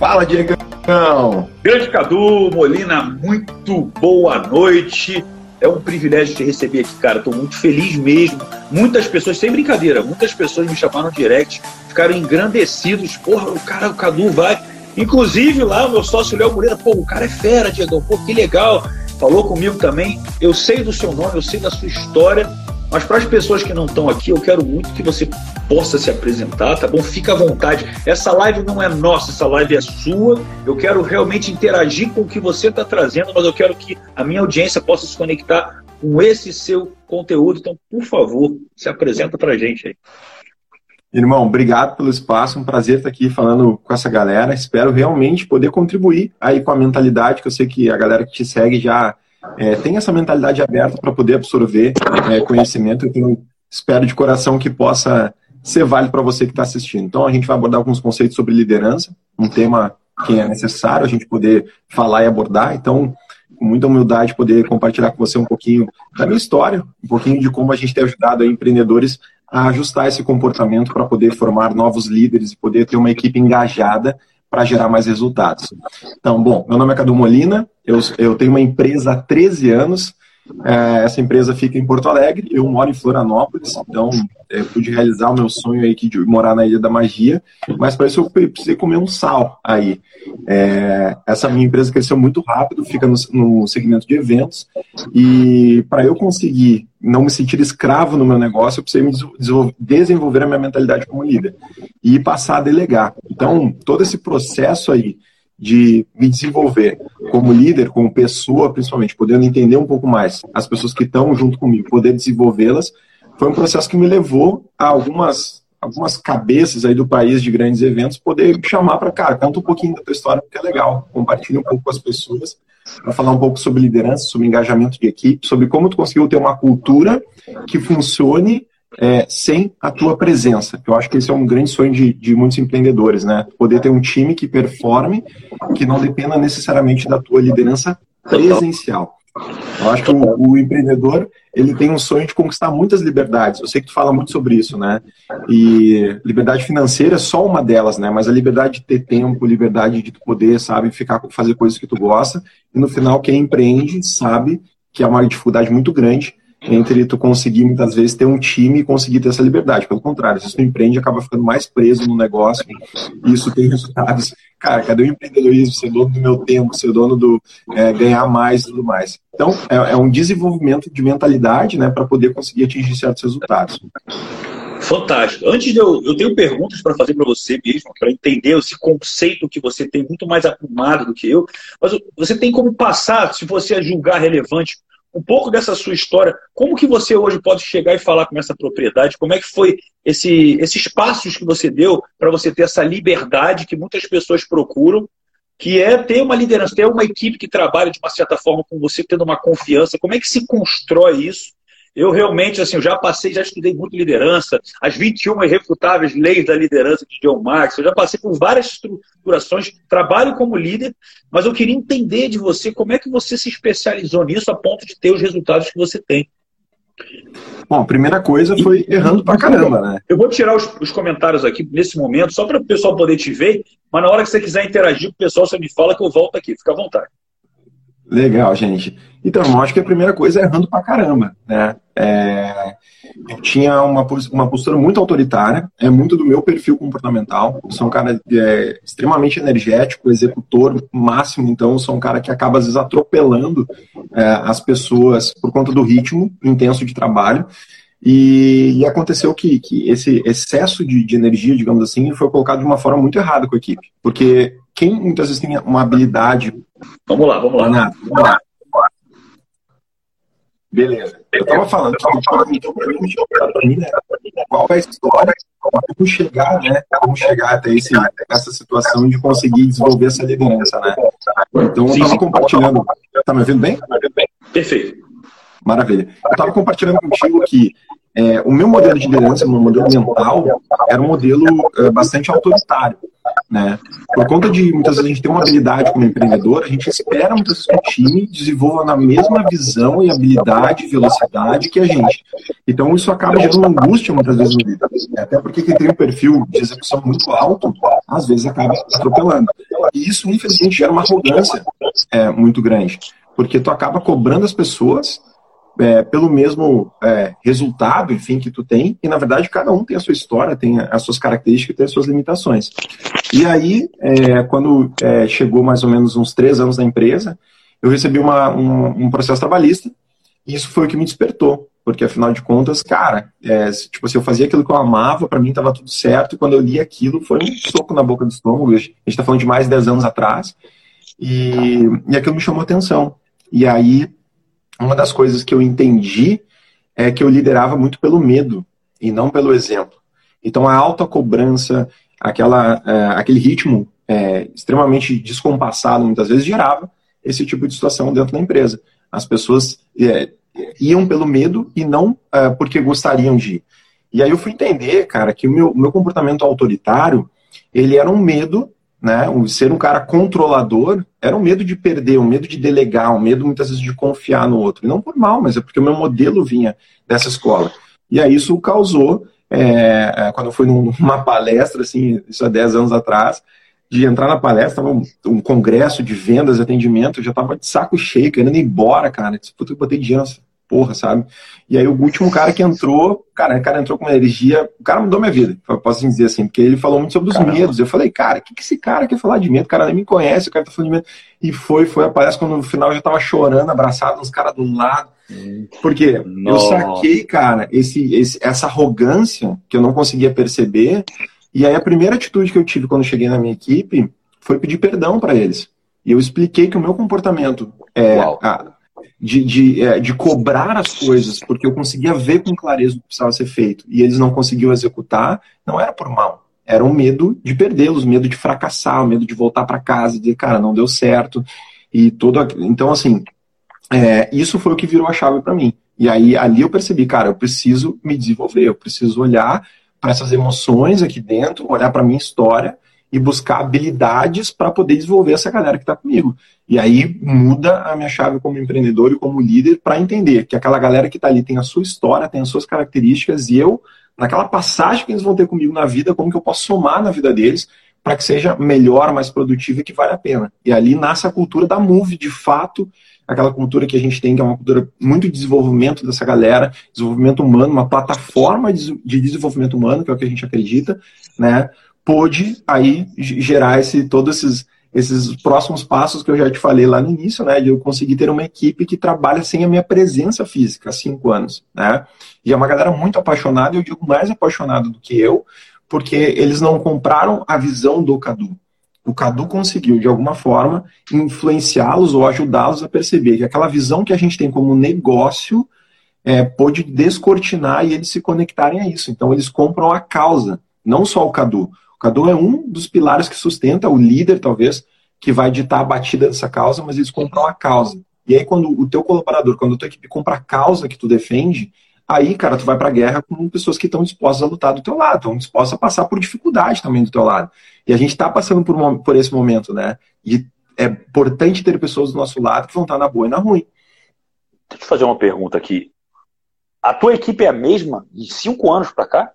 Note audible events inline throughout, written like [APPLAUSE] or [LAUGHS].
Fala, Diegão! Grande Cadu, Molina, muito boa noite. É um privilégio te receber aqui, cara. Estou muito feliz mesmo. Muitas pessoas, sem brincadeira, muitas pessoas me chamaram direct, ficaram engrandecidos. Porra, o cara, o Cadu vai. Inclusive lá, meu sócio Léo Moreira, pô, o cara é fera, Diego, pô, que legal. Falou comigo também. Eu sei do seu nome, eu sei da sua história mas para as pessoas que não estão aqui, eu quero muito que você possa se apresentar, tá bom? Fica à vontade. Essa live não é nossa, essa live é sua. Eu quero realmente interagir com o que você está trazendo, mas eu quero que a minha audiência possa se conectar com esse seu conteúdo. Então, por favor, se apresenta para a gente aí. Irmão, obrigado pelo espaço, um prazer estar aqui falando com essa galera. Espero realmente poder contribuir aí com a mentalidade que eu sei que a galera que te segue já é, tem essa mentalidade aberta para poder absorver é, conhecimento. Então, espero de coração que possa ser válido para você que está assistindo. Então, a gente vai abordar alguns conceitos sobre liderança, um tema que é necessário a gente poder falar e abordar. Então, com muita humildade, poder compartilhar com você um pouquinho da minha história, um pouquinho de como a gente tem ajudado empreendedores a ajustar esse comportamento para poder formar novos líderes e poder ter uma equipe engajada para gerar mais resultados. Então, bom, meu nome é Cadu Molina, eu, eu tenho uma empresa há 13 anos, é, essa empresa fica em Porto Alegre, eu moro em Florianópolis, então eu pude realizar o meu sonho aí de morar na Ilha da Magia, mas para isso eu precisei comer um sal aí. É, essa minha empresa cresceu muito rápido, fica no, no segmento de eventos, e para eu conseguir não me sentir escravo no meu negócio, eu precisei me desenvolver a minha mentalidade como líder e passar a delegar. Então, todo esse processo aí de me desenvolver como líder, como pessoa, principalmente, podendo entender um pouco mais as pessoas que estão junto comigo, poder desenvolvê-las, foi um processo que me levou a algumas algumas cabeças aí do país de grandes eventos poder me chamar para cá, conta um pouquinho da tua história, porque é legal, compartilha um pouco com as pessoas, para falar um pouco sobre liderança, sobre engajamento de equipe, sobre como tu conseguiu ter uma cultura que funcione é, sem a tua presença. Eu acho que esse é um grande sonho de, de muitos empreendedores, né? Poder ter um time que performe, que não dependa necessariamente da tua liderança presencial. Eu acho que o, o, empreendedor ele tem um sonho de conquistar muitas liberdades. Eu sei que tu fala muito sobre isso, né? E liberdade financeira é só uma delas, né? Mas a liberdade de ter tempo, liberdade de poder, sabe, ficar fazer coisas que tu gosta. E no final quem empreende sabe que é uma dificuldade muito grande entre tu conseguir muitas vezes ter um time e conseguir ter essa liberdade. Pelo contrário, se tu empreende, acaba ficando mais preso no negócio e isso tem resultados. Cara, cadê o empreendedorismo? Ser dono do meu tempo, ser dono do é, ganhar mais e tudo mais. Então, é, é, um desenvolvimento de mentalidade, né, para poder conseguir atingir certos resultados. Fantástico. Antes de eu, eu tenho perguntas para fazer para você mesmo, para entender esse conceito que você tem muito mais aprumado do que eu, mas você tem como passar, se você é julgar relevante, um pouco dessa sua história. Como que você hoje pode chegar e falar com essa propriedade? Como é que foi esse, esses passos que você deu para você ter essa liberdade que muitas pessoas procuram, que é ter uma liderança, ter uma equipe que trabalha de uma certa forma com você, tendo uma confiança. Como é que se constrói isso? Eu realmente, assim, eu já passei, já estudei muito liderança, as 21 irrefutáveis leis da liderança de John Marx, eu já passei por várias estruturações, trabalho como líder, mas eu queria entender de você como é que você se especializou nisso a ponto de ter os resultados que você tem. Bom, a primeira coisa foi errando pra caramba, né? Eu vou tirar os, os comentários aqui nesse momento, só para o pessoal poder te ver, mas na hora que você quiser interagir com o pessoal, você me fala que eu volto aqui, fica à vontade. Legal, gente. Então, eu acho que a primeira coisa é errando pra caramba, né? É, eu tinha uma, uma postura muito autoritária, é muito do meu perfil comportamental. Eu sou um cara é, extremamente energético, executor máximo, então sou um cara que acaba às vezes atropelando é, as pessoas por conta do ritmo intenso de trabalho. E, e aconteceu que, que esse excesso de, de energia, digamos assim, foi colocado de uma forma muito errada com a equipe. Porque quem muitas vezes tem uma habilidade Vamos lá, vamos lá. Renato, vamos lá. Beleza. Eu estava falando que qual é a história, como chegar, né? Como chegar até esse, essa situação de conseguir desenvolver essa liderança, né? Então eu estava compartilhando. Tá me ouvindo bem? Perfeito. Maravilha. Eu estava compartilhando contigo que é, o meu modelo de liderança, meu modelo mental, era um modelo é, bastante autoritário. Né? Por conta de muitas vezes a gente tem uma habilidade como empreendedor, a gente espera muitas vezes que o time desenvolva na mesma visão e habilidade, velocidade que a gente. Então isso acaba gerando angústia muitas vezes no líder. Até porque quem tem um perfil de execução muito alto, às vezes acaba atropelando. E isso, infelizmente, gera uma arrogância é, muito grande. Porque tu acaba cobrando as pessoas é, pelo mesmo é, resultado, enfim, que tu tem, e na verdade cada um tem a sua história, tem as suas características, tem as suas limitações. E aí, é, quando é, chegou mais ou menos uns três anos na empresa, eu recebi uma, um, um, processo trabalhista, e isso foi o que me despertou, porque afinal de contas, cara, é, tipo assim, eu fazia aquilo que eu amava, para mim estava tudo certo, e quando eu li aquilo, foi um soco na boca do estômago, a gente está falando de mais de 10 anos atrás, e, e aquilo me chamou atenção. E aí, uma das coisas que eu entendi é que eu liderava muito pelo medo e não pelo exemplo. Então a alta cobrança, aquela, é, aquele ritmo é, extremamente descompassado muitas vezes gerava esse tipo de situação dentro da empresa. As pessoas é, iam pelo medo e não porque gostariam de ir. E aí eu fui entender, cara, que o meu, meu comportamento autoritário, ele era um medo né? O ser um cara controlador era um medo de perder, um medo de delegar, um medo muitas vezes de confiar no outro. E não por mal, mas é porque o meu modelo vinha dessa escola. E aí isso causou, é, é quando eu fui [LAUGHS] numa palestra, assim, isso há 10 anos atrás, de entrar na palestra, um, um congresso de vendas e atendimento, eu já tava de saco cheio, querendo ir embora, cara. Disse, puta, eu botei dinheiro porra, sabe? E aí o último cara que entrou, cara, o cara entrou com uma energia, o cara mudou minha vida, posso dizer assim, porque ele falou muito sobre os Caramba. medos. Eu falei, cara, o que, que esse cara quer falar de medo? O cara nem me conhece, o cara tá falando de medo. E foi, foi, aparece quando no final eu já tava chorando, abraçado uns caras do lado. Porque Nossa. eu saquei, cara, esse, esse, essa arrogância que eu não conseguia perceber. E aí a primeira atitude que eu tive quando cheguei na minha equipe foi pedir perdão para eles. E eu expliquei que o meu comportamento é, a, de, de, é, de cobrar as coisas, porque eu conseguia ver com clareza o que precisava ser feito, e eles não conseguiam executar, não era por mal. Era o medo de perdê-los, medo de fracassar, o medo de voltar para casa e dizer, cara, não deu certo. E todo. Então, assim, é, isso foi o que virou a chave para mim. E aí, ali eu percebi, cara, eu preciso me desenvolver, eu preciso olhar para essas emoções aqui dentro, olhar para minha história e buscar habilidades para poder desenvolver essa galera que está comigo. E aí muda a minha chave como empreendedor e como líder para entender que aquela galera que está ali tem a sua história, tem as suas características e eu, naquela passagem que eles vão ter comigo na vida, como que eu posso somar na vida deles para que seja melhor, mais produtivo e que vale a pena. E ali nasce a cultura da Move, de fato, aquela cultura que a gente tem, que é uma cultura muito de desenvolvimento dessa galera, desenvolvimento humano, uma plataforma de desenvolvimento humano, que é o que a gente acredita, né? pôde aí gerar esse, todos esses, esses próximos passos que eu já te falei lá no início, né? De eu conseguir ter uma equipe que trabalha sem a minha presença física há cinco anos, né? E é uma galera muito apaixonada, eu digo mais apaixonada do que eu, porque eles não compraram a visão do Cadu. O Cadu conseguiu, de alguma forma, influenciá-los ou ajudá-los a perceber que aquela visão que a gente tem como negócio é, pôde descortinar e eles se conectarem a isso. Então, eles compram a causa, não só o Cadu. Cadu é um dos pilares que sustenta, o líder, talvez, que vai ditar a batida dessa causa, mas eles compram a causa. E aí, quando o teu colaborador, quando a tua equipe compra a causa que tu defende, aí, cara, tu vai pra guerra com pessoas que estão dispostas a lutar do teu lado, estão dispostas a passar por dificuldade também do teu lado. E a gente está passando por, por esse momento, né? E é importante ter pessoas do nosso lado que vão estar na boa e na ruim. Deixa eu te fazer uma pergunta aqui. A tua equipe é a mesma de cinco anos para cá?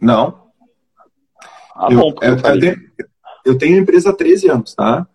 Não, ah, eu, bom, eu, eu, tenho, eu tenho empresa há 13 anos, tá?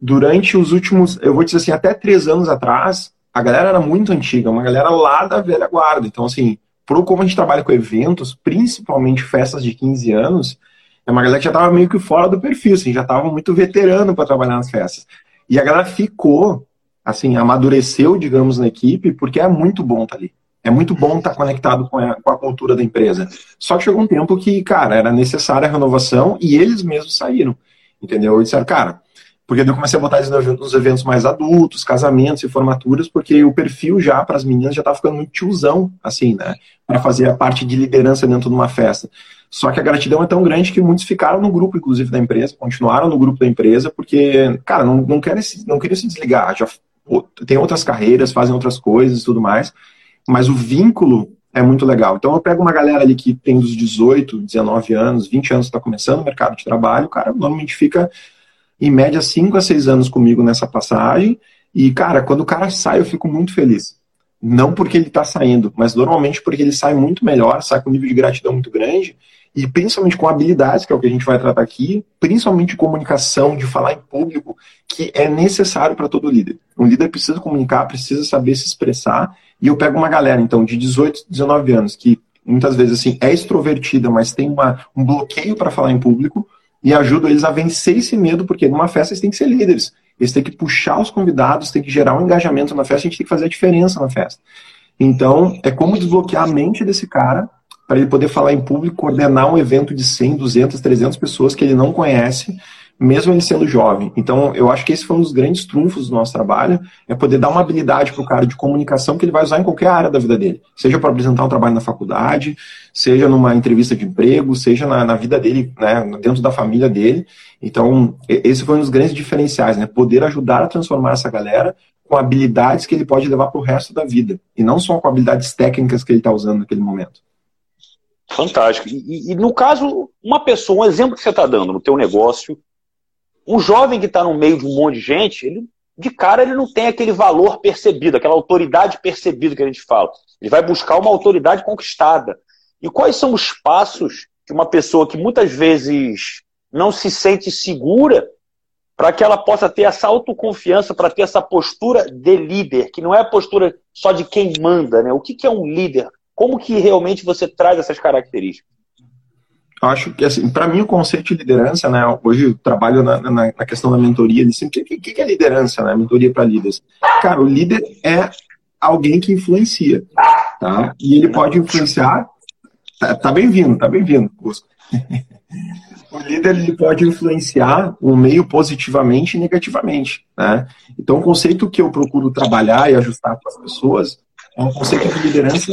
Durante os últimos, eu vou dizer assim, até três anos atrás, a galera era muito antiga, uma galera lá da velha guarda. Então, assim, pro como a gente trabalha com eventos, principalmente festas de 15 anos, é uma galera que já estava meio que fora do perfil, assim, já estava muito veterano para trabalhar nas festas. E a galera ficou, assim, amadureceu, digamos, na equipe, porque é muito bom estar tá ali. É muito bom estar conectado com a, com a, cultura da empresa. Só que chegou um tempo que, cara, era necessária a renovação e eles mesmos saíram. Entendeu? E disseram, cara, porque eu comecei a botar eles nos eventos mais adultos, casamentos e formaturas, porque o perfil já para as meninas já estava ficando muito tiozão, assim, né? Para fazer a parte de liderança dentro de uma festa. Só que a gratidão é tão grande que muitos ficaram no grupo, inclusive, da empresa, continuaram no grupo da empresa, porque, cara, não, não, querem, não queriam se desligar. Já tem outras carreiras, fazem outras coisas e tudo mais mas o vínculo é muito legal. Então eu pego uma galera ali que tem dos 18, 19 anos, 20 anos está começando o mercado de trabalho, o cara normalmente fica em média 5 a 6 anos comigo nessa passagem. E, cara, quando o cara sai, eu fico muito feliz. Não porque ele está saindo, mas normalmente porque ele sai muito melhor, sai com um nível de gratidão muito grande e principalmente com habilidades, que é o que a gente vai tratar aqui, principalmente de comunicação, de falar em público, que é necessário para todo líder. Um líder precisa comunicar, precisa saber se expressar, e eu pego uma galera, então, de 18, 19 anos, que muitas vezes assim é extrovertida, mas tem uma, um bloqueio para falar em público, e ajudo eles a vencer esse medo, porque numa festa eles têm que ser líderes. Eles têm que puxar os convidados, têm que gerar um engajamento na festa, a gente tem que fazer a diferença na festa. Então, é como desbloquear a mente desse cara para ele poder falar em público, coordenar um evento de 100, 200, 300 pessoas que ele não conhece, mesmo ele sendo jovem. Então, eu acho que esse foi um dos grandes trunfos do nosso trabalho, é poder dar uma habilidade para o cara de comunicação que ele vai usar em qualquer área da vida dele. Seja para apresentar um trabalho na faculdade, seja numa entrevista de emprego, seja na, na vida dele, né, dentro da família dele. Então, esse foi um dos grandes diferenciais, né? Poder ajudar a transformar essa galera com habilidades que ele pode levar para o resto da vida. E não só com habilidades técnicas que ele está usando naquele momento. Fantástico. E, e, no caso, uma pessoa, um exemplo que você está dando no teu negócio, um jovem que está no meio de um monte de gente, ele, de cara ele não tem aquele valor percebido, aquela autoridade percebida que a gente fala. Ele vai buscar uma autoridade conquistada. E quais são os passos que uma pessoa que muitas vezes não se sente segura para que ela possa ter essa autoconfiança, para ter essa postura de líder, que não é a postura só de quem manda, né? O que, que é um líder? Como que realmente você traz essas características? Acho que, assim, para mim o conceito de liderança, né, hoje eu trabalho na, na, na questão da mentoria, assim, o que, que, é liderança, né, mentoria para líderes? Cara, o líder é alguém que influencia, tá? E ele pode influenciar, tá, tá bem-vindo, tá bem-vindo, Cusco. [LAUGHS] o líder ele pode influenciar o meio positivamente e negativamente, né? Então o conceito que eu procuro trabalhar e ajustar com as pessoas é um conceito de liderança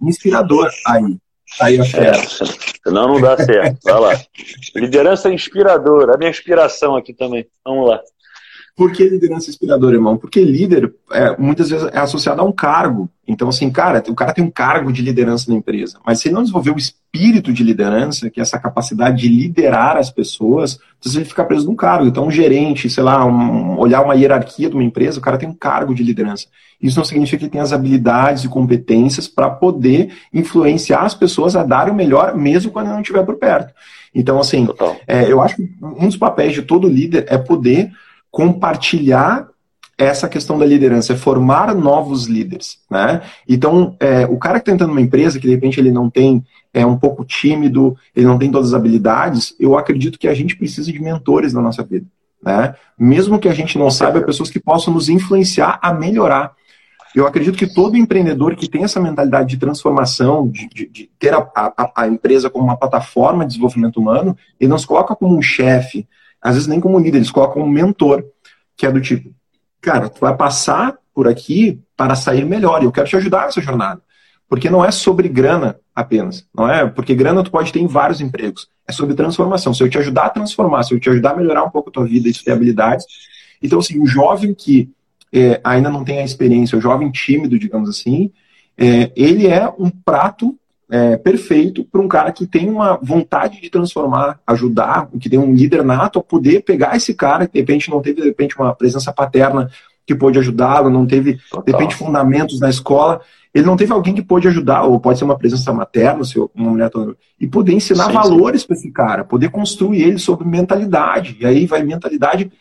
inspirador aí. Aí eu é, senão não dá certo. Vai lá. Liderança inspiradora. A minha inspiração aqui também. Vamos lá. Por que liderança inspiradora, irmão? Porque líder é, muitas vezes é associado a um cargo. Então, assim, cara, o cara tem um cargo de liderança na empresa, mas se ele não desenvolver o espírito de liderança, que é essa capacidade de liderar as pessoas, você ele fica preso num cargo. Então, um gerente, sei lá, um, olhar uma hierarquia de uma empresa, o cara tem um cargo de liderança. Isso não significa que ele tem as habilidades e competências para poder influenciar as pessoas a darem o melhor, mesmo quando não estiver por perto. Então, assim, é, eu acho que um dos papéis de todo líder é poder compartilhar essa questão da liderança, é formar novos líderes, né? Então, é, o cara que está entrando numa empresa que de repente ele não tem, é um pouco tímido, ele não tem todas as habilidades, eu acredito que a gente precisa de mentores na nossa vida, né? Mesmo que a gente não saiba, pessoas que possam nos influenciar a melhorar. Eu acredito que todo empreendedor que tem essa mentalidade de transformação, de, de, de ter a, a, a, empresa como uma plataforma de desenvolvimento humano, ele não se coloca como um chefe, às vezes nem como líder, eles colocam um mentor, que é do tipo, cara, tu vai passar por aqui para sair melhor, e eu quero te ajudar nessa jornada. Porque não é sobre grana apenas, não é? Porque grana tu pode ter em vários empregos. É sobre transformação. Se eu te ajudar a transformar, se eu te ajudar a melhorar um pouco a tua vida e ter habilidades. Então, assim, o jovem que é, ainda não tem a experiência, o jovem tímido, digamos assim, é, ele é um prato é, perfeito para um cara que tem uma vontade de transformar, ajudar, que tem um líder nato a poder pegar esse cara que de repente não teve de repente uma presença paterna que pôde ajudá-lo, não teve Total. de repente fundamentos na escola, ele não teve alguém que pôde ajudar, ou pode ser uma presença materna, se uma mulher e poder ensinar sim, valores para esse cara, poder construir ele sobre mentalidade. E aí vai mentalidade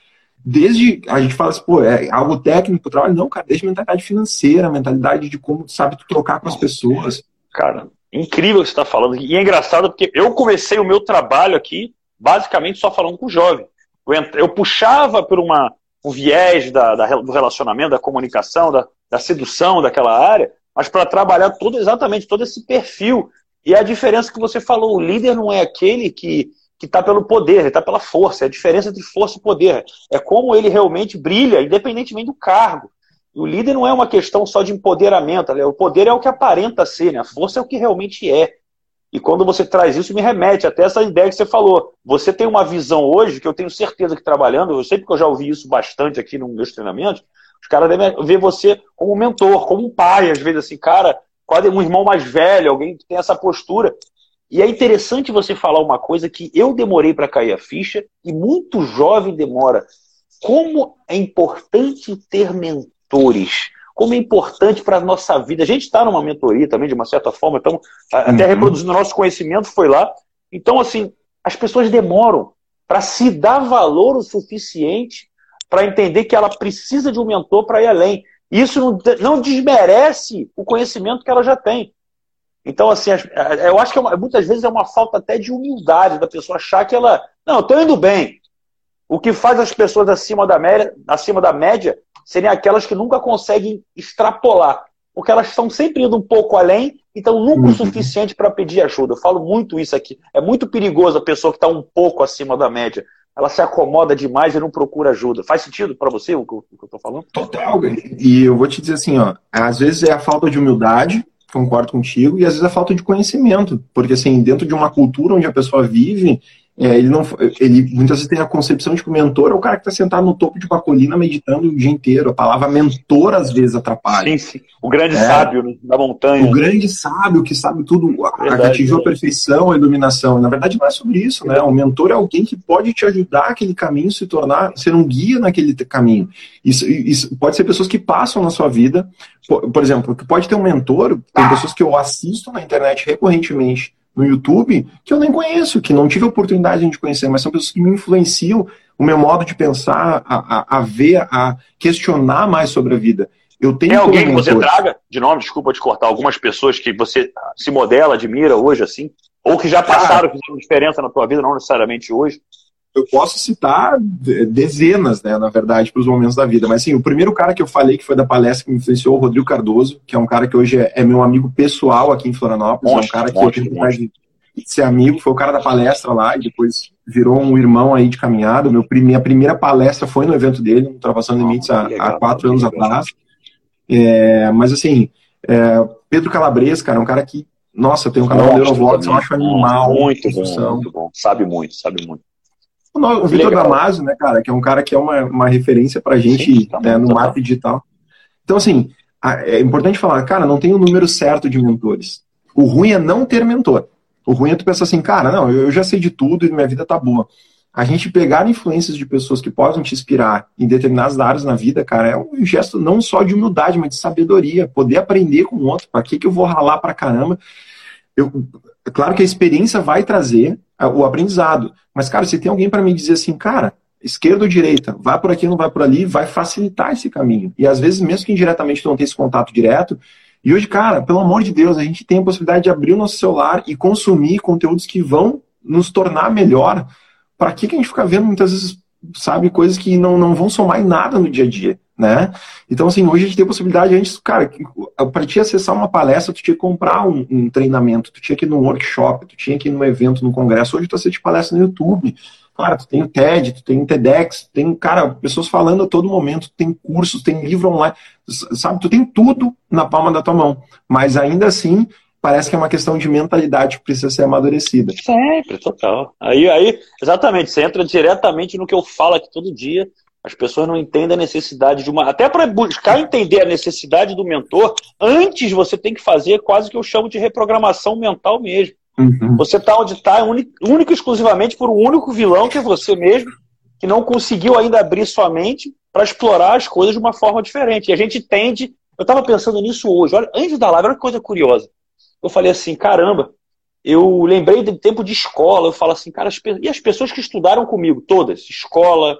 desde a gente fala assim, pô, é algo técnico, trabalho, não, cara, desde mentalidade financeira, mentalidade de como sabe tu trocar com as pessoas. Cara, incrível que você está falando. E é engraçado porque eu comecei o meu trabalho aqui basicamente só falando com o jovem. Eu, eu puxava por uma, um viés da, da, do relacionamento, da comunicação, da, da sedução daquela área, mas para trabalhar todo, exatamente todo esse perfil. E a diferença que você falou, o líder não é aquele que que está pelo poder, ele está pela força. É a diferença entre força e poder. É como ele realmente brilha, independentemente do cargo. O líder não é uma questão só de empoderamento, o poder é o que aparenta ser, né? a força é o que realmente é. E quando você traz isso, me remete até essa ideia que você falou. Você tem uma visão hoje, que eu tenho certeza que trabalhando, eu sei porque eu já ouvi isso bastante aqui nos meus treinamentos, os caras devem ver você como mentor, como um pai, às vezes assim, cara, quase um irmão mais velho, alguém que tem essa postura. E é interessante você falar uma coisa que eu demorei para cair a ficha e muito jovem demora. Como é importante ter mentores. Como é importante para a nossa vida. A gente está numa mentoria também, de uma certa forma, então, até uhum. reproduzindo o nosso conhecimento, foi lá. Então, assim, as pessoas demoram para se dar valor o suficiente para entender que ela precisa de um mentor para ir além. Isso não, não desmerece o conhecimento que ela já tem. Então, assim, eu acho que é uma, muitas vezes é uma falta até de humildade da pessoa achar que ela. Não, estou indo bem. O que faz as pessoas acima da, média, acima da média serem aquelas que nunca conseguem extrapolar. Porque elas estão sempre indo um pouco além, então nunca uhum. o suficiente para pedir ajuda. Eu falo muito isso aqui. É muito perigoso a pessoa que está um pouco acima da média ela se acomoda demais e não procura ajuda. Faz sentido para você o que eu estou falando? Total, e eu vou te dizer assim, ó, às vezes é a falta de humildade, concordo contigo, e às vezes é a falta de conhecimento, porque assim, dentro de uma cultura onde a pessoa vive, é, ele não, ele muitas vezes tem a concepção de que o mentor é o cara que está sentado no topo de uma colina meditando o dia inteiro. A palavra mentor às vezes atrapalha. Sim, sim. O grande é, sábio né, da montanha. O grande sábio que sabe tudo, Verdade, que atingiu a perfeição, a iluminação. Na verdade, não é sobre isso, né? O mentor é alguém que pode te ajudar aquele caminho se tornar, ser um guia naquele caminho. Isso, isso pode ser pessoas que passam na sua vida. Por, por exemplo, pode ter um mentor, tem pessoas que eu assisto na internet recorrentemente no YouTube que eu nem conheço, que não tive a oportunidade de conhecer, mas são pessoas que me influenciam o meu modo de pensar, a, a, a ver, a questionar mais sobre a vida. Eu tenho Tem alguém que você traga, de nome, desculpa te cortar, algumas pessoas que você se modela, admira hoje, assim? Ou que já passaram, que fizeram diferença na tua vida, não necessariamente hoje? Eu posso citar dezenas, né, na verdade, para os momentos da vida. Mas sim, o primeiro cara que eu falei que foi da palestra que me influenciou, o Rodrigo Cardoso, que é um cara que hoje é, é meu amigo pessoal aqui em Florianópolis, é um cara que monstro, eu de ser amigo, foi o cara da palestra lá e depois virou um irmão aí de caminhada. Meu, minha primeira palestra foi no evento dele, no Ultrapassando Limites, há, há quatro anos atrás. É, mas assim, é, Pedro Calabres, cara, é um cara que, nossa, tem um canal de Neurovlogs, eu acho animal. Muito bom, muito bom. Sabe muito, sabe muito. O, Vitor Damasio, né, cara, que é um cara que é uma, uma referência pra gente Sim, tá né, no marketing digital. Então, assim, é importante falar, cara, não tem o um número certo de mentores. O ruim é não ter mentor. O ruim é tu pensar assim, cara, não, eu já sei de tudo e minha vida tá boa. A gente pegar influências de pessoas que possam te inspirar em determinadas áreas na vida, cara, é um gesto não só de humildade, mas de sabedoria. Poder aprender com o outro. Para que, que eu vou ralar pra caramba? Eu, é claro que a experiência vai trazer o aprendizado. Mas, cara, se tem alguém para me dizer assim, cara, esquerda ou direita, vai por aqui, não vai por ali, vai facilitar esse caminho. E às vezes, mesmo que indiretamente tu não tenha esse contato direto, e hoje, cara, pelo amor de Deus, a gente tem a possibilidade de abrir o nosso celular e consumir conteúdos que vão nos tornar melhor. Para que, que a gente fica vendo muitas vezes, sabe, coisas que não, não vão somar em nada no dia a dia, né? Então, assim, hoje a gente tem a possibilidade, antes, cara, para te acessar uma palestra, tu tinha que comprar um, um, treinamento, tu tinha que ir num workshop, tu tinha que ir num evento, num congresso. Hoje tu assiste palestra no YouTube. Cara, tu tem o TED, tu tem o TEDx, tem, cara, pessoas falando a todo momento, tem cursos, tem livro online, sabe? Tu tem tudo na palma da tua mão. Mas ainda assim, parece que é uma questão de mentalidade que precisa ser amadurecida. Sempre, total. Aí, aí, exatamente, você entra diretamente no que eu falo aqui todo dia. As pessoas não entendem a necessidade de uma. Até para buscar entender a necessidade do mentor, antes você tem que fazer quase que eu chamo de reprogramação mental mesmo. Uhum. Você está onde está, único e exclusivamente por um único vilão, que é você mesmo, que não conseguiu ainda abrir sua mente para explorar as coisas de uma forma diferente. E a gente tende. Eu estava pensando nisso hoje. Olha, antes da live, olha que coisa curiosa. Eu falei assim: caramba, eu lembrei do tempo de escola. Eu falo assim, cara, as, e as pessoas que estudaram comigo, todas, escola,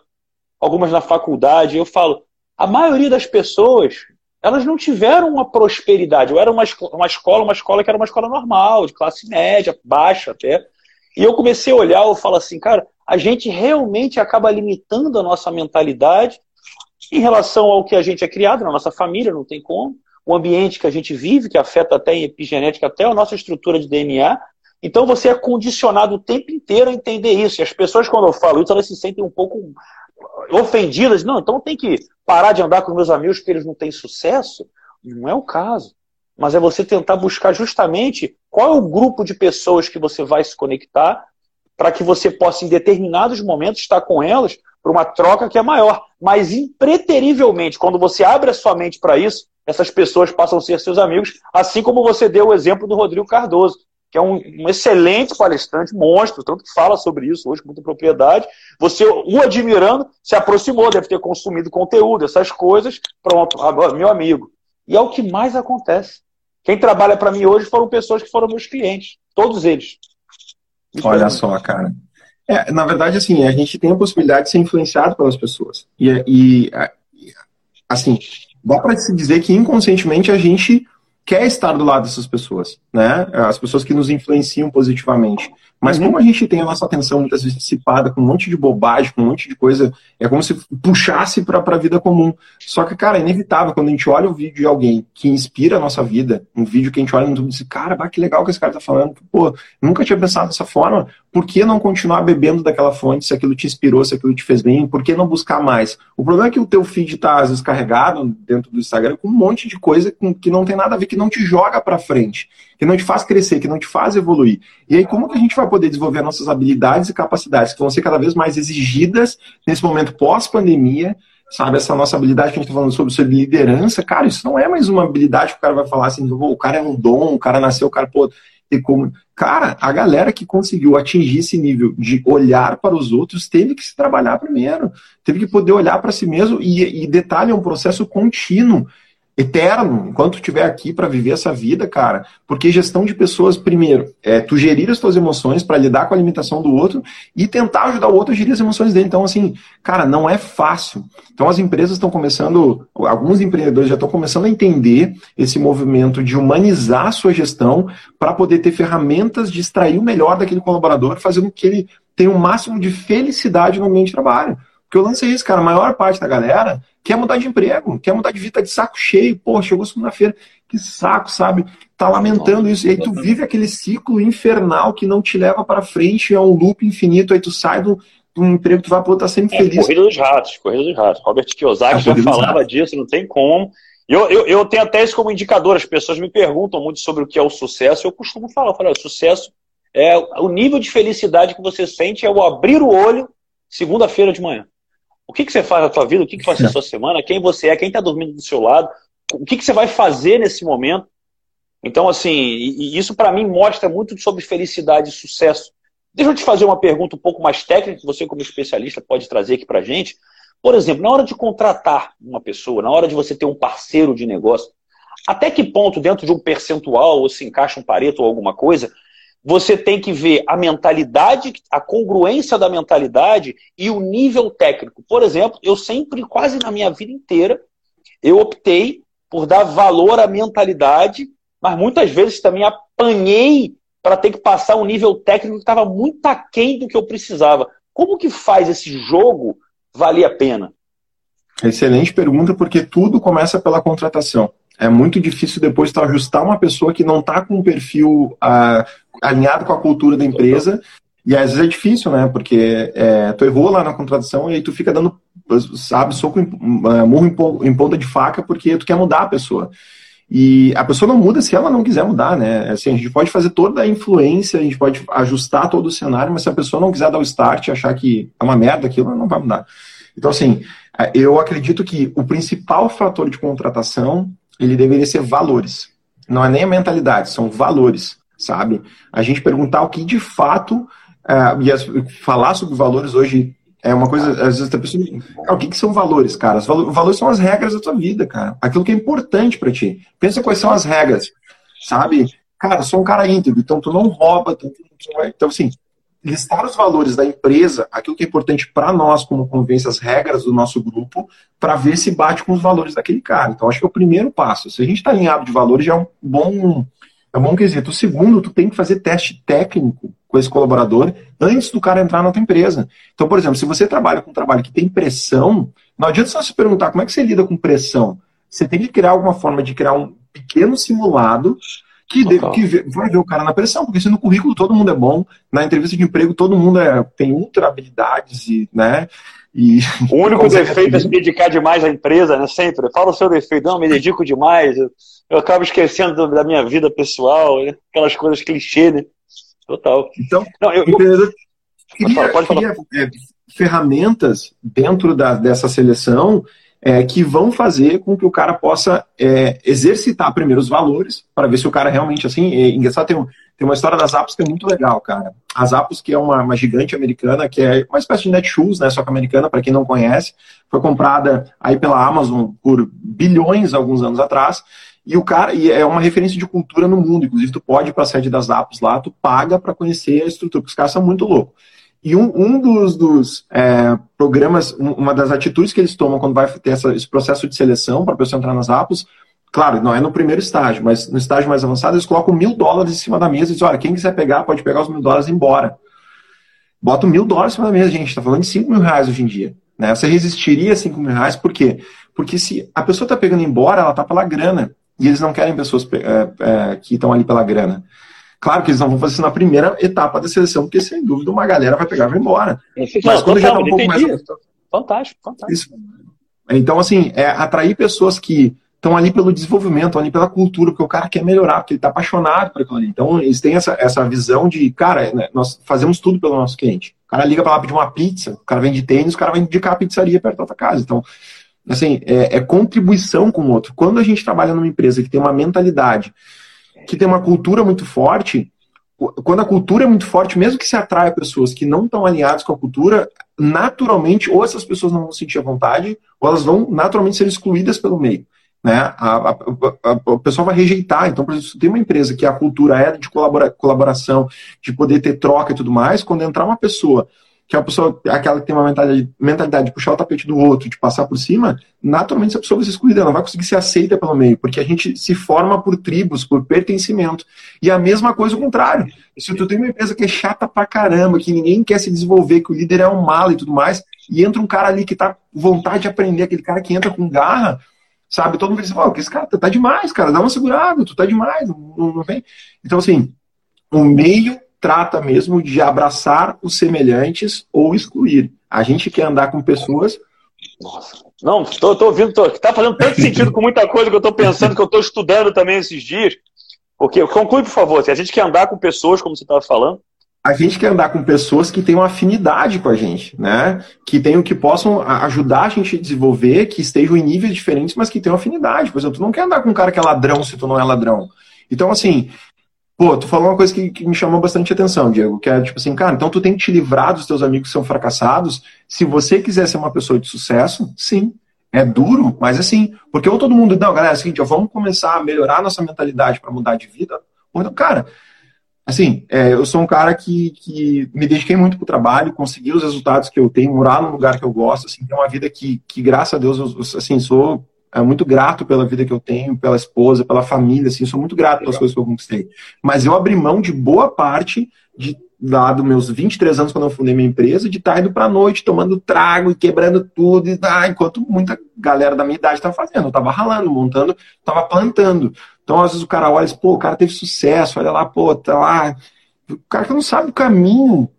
algumas na faculdade, eu falo, a maioria das pessoas, elas não tiveram uma prosperidade. Eu era uma, uma escola, uma escola que era uma escola normal, de classe média, baixa até. E eu comecei a olhar, eu falo assim, cara, a gente realmente acaba limitando a nossa mentalidade em relação ao que a gente é criado na nossa família, não tem como. O ambiente que a gente vive, que afeta até em epigenética, até a nossa estrutura de DNA. Então você é condicionado o tempo inteiro a entender isso. E as pessoas, quando eu falo isso, elas se sentem um pouco ofendidas, não, então tem que parar de andar com meus amigos porque eles não têm sucesso. Não é o caso. Mas é você tentar buscar justamente qual é o grupo de pessoas que você vai se conectar para que você possa, em determinados momentos, estar com elas para uma troca que é maior. Mas, impreterivelmente, quando você abre a sua mente para isso, essas pessoas passam a ser seus amigos, assim como você deu o exemplo do Rodrigo Cardoso, que é um, um excelente palestrante, monstro, tanto que fala sobre isso hoje com muita propriedade. Você, o admirando, se aproximou, deve ter consumido conteúdo, essas coisas. Pronto, agora, meu amigo. E é o que mais acontece. Quem trabalha para mim hoje foram pessoas que foram meus clientes, todos eles. Olha só, cara. É, na verdade, assim, a gente tem a possibilidade de ser influenciado pelas pessoas. E, e assim, dá para se dizer que inconscientemente a gente quer estar do lado dessas pessoas, né? As pessoas que nos influenciam positivamente. Mas uhum. como a gente tem a nossa atenção muitas vezes dissipada com um monte de bobagem, com um monte de coisa, é como se puxasse para a vida comum. Só que, cara, é inevitável quando a gente olha um vídeo de alguém que inspira a nossa vida, um vídeo que a gente olha no YouTube e diz, cara, bah, que legal que esse cara tá falando. Pô, nunca tinha pensado dessa forma. Por que não continuar bebendo daquela fonte se aquilo te inspirou, se aquilo te fez bem? Por que não buscar mais? O problema é que o teu feed tá, às vezes, carregado dentro do Instagram com um monte de coisa que não tem nada a ver, que não te joga para frente que não te faz crescer, que não te faz evoluir. E aí, como que a gente vai poder desenvolver nossas habilidades e capacidades que vão ser cada vez mais exigidas nesse momento pós-pandemia? Sabe, essa nossa habilidade que a gente está falando sobre, sobre liderança, cara, isso não é mais uma habilidade que o cara vai falar assim, o cara é um dom, o cara nasceu, o cara, pô, e como. Cara, a galera que conseguiu atingir esse nível de olhar para os outros teve que se trabalhar primeiro, teve que poder olhar para si mesmo, e, e detalhe, é um processo contínuo eterno, enquanto estiver aqui para viver essa vida, cara. Porque gestão de pessoas, primeiro, é tu gerir as tuas emoções para lidar com a limitação do outro e tentar ajudar o outro a gerir as emoções dele. Então, assim, cara, não é fácil. Então, as empresas estão começando, alguns empreendedores já estão começando a entender esse movimento de humanizar a sua gestão para poder ter ferramentas de extrair o melhor daquele colaborador, fazendo com que ele tenha o um máximo de felicidade no ambiente de trabalho. Porque eu lancei isso, cara. A maior parte da galera quer mudar de emprego, quer mudar de vida, tá de saco cheio. Pô, chegou segunda-feira, que saco, sabe? Tá lamentando isso. E aí tu vive aquele ciclo infernal que não te leva para frente, é um loop infinito. Aí tu sai do, do emprego, tu vai pro outro, tá sempre é, feliz. Corrida dos ratos, corrida dos ratos. Robert Kiyosaki já falava disso, não tem como. Eu, eu, eu tenho até isso como indicador. As pessoas me perguntam muito sobre o que é o sucesso. Eu costumo falar, eu falo, o sucesso é o nível de felicidade que você sente é o abrir o olho segunda-feira de manhã. O que, que você faz na sua vida? O que, que faz na sua semana? Quem você é? Quem está dormindo do seu lado? O que, que você vai fazer nesse momento? Então, assim, e isso para mim mostra muito sobre felicidade e sucesso. Deixa eu te fazer uma pergunta um pouco mais técnica, que você, como especialista, pode trazer aqui para gente. Por exemplo, na hora de contratar uma pessoa, na hora de você ter um parceiro de negócio, até que ponto, dentro de um percentual, ou se encaixa um pareto ou alguma coisa, você tem que ver a mentalidade, a congruência da mentalidade e o nível técnico. Por exemplo, eu sempre, quase na minha vida inteira, eu optei por dar valor à mentalidade, mas muitas vezes também apanhei para ter que passar um nível técnico que estava muito aquém do que eu precisava. Como que faz esse jogo valer a pena? Excelente pergunta, porque tudo começa pela contratação. É muito difícil depois tu ajustar uma pessoa que não está com um perfil uh, alinhado com a cultura da empresa. E às vezes é difícil, né? Porque é, tu errou lá na contratação e aí tu fica dando, sabe, soco, em, uh, murro em, em ponta de faca porque tu quer mudar a pessoa. E a pessoa não muda se ela não quiser mudar, né? Assim, a gente pode fazer toda a influência, a gente pode ajustar todo o cenário, mas se a pessoa não quiser dar o start e achar que é uma merda aquilo, ela não vai mudar. Então, assim, eu acredito que o principal fator de contratação ele deveria ser valores. Não é nem a mentalidade, são valores, sabe? A gente perguntar o que de fato, uh, e as, falar sobre valores hoje é uma coisa, às vezes a pessoa, ah, o que, que são valores, cara? Os valores, são as regras da tua vida, cara. Aquilo que é importante para ti. Pensa quais são as regras, sabe? Cara, sou um cara íntegro, então tu não rouba, tu não vai... então assim, listar os valores da empresa, aquilo que é importante para nós como convivência, as regras do nosso grupo, para ver se bate com os valores daquele cara. Então, acho que é o primeiro passo. Se a gente está alinhado de valores, já é um bom, é um bom quesito. O segundo, tu tem que fazer teste técnico com esse colaborador antes do cara entrar na tua empresa. Então, por exemplo, se você trabalha com um trabalho que tem pressão, não adianta só se perguntar como é que você lida com pressão. Você tem que criar alguma forma de criar um pequeno simulado que, de, que vai ver o cara na pressão, porque se no currículo todo mundo é bom, na entrevista de emprego todo mundo é, tem ultra habilidades e, né? E, [LAUGHS] o único defeito é se dedicar demais à empresa, né? Sempre. Fala o seu defeito, não, me dedico demais, eu, eu acabo esquecendo da minha vida pessoal, né? aquelas coisas clichê, né? Total. Então, não, eu, empreendedor queria, pode falar, pode falar. Queria, é, ferramentas dentro da, dessa seleção é, que vão fazer com que o cara possa é, exercitar primeiro os valores, para ver se o cara realmente, assim, é, engraçado, tem, um, tem uma história das Apos que é muito legal, cara. As Apos, que é uma, uma gigante americana, que é uma espécie de Netshoes, né, só que americana, para quem não conhece, foi comprada aí pela Amazon por bilhões alguns anos atrás, e o cara e é uma referência de cultura no mundo. Inclusive, tu pode ir para a sede das Apos lá, tu paga para conhecer a estrutura, porque os caras são muito loucos. E um, um dos, dos é, programas, uma das atitudes que eles tomam quando vai ter essa, esse processo de seleção para a pessoa entrar nas Apos, claro, não é no primeiro estágio, mas no estágio mais avançado, eles colocam mil dólares em cima da mesa e dizem, olha, quem quiser pegar, pode pegar os mil dólares e ir embora. Bota mil dólares em cima da mesa, gente, está falando de cinco mil reais hoje em dia. Né? Você resistiria a cinco mil reais, por quê? Porque se a pessoa está pegando embora, ela está pela grana. E eles não querem pessoas é, é, que estão ali pela grana. Claro que eles não vão fazer isso na primeira etapa da seleção, porque sem dúvida uma galera vai pegar e vai embora. Mas quando já está um pouco mais. Fantástico, fantástico. Isso. Então, assim, é atrair pessoas que estão ali pelo desenvolvimento, ali pela cultura, porque o cara quer melhorar, porque ele está apaixonado por aquilo ali. Então, eles têm essa, essa visão de, cara, né, nós fazemos tudo pelo nosso cliente. O cara liga para lá pedir uma pizza, o cara vende tênis, o cara vai indicar a pizzaria perto da tua casa. Então, assim, é, é contribuição com o outro. Quando a gente trabalha numa empresa que tem uma mentalidade, que tem uma cultura muito forte, quando a cultura é muito forte, mesmo que se atraia pessoas que não estão alinhadas com a cultura, naturalmente, ou essas pessoas não vão sentir a vontade, ou elas vão naturalmente ser excluídas pelo meio. Né? A, a, a, a pessoa vai rejeitar. Então, por exemplo, se tem uma empresa que a cultura é de colabora, colaboração, de poder ter troca e tudo mais, quando entrar uma pessoa que a pessoa, aquela que tem uma mentalidade, mentalidade de puxar o tapete do outro, de passar por cima, naturalmente essa pessoa vai ser excluída, ela vai conseguir ser aceita pelo meio, porque a gente se forma por tribos, por pertencimento. E a mesma coisa o contrário. Se tu tem uma empresa que é chata pra caramba, que ninguém quer se desenvolver, que o líder é um malo e tudo mais, e entra um cara ali que tá com vontade de aprender, aquele cara que entra com garra, sabe? Todo mundo diz, oh, esse cara tá demais, cara, dá uma segurada, tu tá demais, não, não vem. Então, assim, o meio trata mesmo de abraçar os semelhantes ou excluir. A gente quer andar com pessoas. Nossa. Não, estou ouvindo, tô, tá fazendo tanto sentido com muita coisa que eu estou pensando, que eu estou estudando também esses dias. Porque, conclui, por favor, se a gente quer andar com pessoas, como você estava falando. A gente quer andar com pessoas que tenham afinidade com a gente, né? Que tenham, que possam ajudar a gente a desenvolver, que estejam em níveis diferentes, mas que tenham afinidade. Por exemplo, tu não quer andar com um cara que é ladrão se tu não é ladrão. Então, assim, Pô, tu falou uma coisa que, que, me chamou bastante atenção, Diego, que é tipo assim, cara, então tu tem que te livrar dos teus amigos que são fracassados. Se você quiser ser uma pessoa de sucesso, sim. É duro, mas assim, porque ou todo mundo, não, galera, é o seguinte, ó, vamos começar a melhorar nossa mentalidade para mudar de vida. Ou então, cara, assim, é, eu sou um cara que, que me dediquei muito pro trabalho, consegui os resultados que eu tenho, morar num lugar que eu gosto, assim, ter uma vida que, que graças a Deus, eu, assim, sou é muito grato pela vida que eu tenho, pela esposa, pela família, assim, sou muito grato pelas coisas que eu conquistei. Mas eu abri mão de boa parte de lá dos meus 23 anos, quando eu fundei minha empresa, de estar indo pra noite, tomando trago e quebrando tudo, e, ah, enquanto muita galera da minha idade estava fazendo. Eu estava ralando, montando, estava plantando. Então, às vezes, o cara olha e diz, pô, o cara teve sucesso, olha lá, pô, tá lá. O cara que não sabe o caminho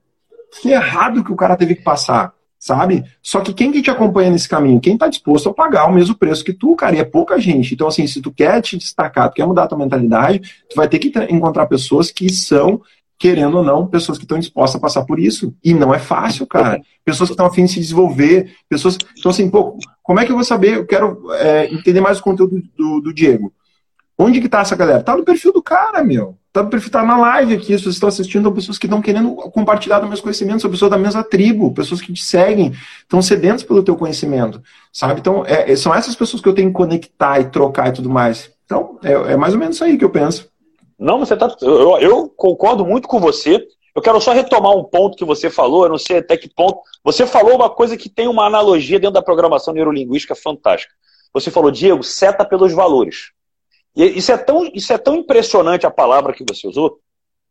que errado que o cara teve que passar sabe? Só que quem que te acompanha nesse caminho? Quem está disposto a pagar o mesmo preço que tu, cara, e é pouca gente. Então, assim, se tu quer te destacar, tu quer mudar a tua mentalidade, tu vai ter que encontrar pessoas que são, querendo ou não, pessoas que estão dispostas a passar por isso. E não é fácil, cara. Pessoas que estão afim de se desenvolver, pessoas... Então, assim, pô, como é que eu vou saber? Eu quero é, entender mais o conteúdo do, do Diego. Onde que tá essa galera? Tá no perfil do cara, meu. Tá no perfil, tá na live aqui. Vocês estão assistindo, são pessoas que estão querendo compartilhar do meus conhecimentos, são pessoas da mesma tribo, pessoas que te seguem, estão sedentos pelo teu conhecimento, sabe? Então, é, é, são essas pessoas que eu tenho que conectar e trocar e tudo mais. Então, é, é mais ou menos isso aí que eu penso. Não, você tá. Eu, eu concordo muito com você. Eu quero só retomar um ponto que você falou, eu não sei até que ponto. Você falou uma coisa que tem uma analogia dentro da programação neurolinguística fantástica. Você falou, Diego, seta pelos valores. E isso é, tão, isso é tão impressionante a palavra que você usou,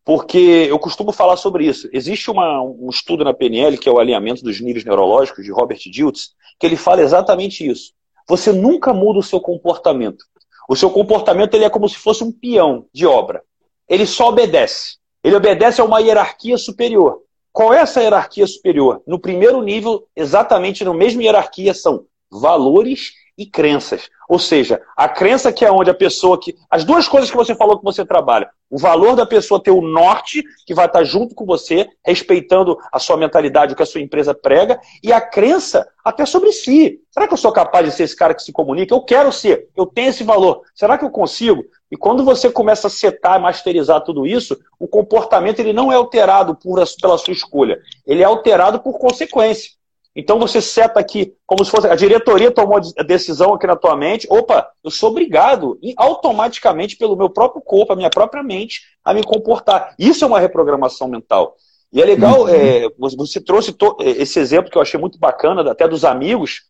porque eu costumo falar sobre isso. Existe uma, um estudo na PNL, que é o alinhamento dos níveis neurológicos, de Robert Diltz, que ele fala exatamente isso. Você nunca muda o seu comportamento. O seu comportamento ele é como se fosse um peão de obra. Ele só obedece. Ele obedece a uma hierarquia superior. Qual é essa hierarquia superior? No primeiro nível, exatamente na mesma hierarquia, são valores e crenças. Ou seja, a crença que é onde a pessoa que. As duas coisas que você falou que você trabalha. O valor da pessoa ter o norte, que vai estar junto com você, respeitando a sua mentalidade, o que a sua empresa prega, e a crença até sobre si. Será que eu sou capaz de ser esse cara que se comunica? Eu quero ser, eu tenho esse valor. Será que eu consigo? E quando você começa a setar, masterizar tudo isso, o comportamento ele não é alterado por, pela sua escolha, ele é alterado por consequência. Então você seta aqui, como se fosse a diretoria tomou a decisão aqui na tua mente, opa, eu sou obrigado automaticamente pelo meu próprio corpo, a minha própria mente, a me comportar. Isso é uma reprogramação mental. E é legal, uhum. é, você trouxe esse exemplo que eu achei muito bacana, até dos amigos,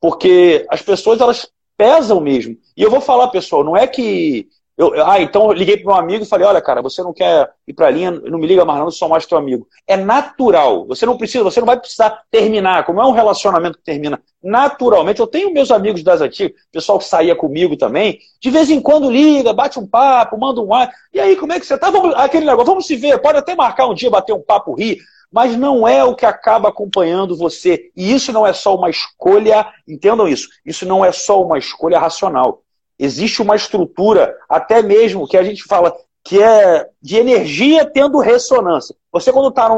porque as pessoas elas pesam mesmo. E eu vou falar, pessoal, não é que eu, ah, então eu liguei para meu amigo e falei: olha, cara, você não quer ir para a linha, não me liga mais, não, eu sou mais teu amigo. É natural. Você não precisa, você não vai precisar terminar. Como é um relacionamento que termina naturalmente. Eu tenho meus amigos das antigas, pessoal que saía comigo também, de vez em quando liga, bate um papo, manda um ar. E aí, como é que você tá? Vamos, aquele negócio, vamos se ver, pode até marcar um dia, bater um papo, rir. Mas não é o que acaba acompanhando você. E isso não é só uma escolha, entendam isso, isso não é só uma escolha racional Existe uma estrutura, até mesmo que a gente fala que é de energia tendo ressonância. Você, quando está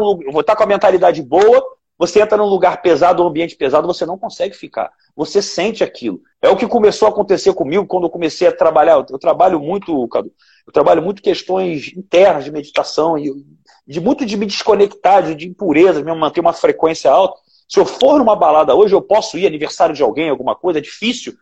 tá com a mentalidade boa, você entra num lugar pesado, um ambiente pesado, você não consegue ficar. Você sente aquilo. É o que começou a acontecer comigo quando eu comecei a trabalhar. Eu trabalho muito, Cadu, eu trabalho muito questões internas de meditação, e de muito de me desconectar, de, de impureza, de manter uma frequência alta. Se eu for numa balada hoje, eu posso ir aniversário de alguém, alguma coisa, é difícil.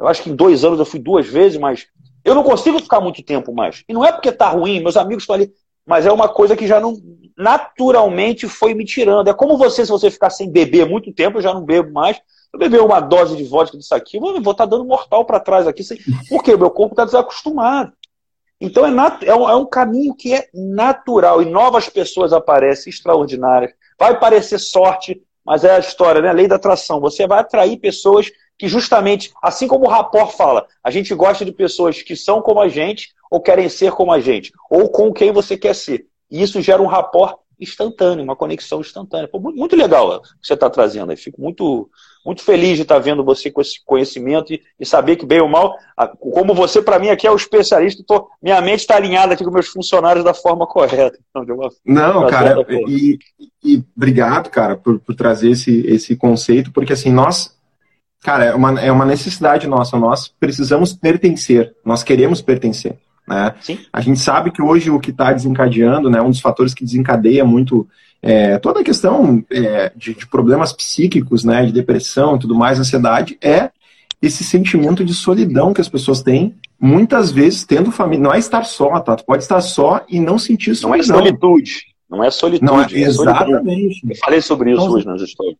Eu acho que em dois anos eu fui duas vezes, mas eu não consigo ficar muito tempo mais. E não é porque tá ruim, meus amigos estão ali, mas é uma coisa que já não naturalmente foi me tirando. É como você, se você ficar sem beber muito tempo, eu já não bebo mais. Eu beber uma dose de vodka disso aqui, eu vou estar tá dando mortal para trás aqui. Porque o meu corpo está desacostumado. Então é, nat... é, um, é um caminho que é natural e novas pessoas aparecem extraordinárias. Vai parecer sorte, mas é a história, né? A lei da atração. Você vai atrair pessoas que justamente, assim como o Rapport fala, a gente gosta de pessoas que são como a gente ou querem ser como a gente, ou com quem você quer ser. E isso gera um rapport instantâneo, uma conexão instantânea. Pô, muito legal o que você está trazendo. Eu fico muito, muito feliz de estar tá vendo você com esse conhecimento e, e saber que, bem ou mal, como você, para mim, aqui é o especialista, tô, minha mente está alinhada aqui com meus funcionários da forma correta. [LAUGHS] Então, uma, Não, cara, e, e, obrigado, cara, por, por trazer esse, esse conceito, porque assim, nós Cara, é uma, é uma necessidade nossa. Nós precisamos pertencer. Nós queremos pertencer. Né? Sim. A gente sabe que hoje o que está desencadeando, né, um dos fatores que desencadeia muito é, toda a questão é, de, de, problemas psíquicos, né, de depressão e tudo mais, ansiedade, é esse sentimento de solidão que as pessoas têm, muitas vezes tendo família. Não é estar só, tá? Tu pode estar só e não sentir solidão. Não é solitude. Não é solitude. Não é, é exatamente. Eu falei sobre isso então, hoje nas histórias.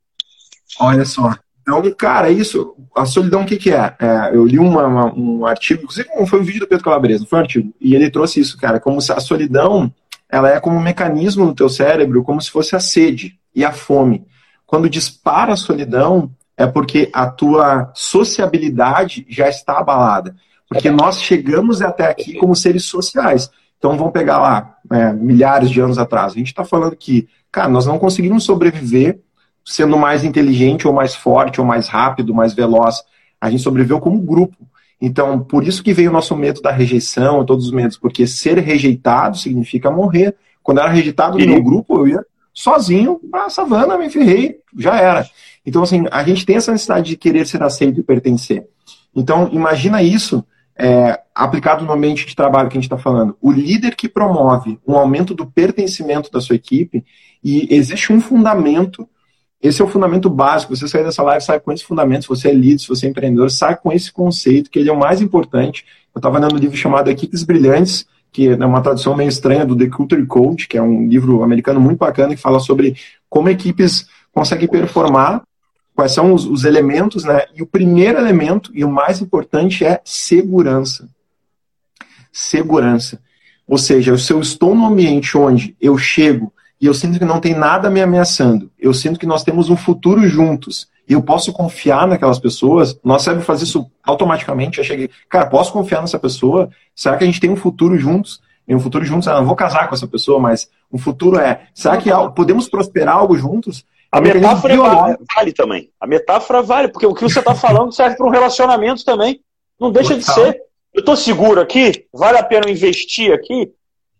Olha só. Então, cara, isso, a solidão, o que, que é? é eu li uma, uma, um artigo, inclusive foi um vídeo do Pedro Calabresa, foi um artigo, e ele trouxe isso, cara, como se a solidão, ela é como um mecanismo no teu cérebro, como se fosse a sede e a fome. Quando dispara a solidão, é porque a tua sociabilidade já está abalada. Porque nós chegamos até aqui como seres sociais. Então vamos pegar lá, é, milhares de anos atrás. A gente está falando que, cara, nós não conseguimos sobreviver sendo mais inteligente, ou mais forte, ou mais rápido, mais veloz. A gente sobreviveu como grupo. Então, por isso que veio o nosso medo da rejeição, todos os medos, porque ser rejeitado significa morrer. Quando eu era rejeitado no meu grupo, eu ia sozinho para a savana, me ferrei, já era. Então, assim, a gente tem essa necessidade de querer ser aceito e pertencer. Então, imagina isso é, aplicado no ambiente de trabalho que a gente está falando. O líder que promove um aumento do pertencimento da sua equipe, e existe um fundamento esse é o fundamento básico. Você sair dessa live, sai com esse fundamento. Se você é líder, se você é empreendedor, sai com esse conceito, que ele é o mais importante. Eu estava lendo um livro chamado Equipes Brilhantes, que é uma tradução meio estranha do The Culture Code, que é um livro americano muito bacana, que fala sobre como equipes conseguem performar, quais são os, os elementos, né? E o primeiro elemento, e o mais importante, é segurança. Segurança. Ou seja, se eu estou num ambiente onde eu chego e eu sinto que não tem nada me ameaçando. Eu sinto que nós temos um futuro juntos. E eu posso confiar naquelas pessoas. Nós sabemos fazer isso automaticamente. Eu cheguei, cara, posso confiar nessa pessoa? Será que a gente tem um futuro juntos? E um futuro juntos, eu não vou casar com essa pessoa, mas um futuro é, será que podemos prosperar algo juntos? A metáfora vale, vale, também. A metáfora vale, porque o que você está falando serve para um relacionamento também. Não deixa Total. de ser. Eu estou seguro aqui, vale a pena investir aqui.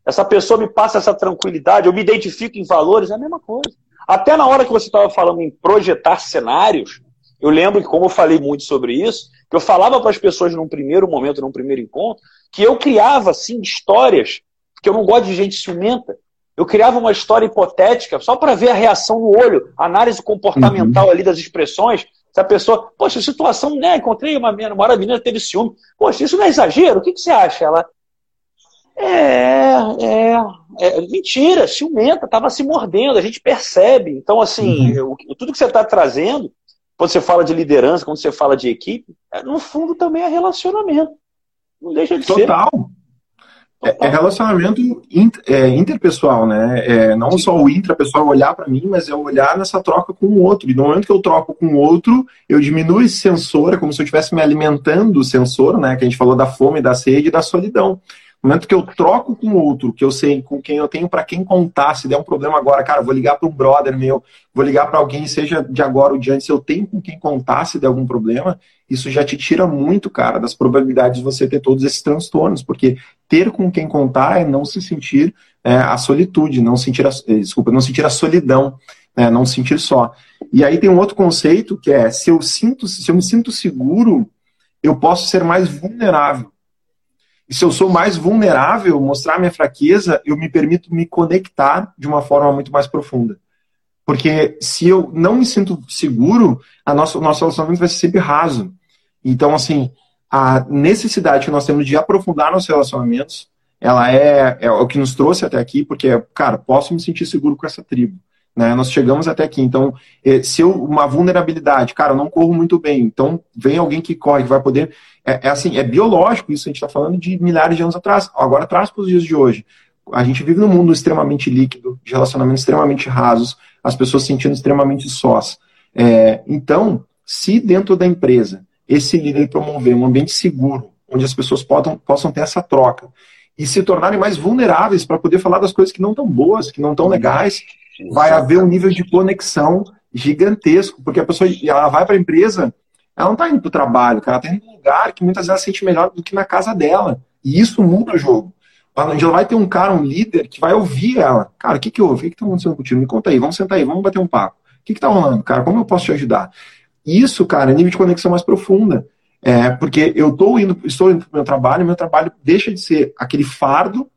Essa pessoa me passa essa tranquilidade, eu me identifico em valores, é a mesma coisa. Até na hora que você estava falando em projetar cenários, eu lembro que, como eu falei muito sobre isso, que eu falava para as pessoas num primeiro momento, num primeiro encontro, que eu criava, assim, histórias, que eu não gosto de gente ciumenta. Eu criava uma história hipotética só para ver a reação no olho, análise comportamental uhum. ali das expressões. Se a pessoa, poxa, situação, né? Encontrei uma menina, uma hora a menina teve ciúme. Poxa, isso não é exagero? O que, que você acha? Ela, é, é, é, mentira, ciumenta, estava se mordendo, a gente percebe. Então, assim, uhum. tudo que você está trazendo quando você fala de liderança, quando você fala de equipe, é, no fundo também é relacionamento. Não deixa de Total. ser. Total. É, é relacionamento inter, é, interpessoal, né? É, não Sim. só o intrapessoal olhar para mim, mas é olhar nessa troca com o outro. E no momento que eu troco com o outro, eu diminuo esse sensor, é como se eu estivesse me alimentando o sensor, né? Que a gente falou da fome, da sede e da solidão. No momento que eu troco com outro, que eu sei com quem eu tenho para quem contar, se der um problema agora, cara, vou ligar para um brother meu, vou ligar para alguém, seja de agora ou de antes, eu tenho com quem contar se der algum problema, isso já te tira muito, cara, das probabilidades de você ter todos esses transtornos, porque ter com quem contar é não se sentir é, a solitude, não sentir a, eh, desculpa, não sentir a solidão, é, não sentir só. E aí tem um outro conceito que é se eu sinto, se eu me sinto seguro, eu posso ser mais vulnerável. E se eu sou mais vulnerável, mostrar minha fraqueza, eu me permito me conectar de uma forma muito mais profunda. Porque se eu não me sinto seguro, a nossa, o nosso relacionamento vai ser sempre raso. Então, assim, a necessidade que nós temos de aprofundar nossos relacionamentos, ela é, é o que nos trouxe até aqui, porque, cara, posso me sentir seguro com essa tribo. Né? Nós chegamos até aqui. Então, eh, se eu, uma vulnerabilidade, cara, eu não corro muito bem, então vem alguém que corre, que vai poder. É, é assim, é biológico isso, a gente está falando de milhares de anos atrás. Agora traz para os dias de hoje. A gente vive num mundo extremamente líquido, de relacionamentos extremamente rasos, as pessoas se sentindo extremamente sós. É, então, se dentro da empresa esse líder promover um ambiente seguro, onde as pessoas possam, possam ter essa troca e se tornarem mais vulneráveis para poder falar das coisas que não estão boas, que não estão legais, vai haver um nível de conexão gigantesco, porque a pessoa ela vai para a empresa, ela não está indo para o trabalho, ela está indo para um lugar que muitas vezes ela sente melhor do que na casa dela. E isso muda o jogo. Onde ela vai ter um cara, um líder, que vai ouvir ela. Cara, o que, que houve? O que está acontecendo contigo? Me conta aí, vamos sentar aí, vamos bater um papo. O que está rolando, cara? Como eu posso te ajudar? Isso, cara, é nível de conexão mais profunda. É, porque eu tô indo, estou indo para o meu trabalho, meu trabalho deixa de ser aquele fardo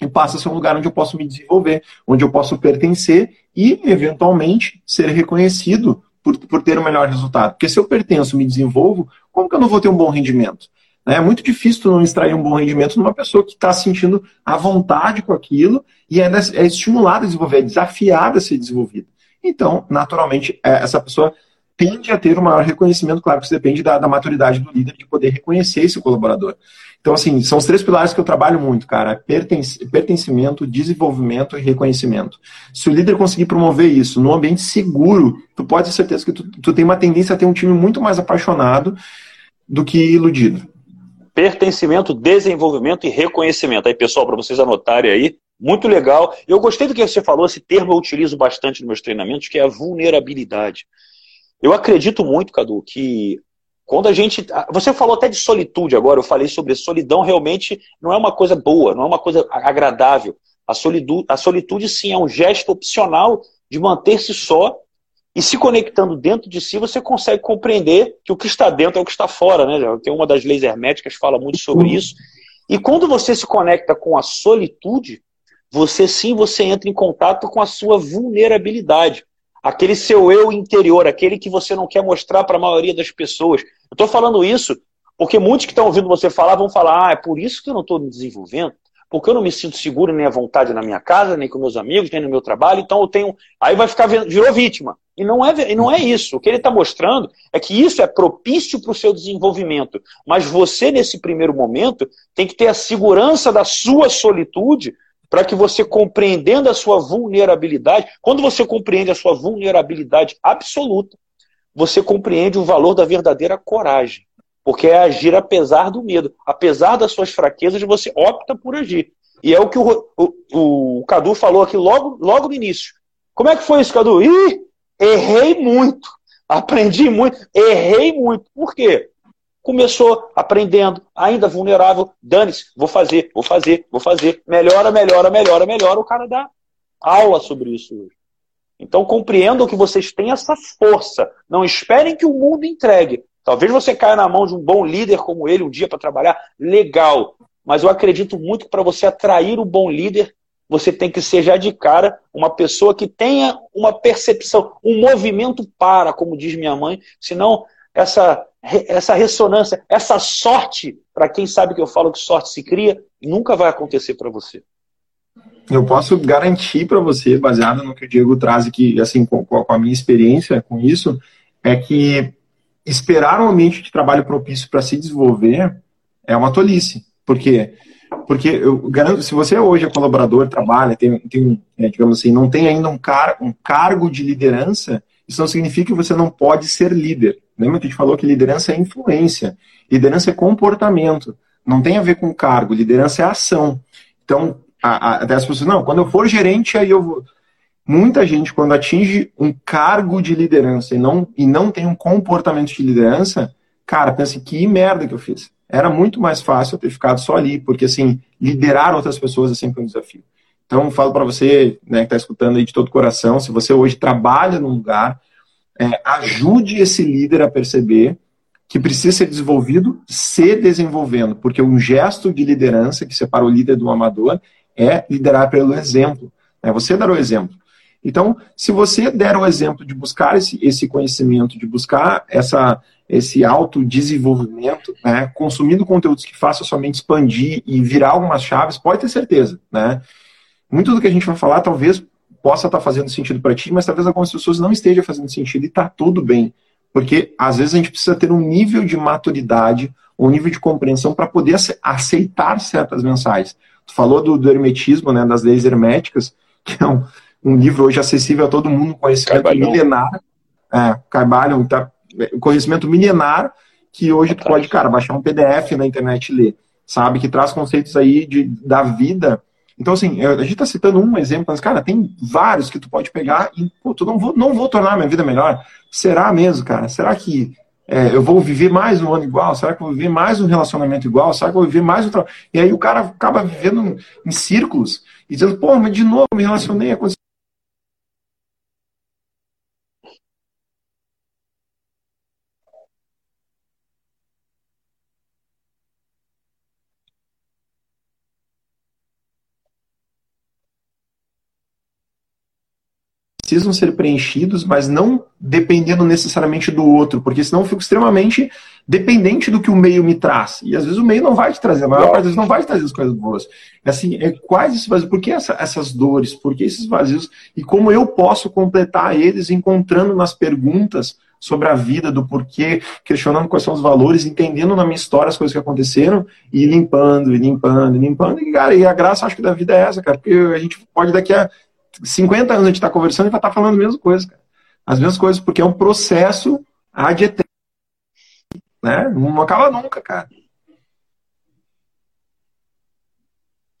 e passa a ser um lugar onde eu posso me desenvolver, onde eu posso pertencer e, eventualmente, ser reconhecido por, por ter o um melhor resultado. Porque se eu pertenço, me desenvolvo, como que eu não vou ter um bom rendimento? É muito difícil não extrair um bom rendimento numa pessoa que está sentindo à vontade com aquilo e ainda é estimulada a desenvolver, é desafiada a ser desenvolvida. Então, naturalmente, é, essa pessoa tende a ter um maior reconhecimento, claro que isso depende da, da maturidade do líder de poder reconhecer esse colaborador. Então, assim, são os três pilares que eu trabalho muito, cara: pertencimento, desenvolvimento e reconhecimento. Se o líder conseguir promover isso num ambiente seguro, tu pode ter certeza que tu, tu tem uma tendência a ter um time muito mais apaixonado do que iludido. Pertencimento, desenvolvimento e reconhecimento. Aí, pessoal, para vocês anotarem aí, muito legal. Eu gostei do que você falou, esse termo eu utilizo bastante nos meus treinamentos, que é a vulnerabilidade. Eu acredito muito, Cadu, que quando a gente. Você falou até de solitude agora, eu falei sobre solidão, realmente não é uma coisa boa, não é uma coisa agradável. A solitude, a solitude sim, é um gesto opcional de manter-se só e se conectando dentro de si, você consegue compreender que o que está dentro é o que está fora, né? Tem uma das leis herméticas fala muito sobre isso. E quando você se conecta com a solitude, você sim, você entra em contato com a sua vulnerabilidade aquele seu eu interior, aquele que você não quer mostrar para a maioria das pessoas. Eu estou falando isso porque muitos que estão ouvindo você falar vão falar: ah, é por isso que eu não estou me desenvolvendo, porque eu não me sinto seguro nem à vontade na minha casa, nem com meus amigos, nem no meu trabalho, então eu tenho. Aí vai ficar virou vítima. E não é, e não é isso. O que ele está mostrando é que isso é propício para o seu desenvolvimento. Mas você, nesse primeiro momento, tem que ter a segurança da sua solitude para que você compreendendo a sua vulnerabilidade, quando você compreende a sua vulnerabilidade absoluta, você compreende o valor da verdadeira coragem. Porque é agir apesar do medo. Apesar das suas fraquezas, você opta por agir. E é o que o, o, o Cadu falou aqui logo, logo no início. Como é que foi isso, Cadu? Ih, Errei muito, aprendi muito, errei muito. Por quê? Começou aprendendo, ainda vulnerável, dane-se, vou fazer, vou fazer, vou fazer, melhora, melhora, melhora, melhora. O cara dá aula sobre isso hoje. Então compreendam que vocês têm essa força. Não esperem que o mundo entregue. Talvez você caia na mão de um bom líder como ele um dia para trabalhar, legal. Mas eu acredito muito que para você atrair o bom líder, você tem que ser já de cara uma pessoa que tenha uma percepção, um movimento para, como diz minha mãe, senão essa, essa ressonância, essa sorte, para quem sabe que eu falo que sorte se cria, nunca vai acontecer para você. Eu posso garantir para você, baseado no que o Diego traz aqui, assim, com, com a minha experiência com isso, é que esperar um ambiente de trabalho propício para se desenvolver é uma tolice. Por quê? Porque eu garanto, se você hoje é colaborador, trabalha, tem, tem é, digamos assim, não tem ainda um, car um cargo de liderança, isso não significa que você não pode ser líder. Lembra que a gente falou que liderança é influência, liderança é comportamento, não tem a ver com cargo, liderança é ação. Então, até as pessoas, não, quando eu for gerente, aí eu vou. Muita gente, quando atinge um cargo de liderança e não, e não tem um comportamento de liderança, cara, pensa que merda que eu fiz. Era muito mais fácil eu ter ficado só ali, porque assim, liderar outras pessoas é sempre um desafio. Então, falo para você, né, que está escutando aí de todo coração, se você hoje trabalha num lugar, é, ajude esse líder a perceber que precisa ser desenvolvido, se desenvolvendo, porque um gesto de liderança que separa o líder do amador é liderar pelo exemplo. Né? Você dar o exemplo. Então, se você der o exemplo de buscar esse, esse conhecimento, de buscar essa, esse autodesenvolvimento, né, consumindo conteúdos que façam somente expandir e virar algumas chaves, pode ter certeza. Né? Muito do que a gente vai falar talvez possa estar fazendo sentido para ti, mas talvez algumas pessoas não esteja fazendo sentido e está tudo bem. Porque às vezes a gente precisa ter um nível de maturidade, um nível de compreensão para poder aceitar certas mensagens. Tu falou do, do, hermetismo, né, das leis herméticas, [LAUGHS] que é um, um livro hoje acessível a todo mundo, conhecimento Carbalhão. milenar. É, Carbalho, tá, conhecimento milenar que hoje tu pode, cara, baixar um PDF na internet e ler, sabe? Que traz conceitos aí de, da vida. Então, assim, a gente está citando um exemplo, mas, cara, tem vários que tu pode pegar e, pô, tu não vou, não vou tornar minha vida melhor. Será mesmo, cara? Será que é, eu vou viver mais um ano igual? Será que eu vou viver mais um relacionamento igual? Será que eu vou viver mais um? E aí o cara acaba vivendo em círculos e dizendo, pô, mas de novo me relacionei, aconteceu precisam ser preenchidos, mas não dependendo necessariamente do outro, porque senão eu fico extremamente dependente do que o meio me traz. E às vezes o meio não vai te trazer, a maior parte das vezes não vai te trazer as coisas boas. Assim, é quase esse vazio. Por que essa, essas dores? Por que esses vazios? E como eu posso completar eles encontrando nas perguntas sobre a vida, do porquê, questionando quais são os valores, entendendo na minha história as coisas que aconteceram e limpando, e limpando, e limpando. E, cara, e a graça acho que da vida é essa, cara, porque a gente pode daqui a 50 anos a gente está conversando e vai estar tá falando a mesma coisa, cara. As mesmas coisas, porque é um processo ad. Né? Não acaba nunca, cara.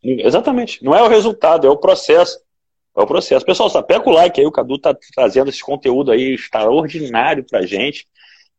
Exatamente. Não é o resultado, é o processo. É o processo. Pessoal, só pega o like aí, o Cadu tá trazendo esse conteúdo aí extraordinário pra gente.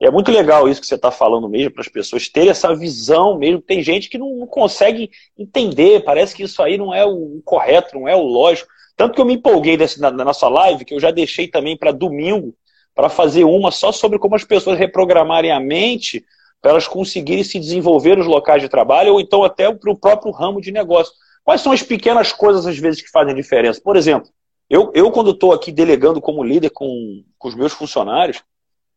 É muito legal isso que você está falando mesmo, para as pessoas terem essa visão mesmo. Tem gente que não consegue entender, parece que isso aí não é o correto, não é o lógico. Tanto que eu me empolguei desse, na, na nossa live, que eu já deixei também para domingo, para fazer uma só sobre como as pessoas reprogramarem a mente para elas conseguirem se desenvolver nos locais de trabalho ou então até para o próprio ramo de negócio. Quais são as pequenas coisas, às vezes, que fazem diferença? Por exemplo, eu, eu quando estou aqui delegando como líder com, com os meus funcionários,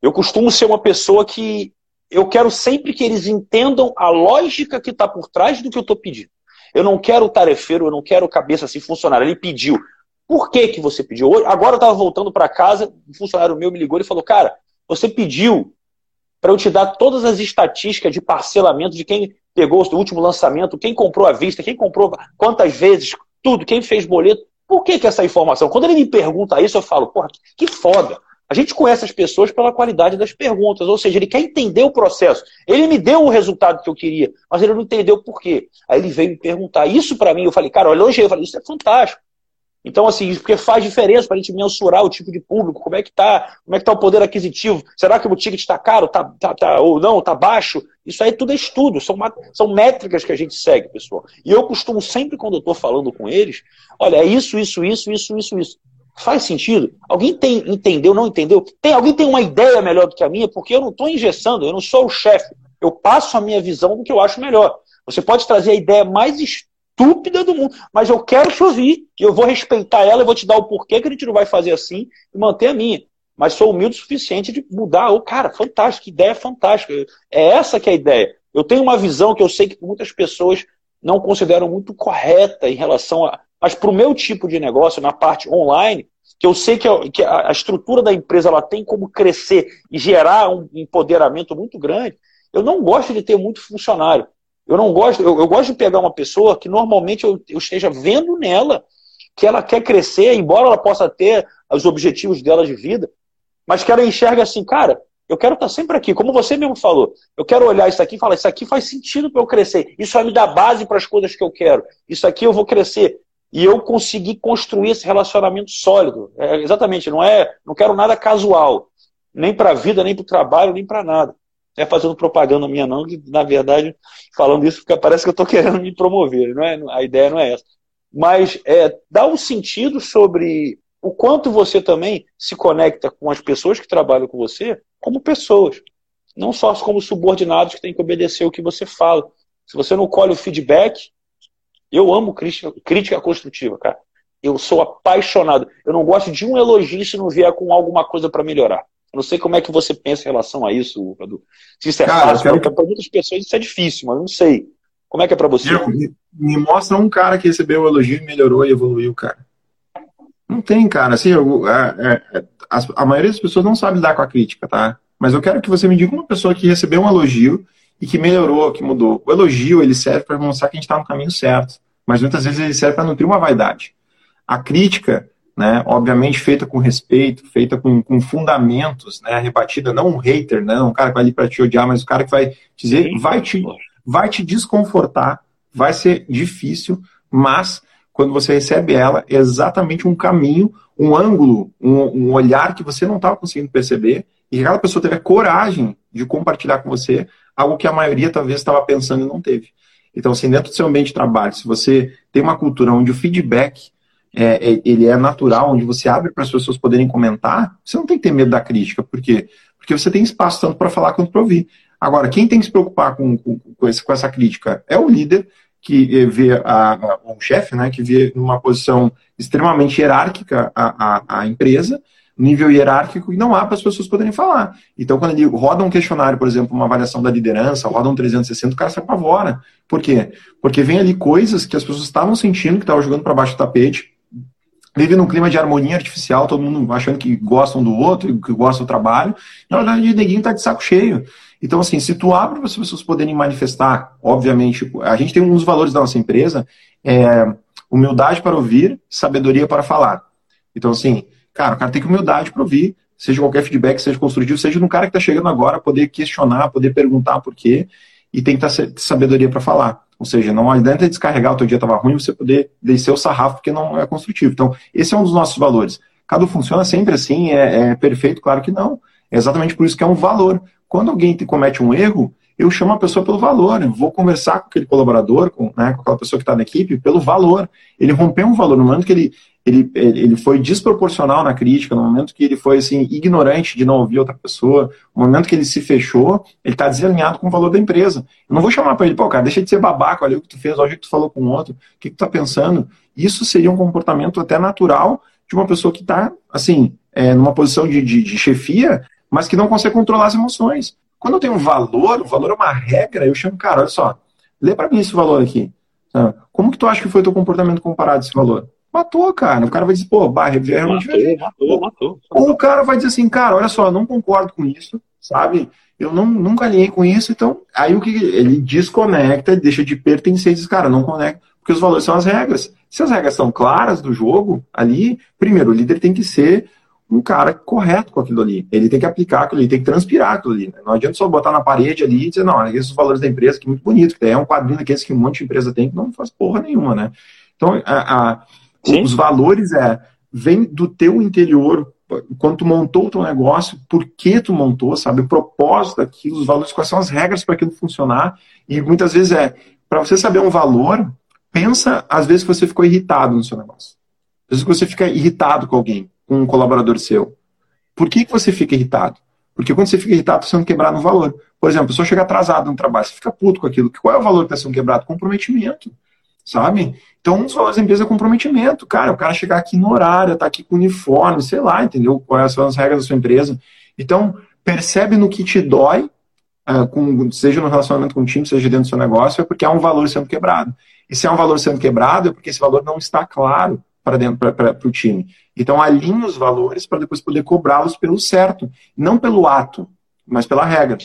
eu costumo ser uma pessoa que eu quero sempre que eles entendam a lógica que está por trás do que eu estou pedindo. Eu não quero o tarefeiro, eu não quero cabeça assim, funcionário. Ele pediu. Por que, que você pediu? Agora eu estava voltando para casa, um funcionário meu me ligou e falou: Cara, você pediu para eu te dar todas as estatísticas de parcelamento de quem pegou o último lançamento, quem comprou à vista, quem comprou quantas vezes, tudo, quem fez boleto. Por que, que essa informação? Quando ele me pergunta isso, eu falo, porra, que foda. A gente conhece as pessoas pela qualidade das perguntas, ou seja, ele quer entender o processo. Ele me deu o resultado que eu queria, mas ele não entendeu por quê. Aí ele veio me perguntar. Isso para mim, eu falei, cara, eu elogiei, eu falei, isso é fantástico. Então, assim, porque faz diferença para a gente mensurar o tipo de público, como é que está, como é que tá o poder aquisitivo. Será que o ticket está caro, tá, tá, tá, ou não, está baixo? Isso aí tudo é estudo, são, são métricas que a gente segue, pessoal. E eu costumo sempre, quando eu estou falando com eles, olha, é isso, isso, isso, isso, isso, isso. Faz sentido? Alguém tem, entendeu, não entendeu? Tem, alguém tem uma ideia melhor do que a minha? Porque eu não estou engessando, eu não sou o chefe. Eu passo a minha visão do que eu acho melhor. Você pode trazer a ideia mais estúpida do mundo, mas eu quero te ouvir, e eu vou respeitar ela, eu vou te dar o porquê que a gente não vai fazer assim e manter a minha. Mas sou humilde o suficiente de mudar. Oh, cara, fantástico, ideia fantástica. É essa que é a ideia. Eu tenho uma visão que eu sei que muitas pessoas não consideram muito correta em relação a. Mas para o meu tipo de negócio, na parte online, que eu sei que a, que a estrutura da empresa ela tem como crescer e gerar um empoderamento muito grande, eu não gosto de ter muito funcionário. Eu não gosto, eu, eu gosto de pegar uma pessoa que normalmente eu, eu, esteja vendo nela que ela quer crescer, embora ela possa ter os objetivos dela de vida, mas que ela enxerga assim, cara, eu quero estar sempre aqui, como você mesmo falou. Eu quero olhar isso aqui e falar, isso aqui faz sentido para eu crescer. Isso vai me dar base para as coisas que eu quero. Isso aqui eu vou crescer. E eu consegui construir esse relacionamento sólido. É, exatamente, não é, não quero nada casual, nem para a vida, nem para o trabalho, nem para nada é fazendo propaganda minha, não, que na verdade, falando isso, parece que eu estou [LAUGHS] querendo me promover, não é? a ideia não é essa. Mas é, dá um sentido sobre o quanto você também se conecta com as pessoas que trabalham com você como pessoas, não só como subordinados que têm que obedecer o que você fala. Se você não colhe o feedback, eu amo crítica, crítica construtiva, cara. Eu sou apaixonado. Eu não gosto de um elogio se não vier com alguma coisa para melhorar. Eu não sei como é que você pensa em relação a isso, Cadu. Se isso é cara, fácil, quero... para muitas pessoas isso é difícil, mas eu não sei. Como é que é para você? Eu, me mostra um cara que recebeu o elogio e melhorou e evoluiu, cara. Não tem, cara. Assim, eu, a, a, a, maioria das pessoas não sabe lidar com a crítica, tá? Mas eu quero que você me diga uma pessoa que recebeu um elogio e que melhorou, que mudou. O elogio, ele serve para mostrar que a gente está no caminho certo. Mas muitas vezes ele serve para nutrir uma vaidade. A crítica, né? Obviamente feita com respeito, feita com, com fundamentos, né? Rebatida, não um hater, né? Um cara que vai ali para te odiar, mas o cara que vai dizer, vai te, vai te desconfortar, vai ser difícil, mas quando você recebe ela, é exatamente um caminho, um ângulo, um, um olhar que você não estava conseguindo perceber, e que aquela pessoa teve a coragem de compartilhar com você algo que a maioria talvez estava pensando e não teve. Então, assim, dentro do seu ambiente de trabalho, se você tem uma cultura onde o feedback é, é, ele é natural, onde você abre para as pessoas poderem comentar, você não tem que ter medo da crítica. Por quê? Porque você tem espaço tanto para falar quanto para ouvir. Agora, quem tem que se preocupar com, com, com, esse, com essa crítica é o líder, que vê a, a, o chefe, né, que vê numa posição extremamente hierárquica a, a, a empresa, nível hierárquico, e não há para as pessoas poderem falar. Então, quando ele roda um questionário, por exemplo, uma avaliação da liderança, roda um 360, o cara se apavora. Por quê? Porque vem ali coisas que as pessoas estavam sentindo que estavam jogando para baixo do tapete, vive num clima de harmonia artificial, todo mundo achando que gostam do outro, que gostam do trabalho. Na verdade, o neguinho tá de saco cheio. Então, assim, se tu abre para as pessoas poderem manifestar, obviamente, a gente tem uns valores da nossa empresa, é humildade para ouvir, sabedoria para falar. Então, assim, cara, o cara tem que humildade para ouvir, seja qualquer feedback, seja construtivo, seja no cara que está chegando agora, poder questionar, poder perguntar por quê, e tem que ter sabedoria para falar. Ou seja, não adianta descarregar o teu dia estava ruim você poder descer o sarrafo porque não é construtivo. Então, esse é um dos nossos valores. Cada funciona sempre assim, é, é perfeito? Claro que não. É exatamente por isso que é um valor. Quando alguém comete um erro, eu chamo a pessoa pelo valor. Eu vou conversar com aquele colaborador, com, né, com aquela pessoa que está na equipe, pelo valor. Ele rompeu um valor. No momento que ele, ele, ele foi desproporcional na crítica, no momento que ele foi assim, ignorante de não ouvir outra pessoa, no momento que ele se fechou, ele está desalinhado com o valor da empresa. Eu não vou chamar para ele, pô, cara, deixa de ser babaca, olha o que tu fez, olha o que tu falou com o outro, o que, tu está pensando. Isso seria um comportamento até natural de uma pessoa que está, assim, é, numa posição de, de, de chefia, mas que não consegue controlar as emoções. Quando eu tenho um valor, o valor é uma regra, eu chamo, cara, olha só, lê para mim esse valor aqui. Como que tu acha que foi o teu comportamento comparado a esse valor? Matou, cara. O cara vai dizer, pô, barra, é matou, matou, matou. Ou o cara vai dizer assim, cara, olha só, não concordo com isso, sabe? Eu não, nunca alinhei com isso, então aí o que ele desconecta, deixa de pertencer diz, cara, não conecta, porque os valores são as regras. Se as regras são claras do jogo, ali, primeiro, o líder tem que ser um cara correto com aquilo ali. Ele tem que aplicar aquilo ali, tem que transpirar aquilo ali. Né? Não adianta só botar na parede ali e dizer, não, esses são os valores da empresa, que é muito bonito, que é um quadrinho daqueles que um monte de empresa tem, que não faz porra nenhuma, né? Então, a, a. Os valores é vem do teu interior, quando tu montou o teu negócio, por que tu montou, sabe? O propósito daquilo, os valores, quais são as regras para aquilo funcionar. E muitas vezes é, para você saber um valor, pensa às vezes que você ficou irritado no seu negócio. Às vezes que você fica irritado com alguém, com um colaborador seu. Por que, que você fica irritado? Porque quando você fica irritado, está sendo quebrado um valor. Por exemplo, a pessoa chega atrasada no trabalho, você fica puto com aquilo. Qual é o valor que está sendo quebrado? Comprometimento. Sabe? Então, um dos valores da empresa é comprometimento. Cara, o cara chegar aqui no horário, tá aqui com uniforme, sei lá, entendeu? Quais são as regras da sua empresa. Então, percebe no que te dói, com, seja no relacionamento com o time, seja dentro do seu negócio, é porque há um valor sendo quebrado. E se há um valor sendo quebrado, é porque esse valor não está claro para dentro para o time. Então alinhe os valores para depois poder cobrá-los pelo certo, não pelo ato, mas pela regra.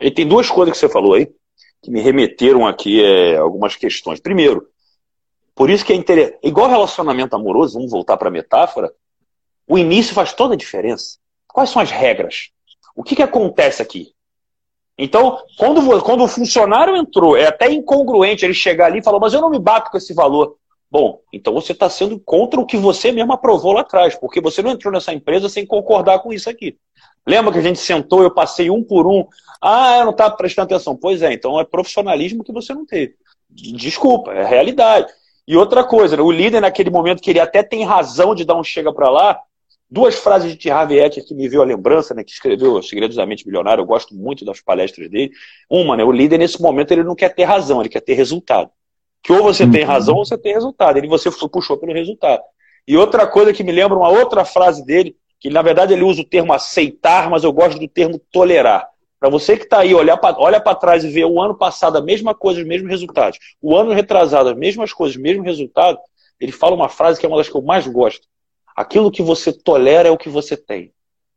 E tem duas coisas que você falou aí que me remeteram aqui é, algumas questões. Primeiro, por isso que é interessante. Igual relacionamento amoroso, vamos voltar para a metáfora, o início faz toda a diferença. Quais são as regras? O que, que acontece aqui? Então, quando, quando o funcionário entrou, é até incongruente ele chegar ali e falar, mas eu não me bato com esse valor. Bom, então você está sendo contra o que você mesmo aprovou lá atrás, porque você não entrou nessa empresa sem concordar com isso aqui. Lembra que a gente sentou, eu passei um por um. Ah, eu não estava prestando atenção. Pois é, então é profissionalismo que você não teve. Desculpa, é realidade. E outra coisa, o líder naquele momento que ele até tem razão de dar um chega para lá. Duas frases de Harvey que me viu a lembrança, né, que escreveu Segredos da Mente Milionária, eu gosto muito das palestras dele. Uma, né, o líder nesse momento ele não quer ter razão, ele quer ter resultado. Que ou você uhum. tem razão ou você tem resultado. Ele você puxou pelo resultado. E outra coisa que me lembra uma outra frase dele, que na verdade ele usa o termo aceitar, mas eu gosto do termo tolerar. Para você que está aí, olhar pra, olha para trás e ver o ano passado a mesma coisa, os mesmos resultados. O ano retrasado, as mesmas coisas, os mesmos resultados. Ele fala uma frase que é uma das que eu mais gosto. Aquilo que você tolera é o que você tem.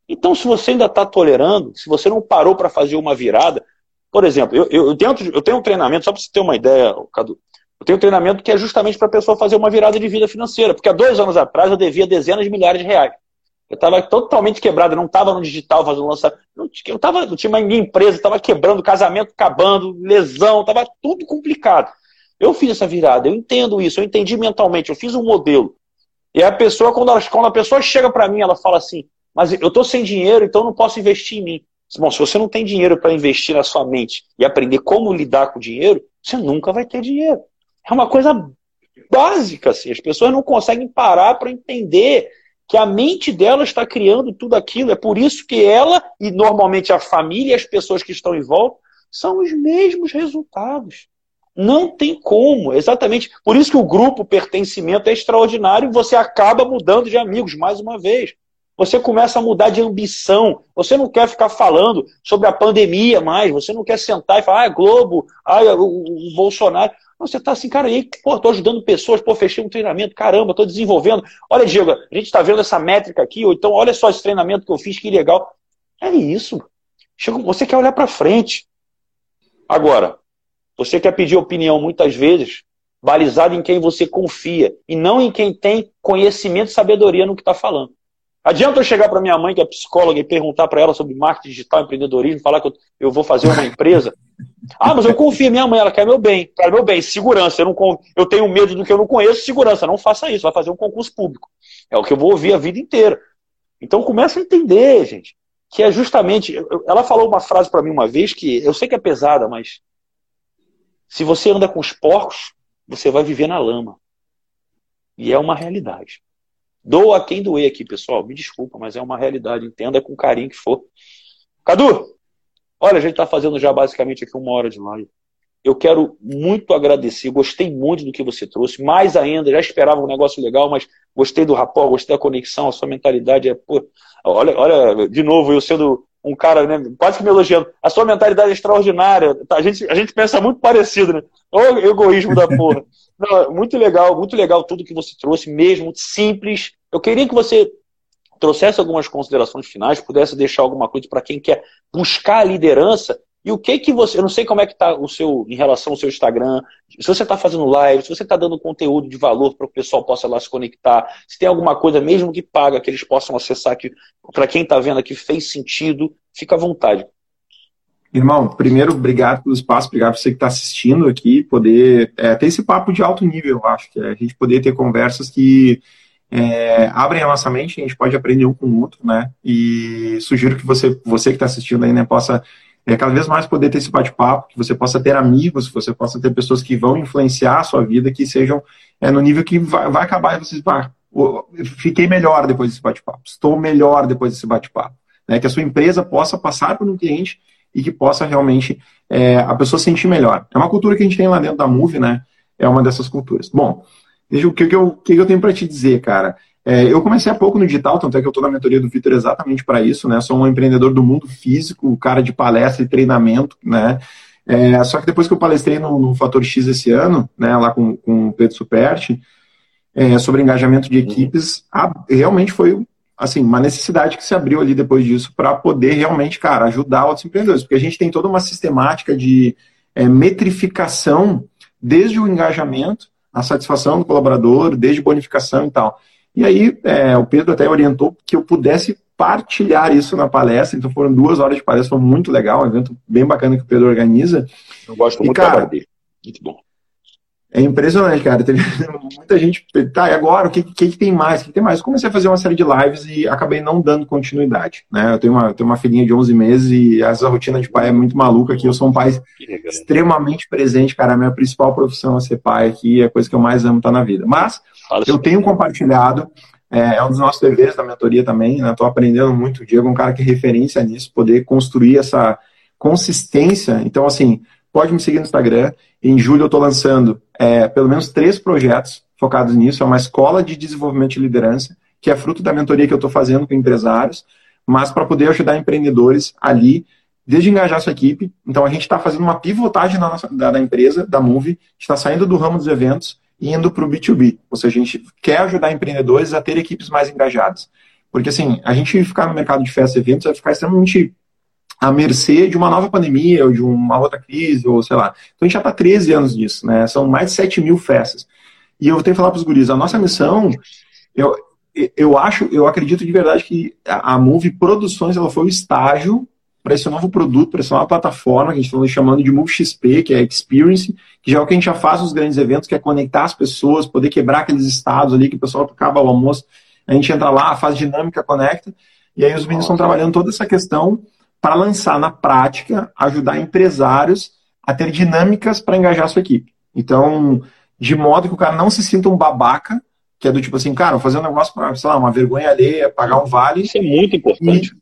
Então, se você ainda está tolerando, se você não parou para fazer uma virada, por exemplo, eu, eu, dentro, eu tenho um treinamento, só para você ter uma ideia, Cadu, eu tenho um treinamento que é justamente para a pessoa fazer uma virada de vida financeira, porque há dois anos atrás eu devia dezenas de milhares de reais. Eu estava totalmente quebrado, não estava no digital fazendo lançamento. Não, eu tava, não tinha uma minha empresa, estava quebrando, casamento acabando, lesão, estava tudo complicado. Eu fiz essa virada, eu entendo isso, eu entendi mentalmente, eu fiz um modelo. E a pessoa, quando, ela, quando a pessoa chega para mim, ela fala assim: Mas eu estou sem dinheiro, então não posso investir em mim. Bom, se você não tem dinheiro para investir na sua mente e aprender como lidar com o dinheiro, você nunca vai ter dinheiro. É uma coisa básica, assim. As pessoas não conseguem parar para entender que a mente dela está criando tudo aquilo. É por isso que ela, e normalmente a família e as pessoas que estão em volta, são os mesmos resultados. Não tem como, exatamente. Por isso que o grupo pertencimento é extraordinário e você acaba mudando de amigos, mais uma vez. Você começa a mudar de ambição. Você não quer ficar falando sobre a pandemia mais. Você não quer sentar e falar, ah, Globo, ah, o, o Bolsonaro. Você está assim, cara, e aí, pô, tô ajudando pessoas, pô, fechei um treinamento, caramba, tô desenvolvendo. Olha, Diego, a gente está vendo essa métrica aqui, ou então, olha só esse treinamento que eu fiz, que legal. É isso. Você quer olhar para frente. Agora, você quer pedir opinião muitas vezes, balizado em quem você confia, e não em quem tem conhecimento e sabedoria no que está falando. Adianta eu chegar para minha mãe, que é psicóloga, e perguntar para ela sobre marketing digital, empreendedorismo, falar que eu, eu vou fazer uma [LAUGHS] empresa? Ah, mas eu confio em minha mãe, ela quer meu bem. Quer meu bem, segurança. Eu, não, eu tenho medo do que eu não conheço, segurança. Não faça isso, vai fazer um concurso público. É o que eu vou ouvir a vida inteira. Então começa a entender, gente, que é justamente. Ela falou uma frase para mim uma vez que eu sei que é pesada, mas se você anda com os porcos, você vai viver na lama. E é uma realidade. Doa quem doer aqui, pessoal. Me desculpa, mas é uma realidade. Entenda com carinho que for. Cadu, olha, a gente está fazendo já basicamente aqui uma hora de live. Eu quero muito agradecer, gostei muito do que você trouxe, mais ainda, já esperava um negócio legal, mas gostei do rapó, gostei da conexão, a sua mentalidade é, pô, olha, olha, de novo, eu sendo um cara, né, quase que me elogiando, a sua mentalidade é extraordinária, a gente, a gente pensa muito parecido, né, o egoísmo da porra. [LAUGHS] Não, muito legal, muito legal tudo que você trouxe, mesmo simples. Eu queria que você trouxesse algumas considerações finais, pudesse deixar alguma coisa para quem quer buscar a liderança. E o que que você, eu não sei como é que está o seu em relação ao seu Instagram, se você está fazendo live, se você está dando conteúdo de valor para o pessoal possa lá se conectar, se tem alguma coisa mesmo que paga que eles possam acessar que para quem está vendo aqui fez sentido, fica à vontade. Irmão, primeiro, obrigado pelo espaço, obrigado por você que está assistindo aqui, poder é, ter esse papo de alto nível, eu acho, que é a gente poder ter conversas que é, abrem a nossa mente, a gente pode aprender um com o outro, né? E sugiro que você, você que está assistindo aí, né, possa é, cada vez mais poder ter esse bate-papo, que você possa ter amigos, que você possa ter pessoas que vão influenciar a sua vida, que sejam é, no nível que vai, vai acabar e vocês, ah, fiquei melhor depois desse bate-papo, estou melhor depois desse bate-papo. Né? Que a sua empresa possa passar por um cliente e que possa realmente é, a pessoa sentir melhor. É uma cultura que a gente tem lá dentro da Move, né? É uma dessas culturas. Bom, o que, que, eu, que, que eu tenho para te dizer, cara? É, eu comecei há pouco no digital, tanto é que eu estou na mentoria do Vitor exatamente para isso, né? Sou um empreendedor do mundo físico, cara de palestra e treinamento, né? É, só que depois que eu palestrei no, no Fator X esse ano, né, lá com, com o Pedro Superti, é, sobre engajamento de equipes, a, realmente foi assim, uma necessidade que se abriu ali depois disso para poder realmente, cara, ajudar outros empreendedores, porque a gente tem toda uma sistemática de é, metrificação desde o engajamento, a satisfação do colaborador, desde bonificação e tal. E aí, é, o Pedro até orientou que eu pudesse partilhar isso na palestra, então foram duas horas de palestra, foi muito legal, um evento bem bacana que o Pedro organiza. Eu gosto muito e, cara, dele, muito bom. É impressionante, cara. Teve [LAUGHS] muita gente. Tá, e agora? O que, que, que tem mais? O que tem mais? Eu comecei a fazer uma série de lives e acabei não dando continuidade. Né? Eu tenho uma, tenho uma filhinha de 11 meses e essa rotina de pai é muito maluca aqui. Eu sou um pai extremamente presente, cara. A minha principal profissão é ser pai aqui, é a coisa que eu mais amo estar tá na vida. Mas eu tenho compartilhado, é, é, um dos nossos deveres da mentoria também. Estou né? aprendendo muito. O Diego é um cara que é referência nisso, poder construir essa consistência. Então, assim, pode me seguir no Instagram. Em julho eu estou lançando é, pelo menos três projetos focados nisso. É uma escola de desenvolvimento de liderança, que é fruto da mentoria que eu estou fazendo com empresários, mas para poder ajudar empreendedores ali, desde engajar sua equipe. Então a gente está fazendo uma pivotagem da, nossa, da, da empresa, da Move, está saindo do ramo dos eventos e indo para o B2B. Ou seja, a gente quer ajudar empreendedores a ter equipes mais engajadas. Porque assim, a gente ficar no mercado de festas e eventos vai ficar extremamente à mercê de uma nova pandemia ou de uma outra crise, ou sei lá. Então a gente já está 13 anos nisso, né? São mais de 7 mil festas. E eu tenho que falar para os guris, a nossa missão, eu, eu acho, eu acredito de verdade que a Move Produções ela foi o estágio para esse novo produto, para essa nova plataforma que a gente está chamando de Move XP, que é Experience, que já é o que a gente já faz nos grandes eventos, que é conectar as pessoas, poder quebrar aqueles estados ali que o pessoal acaba o almoço, a gente entra lá, faz dinâmica, conecta, e aí os meninos estão trabalhando toda essa questão para lançar na prática, ajudar empresários a ter dinâmicas para engajar a sua equipe. Então, de modo que o cara não se sinta um babaca, que é do tipo assim, cara, vou fazer um negócio para, sei lá, uma vergonha alheia, pagar um vale. Isso é muito importante.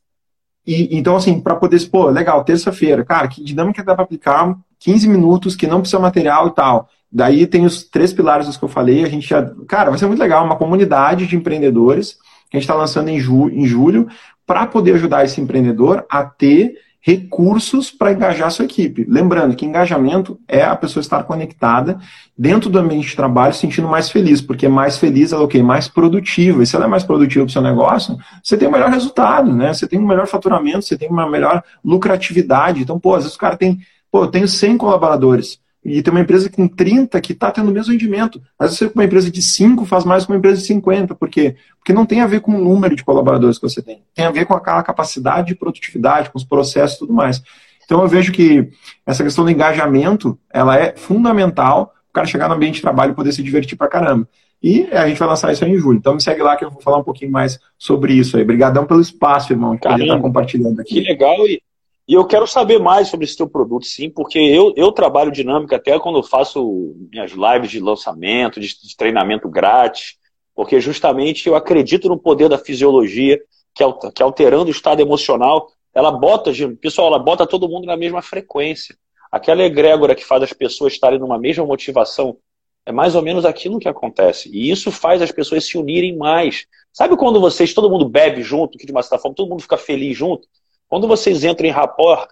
E, e então, assim, para poder, pô, legal, terça-feira, cara, que dinâmica dá para aplicar? 15 minutos, que não precisa material e tal. Daí tem os três pilares dos que eu falei, a gente já. Cara, vai ser muito legal, uma comunidade de empreendedores que a gente está lançando em, ju, em julho, para poder ajudar esse empreendedor a ter recursos para engajar sua equipe. Lembrando que engajamento é a pessoa estar conectada dentro do ambiente de trabalho, sentindo mais feliz, porque mais feliz ela é o quê? Mais produtiva. E se ela é mais produtiva para o seu negócio, você tem um melhor resultado, né? Você tem um melhor faturamento, você tem uma melhor lucratividade. Então, pô, às vezes o cara tem, pô, eu tenho 100 colaboradores e tem uma empresa tem 30 que está tendo o mesmo rendimento. Às vezes você com uma empresa de 5 faz mais que uma empresa de 50. Por quê? Porque não tem a ver com o número de colaboradores que você tem. Tem a ver com aquela capacidade de produtividade, com os processos e tudo mais. Então eu vejo que essa questão do engajamento, ela é fundamental o cara chegar no ambiente de trabalho e poder se divertir pra caramba. E a gente vai lançar isso aí em julho. Então me segue lá que eu vou falar um pouquinho mais sobre isso aí. Obrigadão pelo espaço, irmão, que estar compartilhando aqui. Que legal e e eu quero saber mais sobre esse teu produto, sim, porque eu, eu trabalho dinâmica até quando eu faço minhas lives de lançamento, de, de treinamento grátis, porque justamente eu acredito no poder da fisiologia, que, que alterando o estado emocional, ela bota, pessoal, ela bota todo mundo na mesma frequência. Aquela egrégora que faz as pessoas estarem numa mesma motivação é mais ou menos aquilo que acontece. E isso faz as pessoas se unirem mais. Sabe quando vocês, todo mundo bebe junto, que de uma certa forma todo mundo fica feliz junto? Quando vocês entram em rapport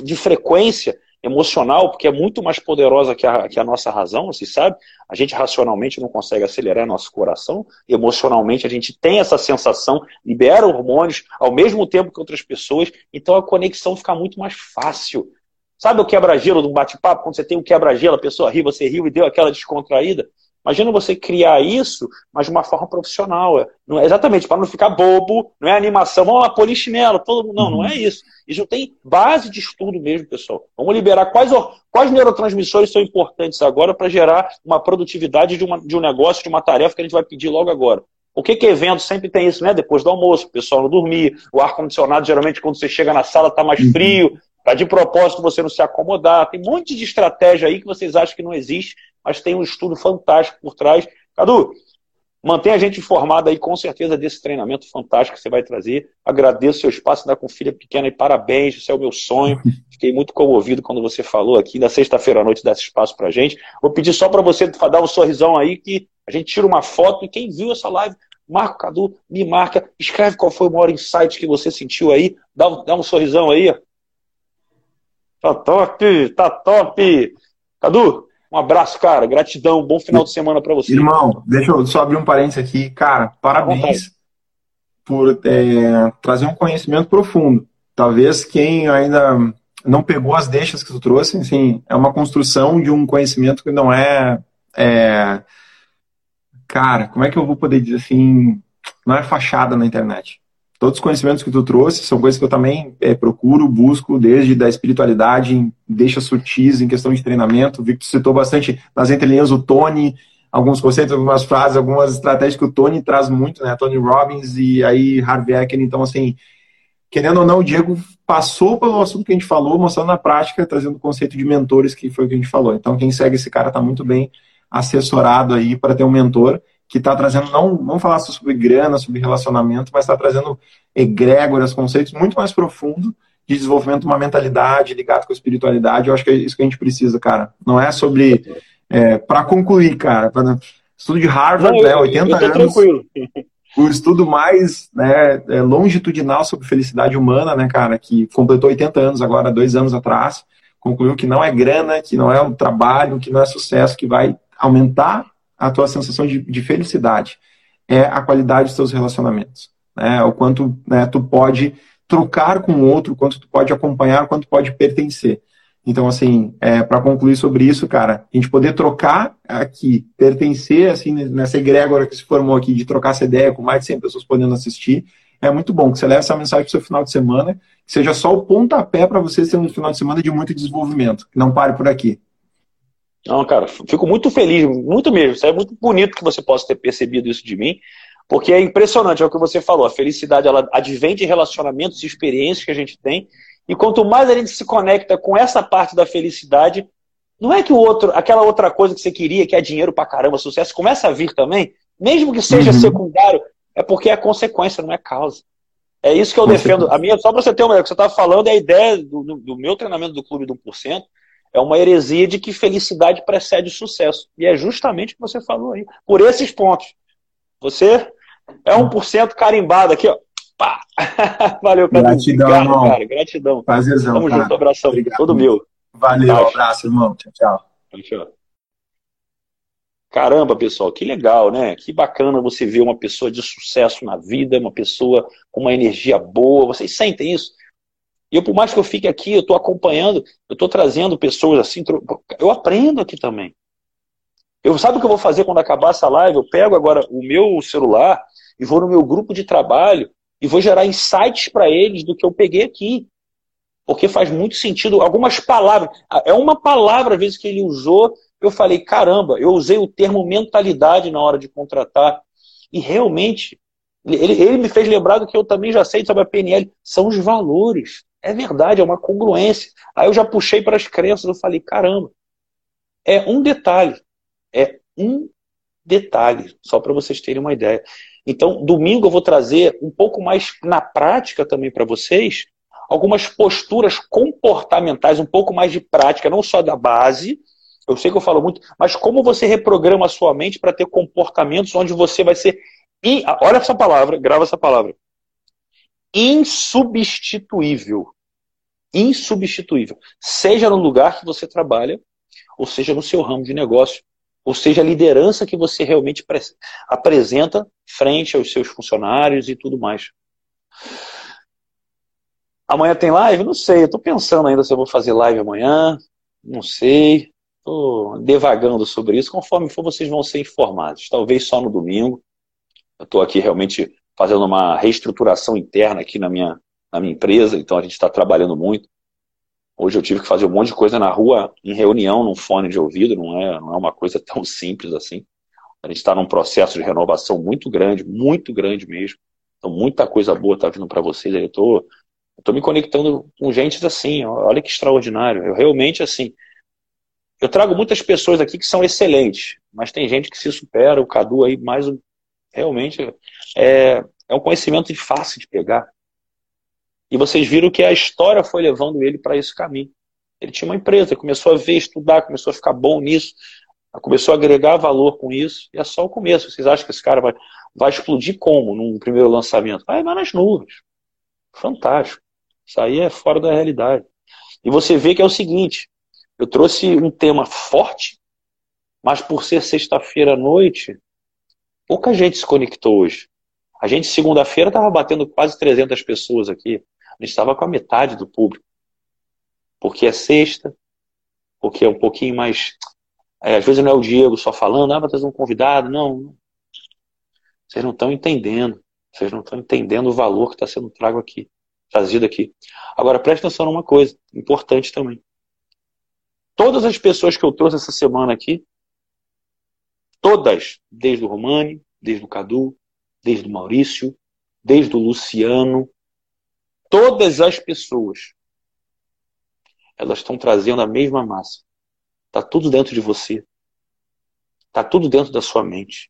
de frequência emocional, porque é muito mais poderosa que a, que a nossa razão, vocês sabem, a gente racionalmente não consegue acelerar nosso coração, emocionalmente a gente tem essa sensação, libera hormônios ao mesmo tempo que outras pessoas, então a conexão fica muito mais fácil. Sabe o quebra-gelo de um bate-papo? Quando você tem um quebra-gelo, a pessoa ri, você riu e deu aquela descontraída. Imagina você criar isso, mas de uma forma profissional. É, não é exatamente, para não ficar bobo, não é animação, vamos lá, polichinelo, todo mundo. Não, não é isso. Isso tem base de estudo mesmo, pessoal. Vamos liberar quais, quais neurotransmissores são importantes agora para gerar uma produtividade de, uma, de um negócio, de uma tarefa que a gente vai pedir logo agora. O que, que evento sempre tem isso, né? Depois do almoço, o pessoal não dormir, o ar-condicionado, geralmente, quando você chega na sala, está mais uhum. frio, para de propósito você não se acomodar. Tem um monte de estratégia aí que vocês acham que não existe, mas tem um estudo fantástico por trás. Cadu, mantenha a gente informado aí com certeza desse treinamento fantástico que você vai trazer. Agradeço o seu espaço, ainda com filha pequena e parabéns, isso é o meu sonho. [LAUGHS] Fiquei muito comovido quando você falou aqui, na sexta-feira à noite, desse espaço pra gente. Vou pedir só para você dar um sorrisão aí, que a gente tira uma foto e quem viu essa live, marca o Cadu, me marca, escreve qual foi o maior insight que você sentiu aí, dá um, dá um sorrisão aí. Tá top, tá top. Cadu, um abraço, cara. Gratidão. Bom final de semana para você. Irmão, deixa eu só abrir um parênteses aqui. Cara, parabéns por é, trazer um conhecimento profundo. Talvez quem ainda não pegou as deixas que tu trouxe, assim, é uma construção de um conhecimento que não é, é cara, como é que eu vou poder dizer assim, não é fachada na internet todos os conhecimentos que tu trouxe são coisas que eu também é, procuro, busco, desde da espiritualidade, deixa sutis em questão de treinamento. Vi que tu citou bastante nas entrelinhas o Tony, alguns conceitos, algumas frases, algumas estratégias que o Tony traz muito, né? Tony Robbins e aí Harvey Ecker. Então, assim, querendo ou não, o Diego passou pelo assunto que a gente falou, mostrando na prática, trazendo o conceito de mentores, que foi o que a gente falou. Então, quem segue esse cara está muito bem assessorado aí para ter um mentor que está trazendo, não vamos falar sobre grana, sobre relacionamento, mas está trazendo egrégoras, conceitos muito mais profundos de desenvolvimento de uma mentalidade ligada com a espiritualidade. Eu acho que é isso que a gente precisa, cara. Não é sobre. É, para concluir, cara, pra, estudo de Harvard, não, né, 80 eu anos. Tranquilo. O estudo mais né, é, longitudinal sobre felicidade humana, né, cara, que completou 80 anos agora, dois anos atrás, concluiu que não é grana, que não é um trabalho, que não é sucesso que vai aumentar a tua sensação de, de felicidade, é a qualidade dos teus relacionamentos. Né? O quanto né, tu pode trocar com o outro, quanto tu pode acompanhar, quanto pode pertencer. Então, assim, é, para concluir sobre isso, cara, a gente poder trocar aqui, pertencer, assim, nessa egrégora que se formou aqui, de trocar essa ideia com mais de 100 pessoas podendo assistir, é muito bom. Que você leve essa mensagem para o seu final de semana, que seja só o pontapé para você ser um final de semana de muito desenvolvimento. Não pare por aqui. Não, cara, fico muito feliz, muito mesmo. Isso é muito bonito que você possa ter percebido isso de mim, porque é impressionante, é o que você falou. A felicidade ela advém de relacionamentos e experiências que a gente tem. E quanto mais a gente se conecta com essa parte da felicidade, não é que o outro, aquela outra coisa que você queria, que é dinheiro pra caramba, sucesso, começa a vir também, mesmo que seja uhum. secundário, é porque é consequência, não é causa. É isso que eu defendo. A minha, só para você ter uma ideia, o que você estava falando é a ideia do, do, do meu treinamento do Clube do 1%, é uma heresia de que felicidade precede sucesso. E é justamente o que você falou aí. Por esses pontos. Você é 1% carimbado aqui, ó. Pá. [LAUGHS] Valeu, Cadu. Gratidão, Obrigado, irmão. cara. Gratidão. Prazerzão, Tamo cara. junto, abração. Obrigado. Todo meu. Valeu, um abraço, irmão. Tchau, tchau. Tchau. Caramba, pessoal, que legal, né? Que bacana você ver uma pessoa de sucesso na vida, uma pessoa com uma energia boa. Vocês sentem isso? E eu, por mais que eu fique aqui, eu estou acompanhando, eu estou trazendo pessoas assim, eu aprendo aqui também. Eu sabe o que eu vou fazer quando acabar essa live? Eu pego agora o meu celular e vou no meu grupo de trabalho e vou gerar insights para eles do que eu peguei aqui. Porque faz muito sentido. Algumas palavras. É uma palavra, às vezes, que ele usou. Eu falei, caramba, eu usei o termo mentalidade na hora de contratar. E realmente, ele, ele me fez lembrar do que eu também já sei sobre a PNL. São os valores. É verdade, é uma congruência. Aí eu já puxei para as crenças, eu falei, caramba, é um detalhe. É um detalhe, só para vocês terem uma ideia. Então, domingo eu vou trazer um pouco mais na prática também para vocês algumas posturas comportamentais, um pouco mais de prática, não só da base. Eu sei que eu falo muito, mas como você reprograma a sua mente para ter comportamentos onde você vai ser. Olha essa palavra, grava essa palavra. Insubstituível insubstituível, seja no lugar que você trabalha, ou seja no seu ramo de negócio, ou seja a liderança que você realmente apresenta frente aos seus funcionários e tudo mais. Amanhã tem live? Não sei, eu estou pensando ainda se eu vou fazer live amanhã, não sei. Estou devagando sobre isso. Conforme for, vocês vão ser informados. Talvez só no domingo. Eu estou aqui realmente fazendo uma reestruturação interna aqui na minha, na minha empresa, então a gente está trabalhando muito. Hoje eu tive que fazer um monte de coisa na rua, em reunião, num fone de ouvido, não é, não é uma coisa tão [LAUGHS] simples assim. A gente está num processo de renovação muito grande, muito grande mesmo. Então, muita coisa boa está vindo para vocês. Eu estou tô me conectando com gente assim, olha que extraordinário. Eu realmente, assim, eu trago muitas pessoas aqui que são excelentes, mas tem gente que se supera, o Cadu aí, mais um, realmente é, é um conhecimento fácil de pegar. E vocês viram que a história foi levando ele para esse caminho. Ele tinha uma empresa, começou a ver, estudar, começou a ficar bom nisso, começou a agregar valor com isso, e é só o começo. Vocês acham que esse cara vai, vai explodir como num primeiro lançamento? Vai, vai nas nuvens. Fantástico. Isso aí é fora da realidade. E você vê que é o seguinte: eu trouxe um tema forte, mas por ser sexta-feira à noite, pouca gente se conectou hoje. A gente, segunda-feira, estava batendo quase 300 pessoas aqui. Gente estava com a metade do público. Porque é sexta, porque é um pouquinho mais. É, às vezes não é o Diego só falando, ah, vai trazer um convidado. Não. Vocês não estão entendendo. Vocês não estão entendendo o valor que está sendo trago aqui, trazido aqui. Agora, preste atenção numa coisa importante também. Todas as pessoas que eu trouxe essa semana aqui, todas, desde o Romani, desde o Cadu, desde o Maurício, desde o Luciano, todas as pessoas, elas estão trazendo a mesma massa. Está tudo dentro de você. Está tudo dentro da sua mente.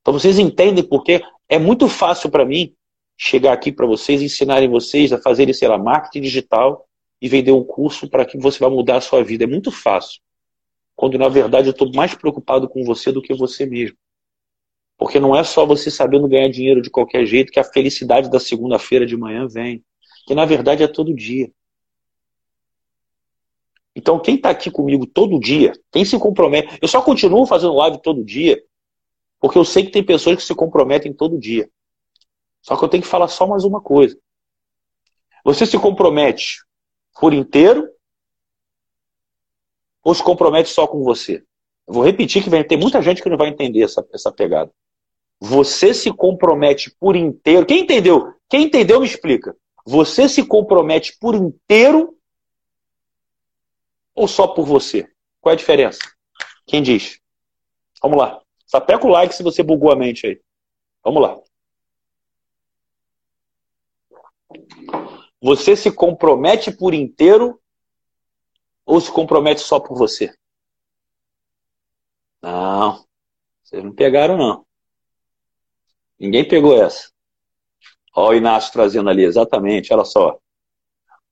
Então vocês entendem porque é muito fácil para mim chegar aqui para vocês, ensinarem vocês a fazerem, sei lá, marketing digital e vender um curso para que você vai mudar a sua vida. É muito fácil. Quando na verdade eu estou mais preocupado com você do que você mesmo. Porque não é só você sabendo ganhar dinheiro de qualquer jeito que a felicidade da segunda-feira de manhã vem. Que na verdade é todo dia. Então, quem está aqui comigo todo dia, quem se compromete. Eu só continuo fazendo live todo dia, porque eu sei que tem pessoas que se comprometem todo dia. Só que eu tenho que falar só mais uma coisa. Você se compromete por inteiro ou se compromete só com você? Eu vou repetir que vai ter muita gente que não vai entender essa, essa pegada. Você se compromete por inteiro. Quem entendeu? Quem entendeu, me explica. Você se compromete por inteiro ou só por você? Qual é a diferença? Quem diz? Vamos lá. Sapeca o like se você bugou a mente aí. Vamos lá. Você se compromete por inteiro ou se compromete só por você? Não. Vocês não pegaram, não. Ninguém pegou essa. Olha o Inácio trazendo ali, exatamente, olha só.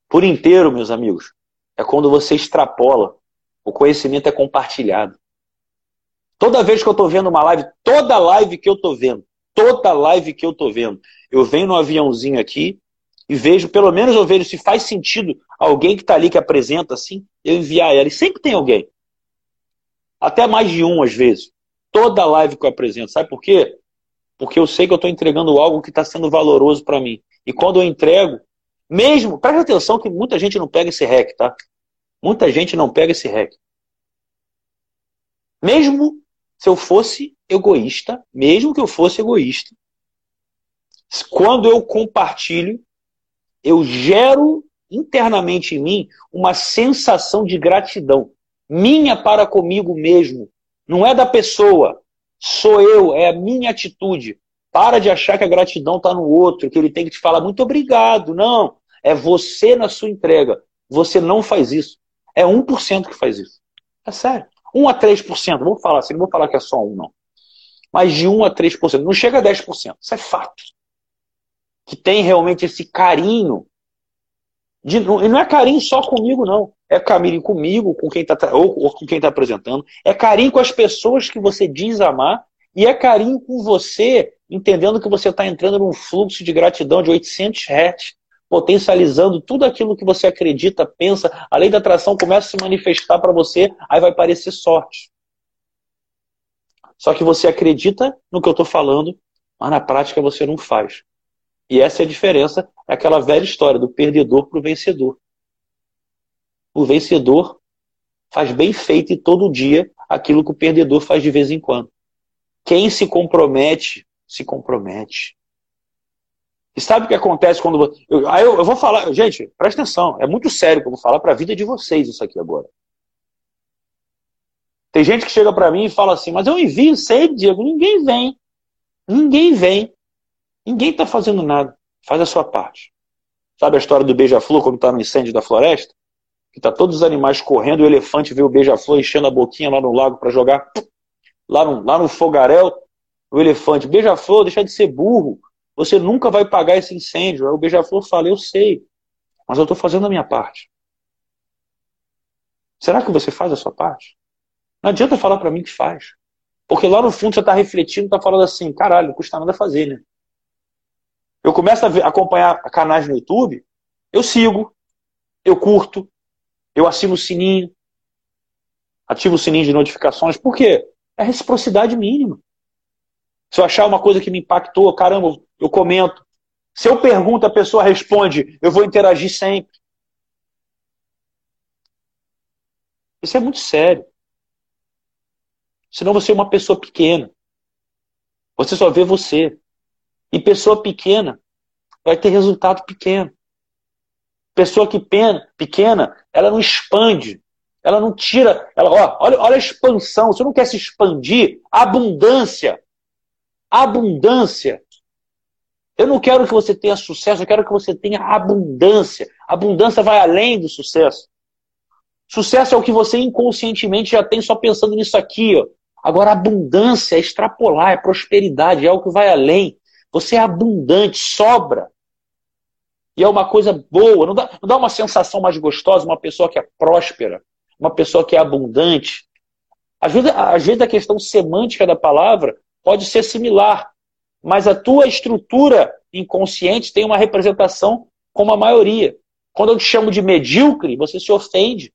Por inteiro, meus amigos, é quando você extrapola. O conhecimento é compartilhado. Toda vez que eu estou vendo uma live, toda live que eu estou vendo, toda live que eu estou vendo, eu venho no aviãozinho aqui e vejo, pelo menos eu vejo se faz sentido alguém que está ali que apresenta assim, eu enviar ela. E sempre tem alguém. Até mais de um, às vezes. Toda live que eu apresento. Sabe por quê? Porque eu sei que eu estou entregando algo que está sendo valoroso para mim. E quando eu entrego, mesmo, preste atenção que muita gente não pega esse REC, tá? Muita gente não pega esse REC. Mesmo se eu fosse egoísta, mesmo que eu fosse egoísta, quando eu compartilho, eu gero internamente em mim uma sensação de gratidão, minha para comigo mesmo, não é da pessoa, sou eu, é a minha atitude. Para de achar que a gratidão está no outro, que ele tem que te falar muito obrigado. Não, é você na sua entrega. Você não faz isso. É 1% que faz isso. É sério. 1 a 3%. Vou falar assim, não vou falar que é só 1, não. Mas de 1 a 3%. Não chega a 10%. Isso é fato. Que tem realmente esse carinho. De, e não é carinho só comigo, não. É carinho comigo, com quem está ou, ou com quem está apresentando. É carinho com as pessoas que você diz amar. E é carinho com você, entendendo que você está entrando num fluxo de gratidão de 800 Hz potencializando tudo aquilo que você acredita, pensa, a lei da atração começa a se manifestar para você, aí vai parecer sorte. Só que você acredita no que eu estou falando, mas na prática você não faz. E essa é a diferença, é aquela velha história do perdedor para o vencedor. O vencedor, faz bem feito e todo dia aquilo que o perdedor faz de vez em quando. Quem se compromete, se compromete. E sabe o que acontece quando. Eu, aí eu, eu vou falar, gente, presta atenção, é muito sério que eu vou falar para a vida de vocês isso aqui agora. Tem gente que chega para mim e fala assim, mas eu envio sempre, Diego, ninguém vem. Ninguém vem. Ninguém está fazendo nada. Faz a sua parte. Sabe a história do beija-flor quando está no incêndio da floresta? Que tá todos os animais correndo, o elefante vê o beija-flor enchendo a boquinha lá no lago para jogar lá no, lá no fogaréu. O elefante, beija-flor, deixa de ser burro. Você nunca vai pagar esse incêndio. Aí o beija-flor fala: Eu sei, mas eu estou fazendo a minha parte. Será que você faz a sua parte? Não adianta falar para mim que faz. Porque lá no fundo você está refletindo, está falando assim: caralho, não custa nada fazer, né? Eu começo a acompanhar canais no YouTube, eu sigo, eu curto, eu assino o sininho, ativo o sininho de notificações. Por quê? É reciprocidade mínima. Se eu achar uma coisa que me impactou, caramba, eu comento. Se eu pergunto, a pessoa responde, eu vou interagir sempre. Isso é muito sério. Senão você é uma pessoa pequena. Você só vê você. E pessoa pequena vai ter resultado pequeno. Pessoa que pena, pequena, ela não expande. Ela não tira. Ela, ó, olha, olha a expansão. Você não quer se expandir, abundância. Abundância eu não quero que você tenha sucesso, eu quero que você tenha abundância. Abundância vai além do sucesso. Sucesso é o que você inconscientemente já tem só pensando nisso aqui. Ó. Agora, abundância é extrapolar, é prosperidade, é o que vai além. Você é abundante, sobra. E é uma coisa boa. Não dá, não dá uma sensação mais gostosa uma pessoa que é próspera, uma pessoa que é abundante. Às vezes, às vezes a questão semântica da palavra pode ser similar mas a tua estrutura inconsciente tem uma representação como a maioria. Quando eu te chamo de medíocre, você se ofende.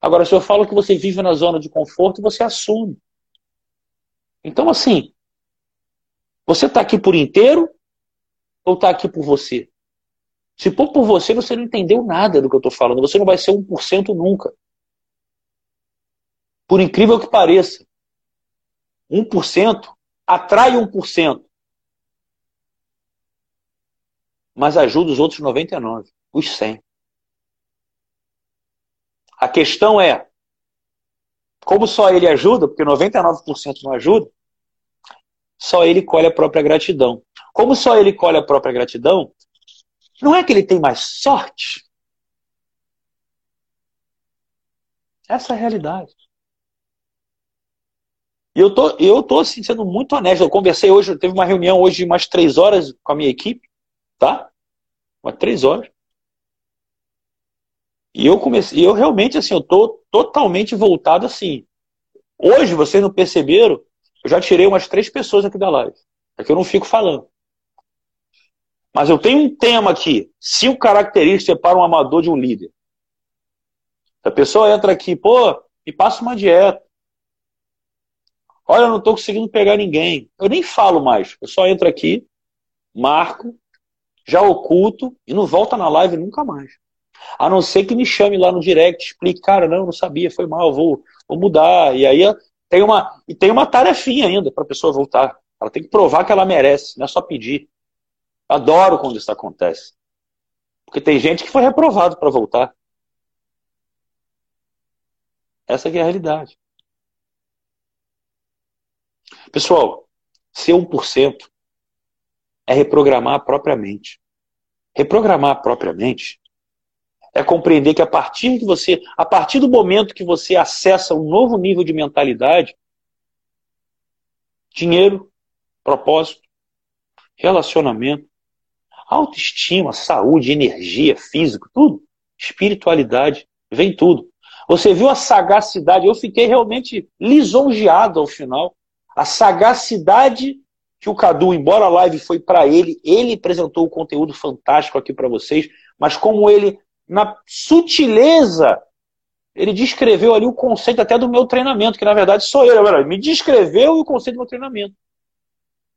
Agora, se eu falo que você vive na zona de conforto, você assume. Então, assim, você está aqui por inteiro ou está aqui por você? Se for por você, você não entendeu nada do que eu estou falando. Você não vai ser 1% nunca. Por incrível que pareça, 1% atrai 1%, mas ajuda os outros 99, os 100. A questão é, como só ele ajuda, porque 99% não ajuda, só ele colhe a própria gratidão. Como só ele colhe a própria gratidão, não é que ele tem mais sorte. Essa é a realidade. E eu tô, eu tô assim, sendo muito honesto. Eu conversei hoje, teve uma reunião hoje de umas três horas com a minha equipe, tá? Umas três horas. E eu comecei, eu realmente assim, eu tô totalmente voltado assim. Hoje, vocês não perceberam, eu já tirei umas três pessoas aqui da live. É que eu não fico falando. Mas eu tenho um tema aqui. Cinco características para um amador de um líder. A pessoa entra aqui, pô, me passa uma dieta. Olha, eu não estou conseguindo pegar ninguém. Eu nem falo mais. Eu só entro aqui, marco, já oculto e não volta na live nunca mais. A não ser que me chame lá no direct, explique, cara, não, não sabia, foi mal, vou, vou mudar. E aí tem uma, e tem uma tarefinha ainda para a pessoa voltar. Ela tem que provar que ela merece, não é só pedir. Adoro quando isso acontece. Porque tem gente que foi reprovado para voltar. Essa é a realidade. Pessoal, ser 1% é reprogramar a própria mente. Reprogramar a própria mente é compreender que a partir de você, a partir do momento que você acessa um novo nível de mentalidade, dinheiro, propósito, relacionamento, autoestima, saúde, energia, físico, tudo, espiritualidade, vem tudo. Você viu a sagacidade, eu fiquei realmente lisonjeado ao final a sagacidade que o Cadu, embora a live foi para ele, ele apresentou o conteúdo fantástico aqui para vocês, mas como ele, na sutileza, ele descreveu ali o conceito até do meu treinamento, que na verdade sou eu, ele me descreveu o conceito do meu treinamento.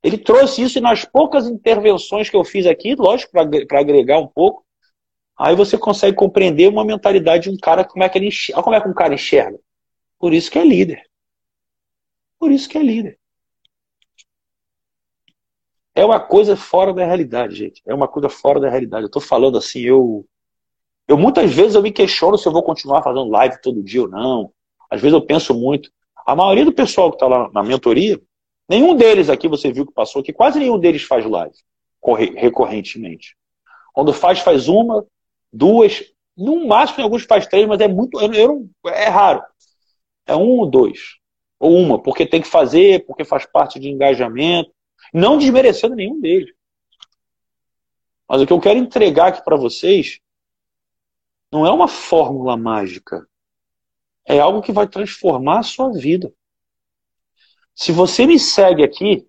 Ele trouxe isso e nas poucas intervenções que eu fiz aqui, lógico, para agregar um pouco, Aí você consegue compreender uma mentalidade de um cara, como é que ele enxerga. como é que um cara enxerga. Por isso que é líder. Por isso que é líder. É uma coisa fora da realidade, gente. É uma coisa fora da realidade. Eu tô falando assim, eu. Eu muitas vezes eu me questiono se eu vou continuar fazendo live todo dia ou não. Às vezes eu penso muito. A maioria do pessoal que está lá na mentoria, nenhum deles aqui você viu que passou aqui, quase nenhum deles faz live recorrentemente. Quando faz, faz uma, duas, no máximo alguns faz três, mas é muito, eu, eu, é raro. É um ou dois. Ou uma, porque tem que fazer, porque faz parte de engajamento. Não desmerecendo nenhum deles. Mas o que eu quero entregar aqui para vocês não é uma fórmula mágica. É algo que vai transformar a sua vida. Se você me segue aqui,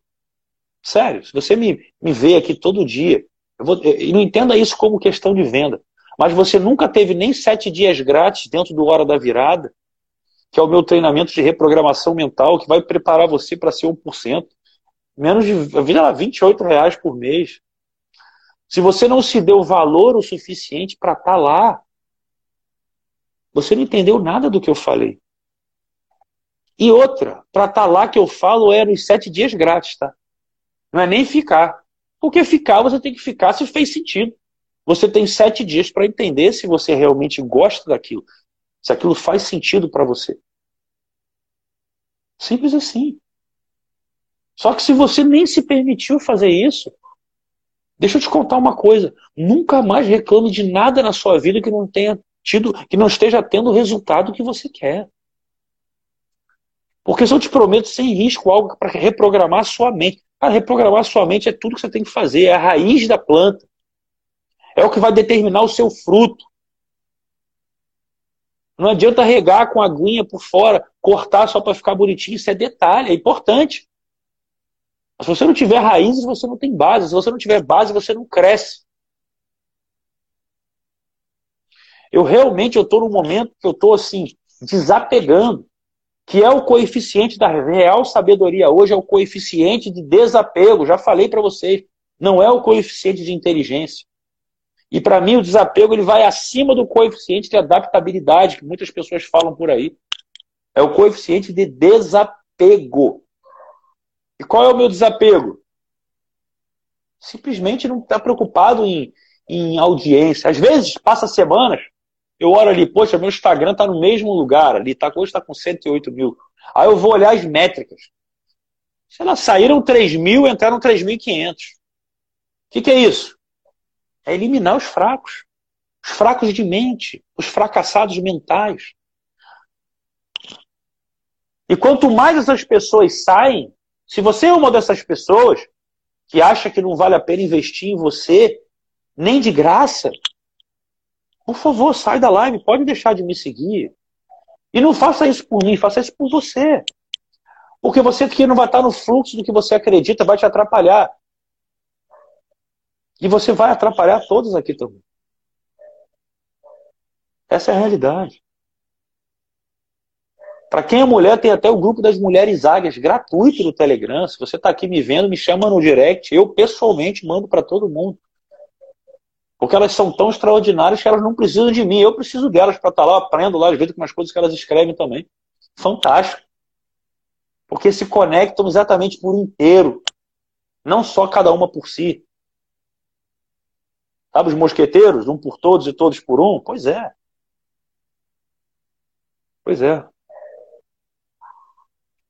sério, se você me, me vê aqui todo dia, eu vou, e não entenda isso como questão de venda, mas você nunca teve nem sete dias grátis dentro do Hora da Virada, que é o meu treinamento de reprogramação mental, que vai preparar você para ser 1%. Menos de lá, 28 reais por mês. Se você não se deu valor o suficiente para estar tá lá, você não entendeu nada do que eu falei. E outra, para estar tá lá que eu falo é nos sete dias grátis, tá? Não é nem ficar. Porque ficar, você tem que ficar se fez sentido. Você tem sete dias para entender se você realmente gosta daquilo, se aquilo faz sentido para você. Simples assim. Só que se você nem se permitiu fazer isso, deixa eu te contar uma coisa: nunca mais reclame de nada na sua vida que não tenha tido, que não esteja tendo o resultado que você quer. Porque se eu te prometo sem risco algo para reprogramar a sua mente. Para reprogramar a sua mente é tudo que você tem que fazer, é a raiz da planta. É o que vai determinar o seu fruto. Não adianta regar com a aguinha por fora, cortar só para ficar bonitinho, isso é detalhe, é importante. Mas se você não tiver raízes, você não tem base. Se você não tiver base, você não cresce. Eu realmente eu estou num momento que eu estou assim, desapegando, que é o coeficiente da real sabedoria hoje, é o coeficiente de desapego. Já falei para vocês, não é o coeficiente de inteligência. E para mim o desapego ele vai acima do coeficiente de adaptabilidade que muitas pessoas falam por aí. É o coeficiente de desapego. E qual é o meu desapego? Simplesmente não estar tá preocupado em, em audiência. Às vezes, passa semanas, eu olho ali, poxa, meu Instagram está no mesmo lugar, ali tá, hoje está com 108 mil. Aí eu vou olhar as métricas. Se elas saíram 3 mil, entraram 3.500. O que, que é isso? É eliminar os fracos. Os fracos de mente, os fracassados mentais. E quanto mais essas pessoas saem, se você é uma dessas pessoas que acha que não vale a pena investir em você, nem de graça, por favor, sai da live, pode deixar de me seguir. E não faça isso por mim, faça isso por você. Porque você aqui não vai estar no fluxo do que você acredita, vai te atrapalhar. E você vai atrapalhar todos aqui também. Essa é a realidade. Para quem é mulher, tem até o grupo das mulheres águias gratuito no Telegram. Se você está aqui me vendo, me chama no direct. Eu pessoalmente mando para todo mundo. Porque elas são tão extraordinárias que elas não precisam de mim. Eu preciso delas para estar tá lá, aprendo lá, às vezes com as coisas que elas escrevem também. Fantástico. Porque se conectam exatamente por inteiro. Não só cada uma por si. Sabe os mosqueteiros? Um por todos e todos por um? Pois é. Pois é.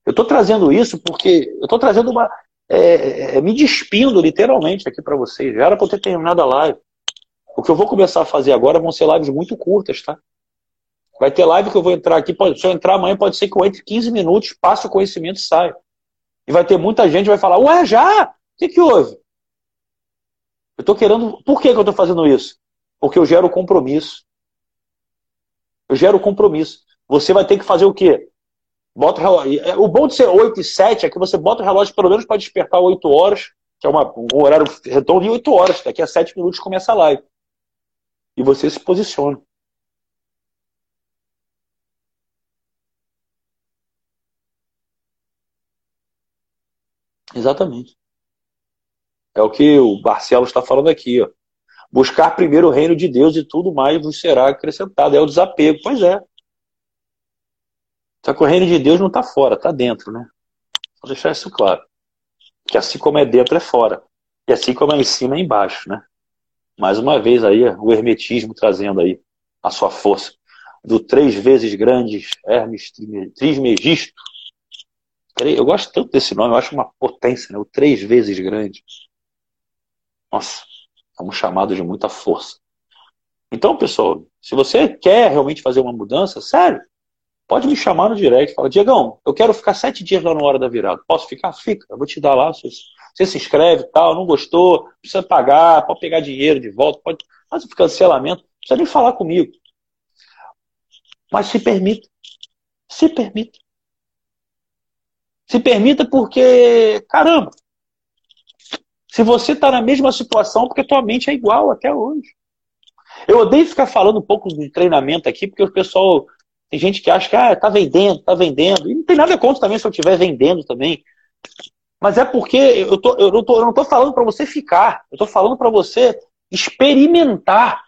Eu estou trazendo isso porque eu estou trazendo uma. É, é, é, me despindo literalmente aqui para vocês. Já era para eu ter terminado a live. O que eu vou começar a fazer agora vão ser lives muito curtas, tá? Vai ter live que eu vou entrar aqui, pode, se eu entrar amanhã, pode ser que eu entre 15 minutos, passe o conhecimento e saia. E vai ter muita gente que vai falar, ué, já? O que, que houve? Eu estou querendo. Por que, que eu estou fazendo isso? Porque eu gero compromisso. Eu gero compromisso. Você vai ter que fazer o quê? Bota o relógio. É, o bom de ser 8 e 7 é que você bota o relógio pelo menos para despertar 8 horas, que é uma, um horário redondo de 8 horas. Daqui a 7 minutos começa a live e você se posiciona. Exatamente. É o que o Barcelos está falando aqui. Ó. Buscar primeiro o reino de Deus e tudo mais vos será acrescentado. É o desapego. Pois é. Só que o reino de Deus não está fora, está dentro, né? Vou deixar isso claro. Que assim como é dentro, é fora. E assim como é em cima, é embaixo, né? Mais uma vez aí, o hermetismo trazendo aí a sua força. Do três vezes grandes Hermes Trismegisto. Eu gosto tanto desse nome, eu acho uma potência, né? O três vezes grande. Nossa, é um chamado de muita força. Então, pessoal, se você quer realmente fazer uma mudança, sério, pode me chamar no direct. Fala, Diegão, eu quero ficar sete dias lá na hora da virada. Posso ficar? Fica. Eu vou te dar lá. Você se inscreve tal, não gostou, precisa pagar, pode pegar dinheiro de volta, pode fazer cancelamento. Não precisa nem falar comigo. Mas se permita. Se permita. Se permita porque, caramba, se você está na mesma situação, porque tua mente é igual até hoje. Eu odeio ficar falando um pouco de treinamento aqui, porque o pessoal. Tem gente que acha que ah, tá vendendo, tá vendendo. E não tem nada contra também se eu estiver vendendo também. Mas é porque eu, tô, eu, não, tô, eu não tô falando para você ficar. Eu tô falando para você experimentar.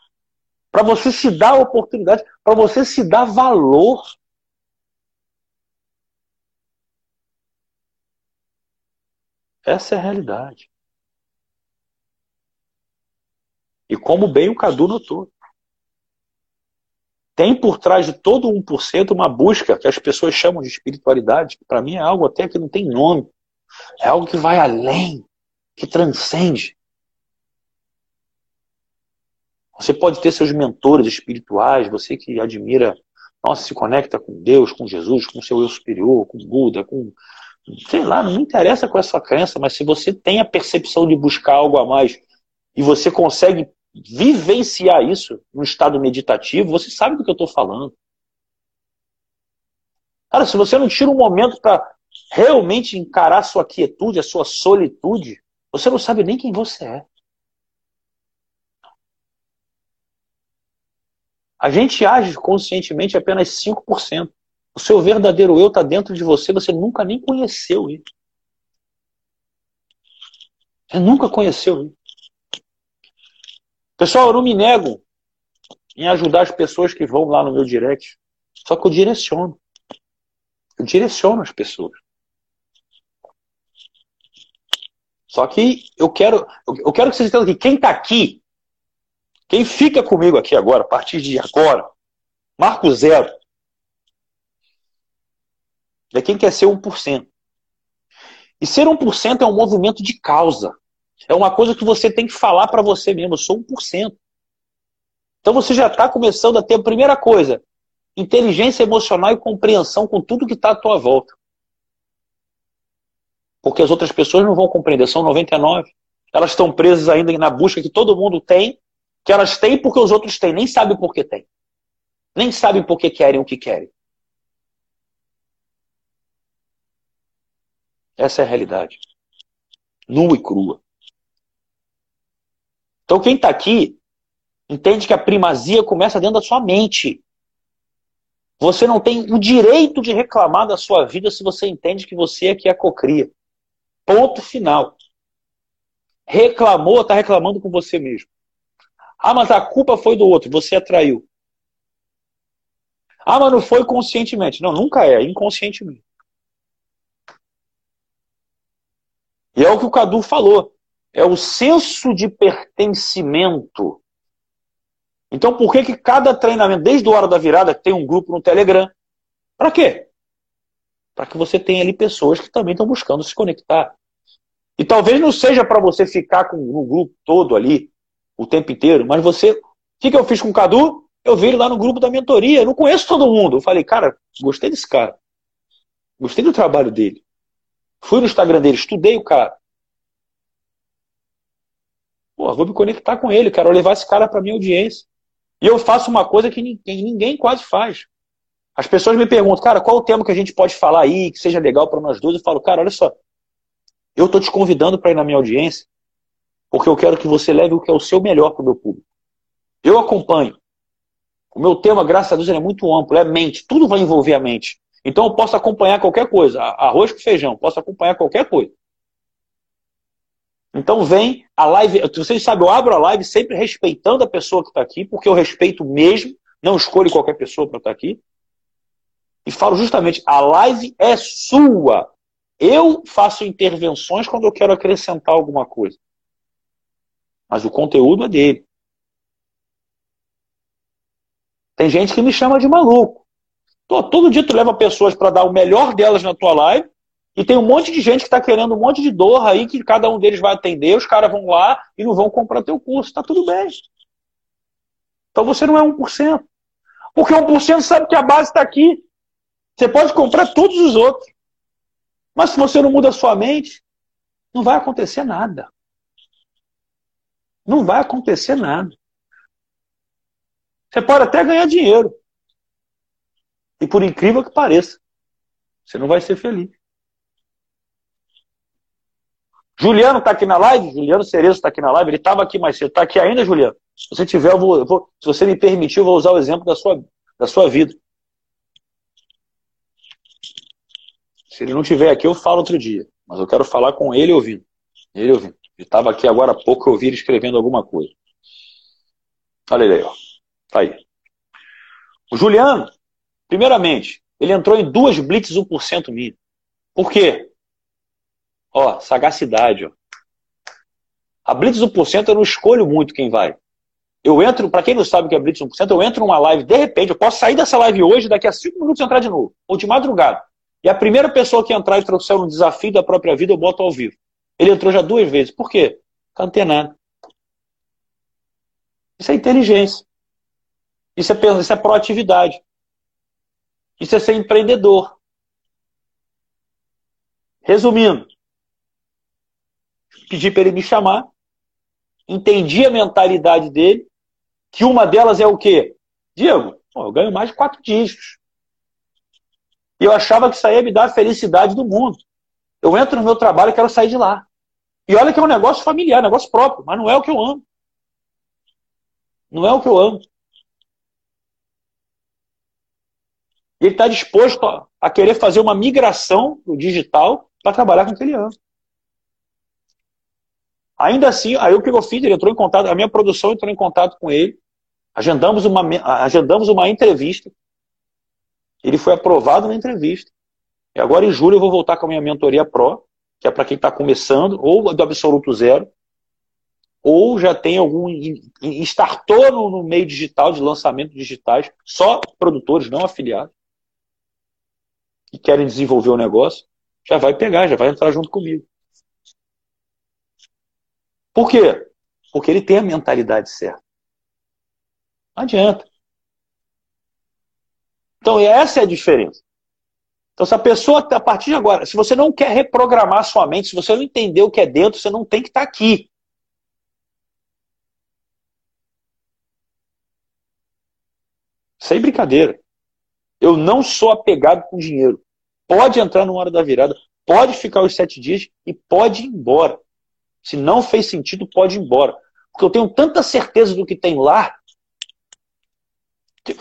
Para você se dar oportunidade. Para você se dar valor. Essa é a realidade. E como bem o Cadu notou. Tem por trás de todo 1% uma busca que as pessoas chamam de espiritualidade, que para mim é algo até que não tem nome. É algo que vai além, que transcende. Você pode ter seus mentores espirituais, você que admira, nossa, se conecta com Deus, com Jesus, com seu eu superior, com Buda, com. Sei lá, não me interessa com a sua crença, mas se você tem a percepção de buscar algo a mais e você consegue vivenciar isso no estado meditativo, você sabe do que eu estou falando. Cara, se você não tira um momento para realmente encarar a sua quietude, a sua solitude, você não sabe nem quem você é. A gente age conscientemente apenas 5%. O seu verdadeiro eu está dentro de você, você nunca nem conheceu ele. Você nunca conheceu ele. Pessoal, eu não me nego em ajudar as pessoas que vão lá no meu direct. Só que eu direciono. Eu direciono as pessoas. Só que eu quero, eu quero que vocês entendam que quem está aqui, quem fica comigo aqui agora, a partir de agora, marco zero, é quem quer ser 1%. E ser 1% é um movimento de causa. É uma coisa que você tem que falar para você mesmo. Eu sou 1%. Então você já está começando a ter a primeira coisa: inteligência emocional e compreensão com tudo que está à tua volta. Porque as outras pessoas não vão compreender, são 99. Elas estão presas ainda na busca que todo mundo tem, que elas têm porque os outros têm, nem sabem por que têm. Nem sabem por que querem o que querem. Essa é a realidade. Nua e crua. Então, quem está aqui entende que a primazia começa dentro da sua mente. Você não tem o direito de reclamar da sua vida se você entende que você é que a cocria. Ponto final. Reclamou, está reclamando com você mesmo. Ah, mas a culpa foi do outro, você atraiu. Ah, mas não foi conscientemente. Não, nunca é, inconscientemente. E é o que o Cadu falou é o senso de pertencimento. Então, por que, que cada treinamento, desde a hora da virada, tem um grupo no Telegram? Para quê? Para que você tenha ali pessoas que também estão buscando se conectar. E talvez não seja para você ficar com o grupo todo ali o tempo inteiro, mas você. O que, que eu fiz com o Cadu? Eu vi ele lá no grupo da mentoria. Eu não conheço todo mundo. Eu falei, cara, gostei desse cara. Gostei do trabalho dele. Fui no Instagram dele, estudei o cara. Pô, vou me conectar com ele, quero levar esse cara para minha audiência. E eu faço uma coisa que ninguém, ninguém quase faz. As pessoas me perguntam, cara, qual o tema que a gente pode falar aí, que seja legal para nós dois? Eu falo, cara, olha só, eu estou te convidando para ir na minha audiência, porque eu quero que você leve o que é o seu melhor para o meu público. Eu acompanho. O meu tema, graças a Deus, é muito amplo, é mente, tudo vai envolver a mente. Então eu posso acompanhar qualquer coisa, arroz com feijão, posso acompanhar qualquer coisa. Então vem a live. Vocês sabem, eu abro a live sempre respeitando a pessoa que está aqui, porque eu respeito mesmo, não escolho qualquer pessoa para estar tá aqui. E falo justamente, a live é sua. Eu faço intervenções quando eu quero acrescentar alguma coisa. Mas o conteúdo é dele. Tem gente que me chama de maluco. todo dia tu leva pessoas para dar o melhor delas na tua live e tem um monte de gente que está querendo um monte de dor aí que cada um deles vai atender, os caras vão lá e não vão comprar teu curso. Tá tudo bem. Então você não é 1%. Porque 1% sabe que a base está aqui. Você pode comprar todos os outros. Mas se você não muda a sua mente, não vai acontecer nada. Não vai acontecer nada. Você pode até ganhar dinheiro. E por incrível que pareça, você não vai ser feliz. Juliano está aqui na live? Juliano Cerezo está aqui na live? Ele estava aqui mais cedo. Está aqui ainda, Juliano? Se você tiver, eu vou, eu vou, se você me permitir, eu vou usar o exemplo da sua, da sua vida. Se ele não estiver aqui, eu falo outro dia. Mas eu quero falar com ele ouvindo. Ele ouvindo. Ele estava aqui agora há pouco, eu ouvi ele escrevendo alguma coisa. Olha ele aí, ó. Tá aí. O Juliano, primeiramente, ele entrou em duas blitz 1% mínimo. Por quê? Ó, sagacidade, ó. A Blitz 1% eu não escolho muito quem vai. Eu entro, para quem não sabe o que é Blitz 1%, eu entro numa live, de repente, eu posso sair dessa live hoje, daqui a 5 minutos entrar de novo, ou de madrugada. E a primeira pessoa que entrar e trouxer um desafio da própria vida, eu boto ao vivo. Ele entrou já duas vezes. Por quê? Tá antenado. Isso é inteligência. Isso é, isso é proatividade. Isso é ser empreendedor. Resumindo, pedi para ele me chamar, entendi a mentalidade dele, que uma delas é o quê? Diego, eu ganho mais de quatro dígitos. E eu achava que isso aí ia me dar a felicidade do mundo. Eu entro no meu trabalho e quero sair de lá. E olha que é um negócio familiar, negócio próprio, mas não é o que eu amo. Não é o que eu amo. E ele está disposto a querer fazer uma migração do digital para trabalhar com o que ele ama. Ainda assim, aí o que eu fiz? Ele entrou em contato, a minha produção entrou em contato com ele, agendamos uma, agendamos uma entrevista. Ele foi aprovado na entrevista. E agora em julho eu vou voltar com a minha mentoria Pro, que é para quem está começando, ou do absoluto zero, ou já tem algum. startou no, no meio digital, de lançamento digitais, só produtores, não afiliados, que querem desenvolver o negócio, já vai pegar, já vai entrar junto comigo. Por quê? Porque ele tem a mentalidade certa. Não adianta. Então, essa é a diferença. Então, se a pessoa, a partir de agora, se você não quer reprogramar sua mente, se você não entender o que é dentro, você não tem que estar aqui. Sem brincadeira. Eu não sou apegado com dinheiro. Pode entrar numa hora da virada, pode ficar os sete dias e pode ir embora. Se não fez sentido, pode ir embora. Porque eu tenho tanta certeza do que tem lá.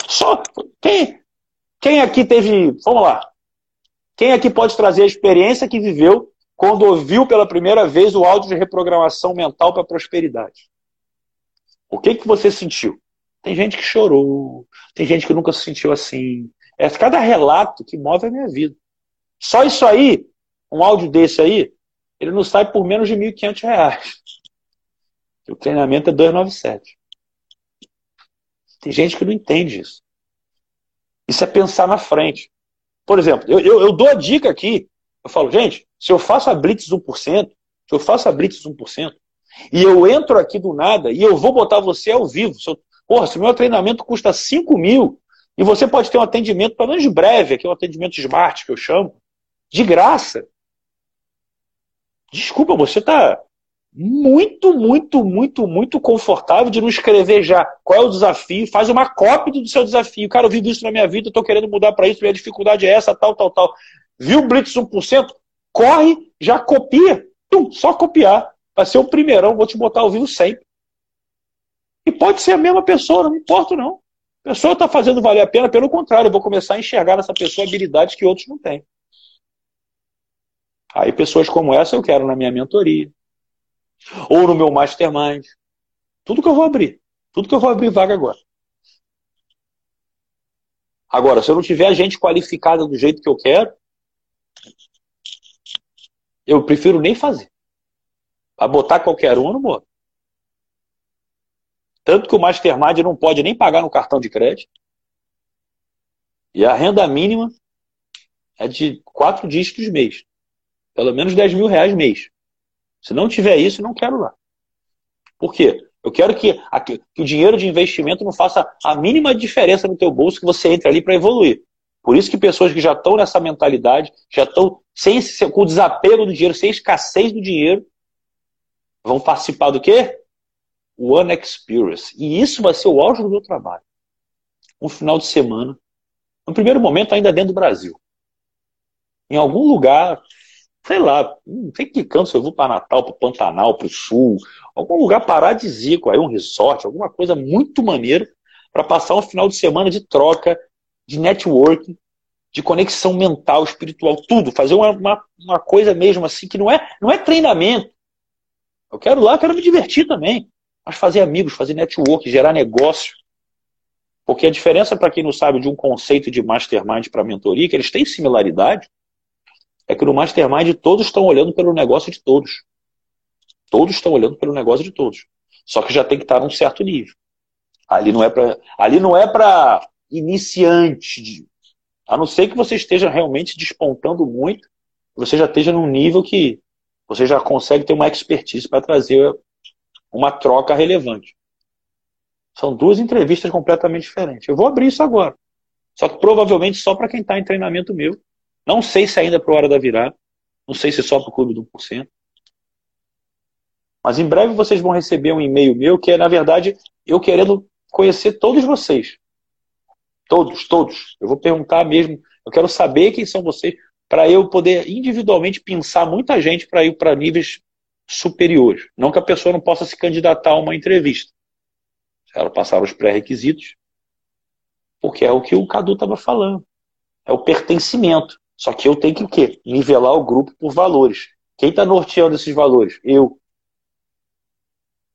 Só quem, aqui teve. Vamos lá. Quem aqui pode trazer a experiência que viveu quando ouviu pela primeira vez o áudio de reprogramação mental para prosperidade? O que, que você sentiu? Tem gente que chorou, tem gente que nunca se sentiu assim. É cada relato que move a minha vida. Só isso aí, um áudio desse aí, ele não sai por menos de R$ 1.500. O treinamento é 297. Tem gente que não entende isso. Isso é pensar na frente. Por exemplo, eu, eu, eu dou a dica aqui. Eu falo, gente, se eu faço a Blitz 1%, se eu faço a Blitz 1%, e eu entro aqui do nada e eu vou botar você ao vivo. Se eu, porra, se o meu treinamento custa 5 mil e você pode ter um atendimento, pelo menos breve, aqui é um atendimento smart que eu chamo, de graça. Desculpa, você está muito, muito, muito, muito confortável de não escrever já qual é o desafio, faz uma cópia do seu desafio. Cara, eu vi isso na minha vida, estou querendo mudar para isso, minha dificuldade é essa, tal, tal, tal. Viu Blitz 1%? Corre, já copia. Tum, só copiar. Vai ser o primeirão, vou te botar ao vivo sempre. E pode ser a mesma pessoa, não importa não. A pessoa está fazendo valer a pena, pelo contrário, eu vou começar a enxergar nessa pessoa habilidades que outros não têm. Aí pessoas como essa eu quero na minha mentoria. Ou no meu mastermind. Tudo que eu vou abrir. Tudo que eu vou abrir vaga agora. Agora, se eu não tiver gente qualificada do jeito que eu quero, eu prefiro nem fazer. A botar qualquer um, eu não. Tanto que o Mastermind não pode nem pagar no cartão de crédito. E a renda mínima é de quatro dígitos mês. Pelo menos 10 mil reais mês. Se não tiver isso, não quero lá. Por quê? Eu quero que, que o dinheiro de investimento não faça a mínima diferença no teu bolso que você entre ali para evoluir. Por isso que pessoas que já estão nessa mentalidade, já estão sem, com o desapego do dinheiro, sem escassez do dinheiro, vão participar do quê? One Experience. E isso vai ser o auge do meu trabalho. Um final de semana, no primeiro momento ainda dentro do Brasil. Em algum lugar, sei lá, não sei que canto, se eu vou para Natal, para Pantanal, para o Sul, algum lugar paradisíaco, aí um resort, alguma coisa muito maneira para passar um final de semana de troca, de networking, de conexão mental, espiritual, tudo, fazer uma, uma, uma, coisa mesmo assim que não é, não é treinamento. Eu quero lá, quero me divertir também, mas fazer amigos, fazer network, gerar negócio. Porque a diferença, para quem não sabe, de um conceito de mastermind para mentoria, que eles têm similaridade, é que no Mastermind todos estão olhando pelo negócio de todos. Todos estão olhando pelo negócio de todos. Só que já tem que estar num certo nível. Ali não é para, ali não é para iniciante, de, a não ser que você esteja realmente despontando muito, você já esteja num nível que você já consegue ter uma expertise para trazer uma troca relevante. São duas entrevistas completamente diferentes. Eu vou abrir isso agora. Só que provavelmente só para quem está em treinamento meu não sei se ainda é para Hora da Virada. Não sei se é só para o Clube do 1%. Mas em breve vocês vão receber um e-mail meu que é, na verdade, eu querendo conhecer todos vocês. Todos, todos. Eu vou perguntar mesmo. Eu quero saber quem são vocês para eu poder individualmente pensar muita gente para ir para níveis superiores. Não que a pessoa não possa se candidatar a uma entrevista. Ela passar os pré-requisitos, porque é o que o Cadu estava falando. É o pertencimento. Só que eu tenho que o quê? Nivelar o grupo por valores. Quem está norteando esses valores? Eu.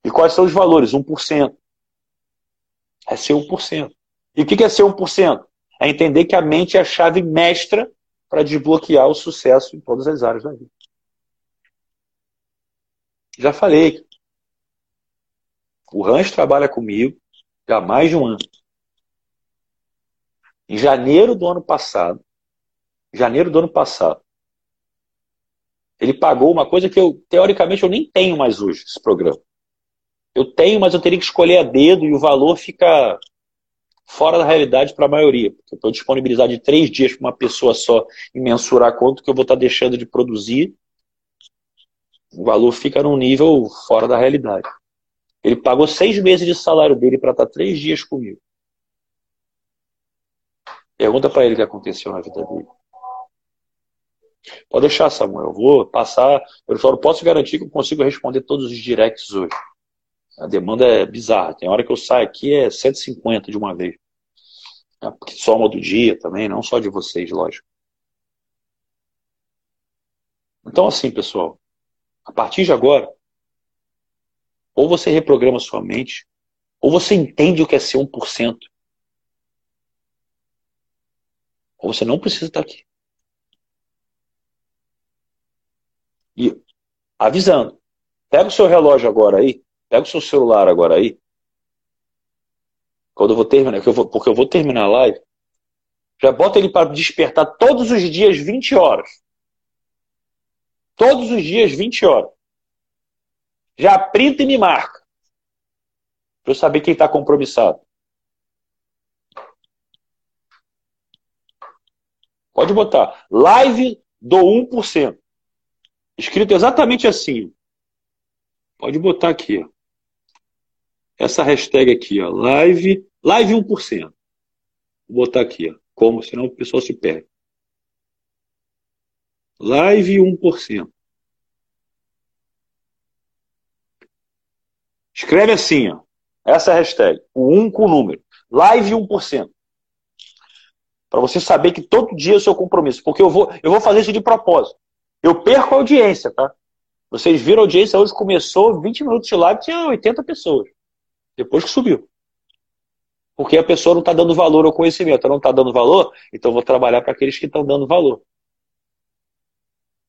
E quais são os valores? 1%. É ser 1%. E o que é ser 1%? É entender que a mente é a chave mestra para desbloquear o sucesso em todas as áreas da vida. Já falei. O Rancho trabalha comigo já há mais de um ano. Em janeiro do ano passado, janeiro do ano passado. Ele pagou uma coisa que eu, teoricamente, eu nem tenho mais hoje, esse programa. Eu tenho, mas eu teria que escolher a dedo e o valor fica fora da realidade para a maioria. Porque eu estou disponibilizar de três dias para uma pessoa só e mensurar quanto que eu vou estar tá deixando de produzir. O valor fica num nível fora da realidade. Ele pagou seis meses de salário dele para estar tá três dias comigo. Pergunta para ele o que aconteceu na vida dele. Pode deixar, Samuel. Eu vou passar. Eu posso garantir que eu consigo responder todos os directs hoje. A demanda é bizarra. Tem hora que eu saio aqui é 150 de uma vez. É, porque soma do dia também, não só de vocês, lógico. Então, assim, pessoal, a partir de agora, ou você reprograma sua mente, ou você entende o que é ser 1%, ou você não precisa estar aqui. E avisando, pega o seu relógio agora aí, pega o seu celular agora aí. Quando eu vou terminar, porque eu vou, porque eu vou terminar a live, já bota ele para despertar todos os dias 20 horas. Todos os dias 20 horas. Já printa e me marca. Para eu saber quem está compromissado. Pode botar. Live do 1%. Escrito exatamente assim. Pode botar aqui, ó. Essa hashtag aqui, ó, live, live 1%. Vou botar aqui, ó, como, senão o pessoal se perde. Live 1%. Escreve assim, ó, essa hashtag, o 1 com o número. Live 1%. Para você saber que todo dia é o seu compromisso. Porque eu vou, eu vou fazer isso de propósito. Eu perco a audiência, tá? Vocês viram a audiência hoje começou 20 minutos de live, tinha 80 pessoas. Depois que subiu. Porque a pessoa não está dando valor ao conhecimento. Não está dando valor, então vou trabalhar para aqueles que estão dando valor.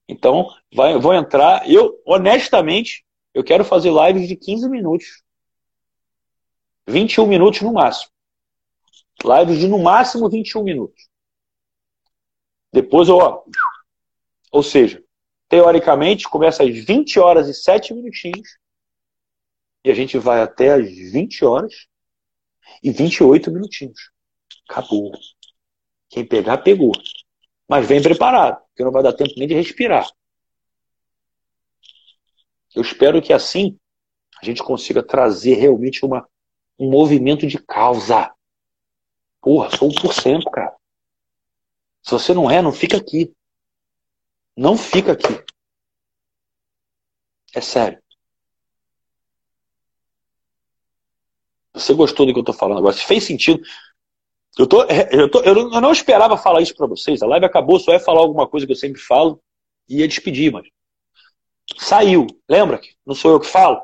Então, vai, vou entrar. Eu, honestamente, eu quero fazer lives de 15 minutos. 21 minutos no máximo. Lives de no máximo 21 minutos. Depois eu, ó, ou seja, teoricamente começa às 20 horas e 7 minutinhos e a gente vai até às 20 horas e 28 minutinhos. Acabou. Quem pegar, pegou. Mas vem preparado, porque não vai dar tempo nem de respirar. Eu espero que assim a gente consiga trazer realmente uma, um movimento de causa. Porra, sou 1%, cara. Se você não é, não fica aqui. Não fica aqui. É sério. Você gostou do que eu estou falando agora? Se fez sentido. Eu, tô, é, eu, tô, eu não esperava falar isso para vocês. A live acabou, só ia falar alguma coisa que eu sempre falo e ia despedir, mas saiu. Lembra que não sou eu que falo?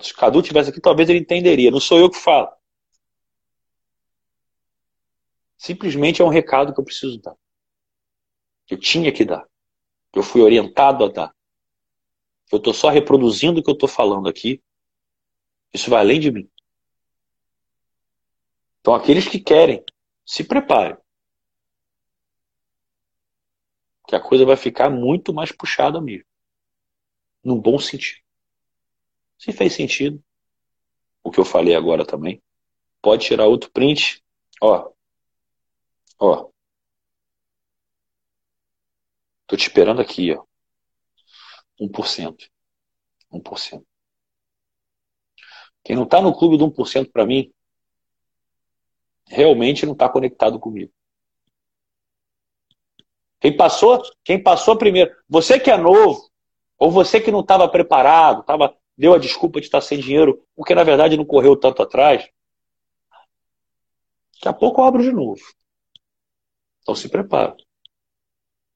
Se o Cadu tivesse aqui, talvez ele entenderia. Não sou eu que falo. Simplesmente é um recado que eu preciso dar. Eu tinha que dar. Eu fui orientado a dar. Eu estou só reproduzindo o que eu estou falando aqui. Isso vai além de mim. Então, aqueles que querem, se preparem. Que a coisa vai ficar muito mais puxada mesmo. Num bom sentido. Se fez sentido, o que eu falei agora também, pode tirar outro print. Ó, Ó. Tô te esperando aqui, ó. 1%. 1%. Quem não está no clube do 1% para mim, realmente não está conectado comigo. Quem passou, quem passou primeiro, você que é novo, ou você que não estava preparado, tava, deu a desculpa de estar sem dinheiro, porque na verdade não correu tanto atrás, daqui a pouco eu abro de novo. Então se prepara.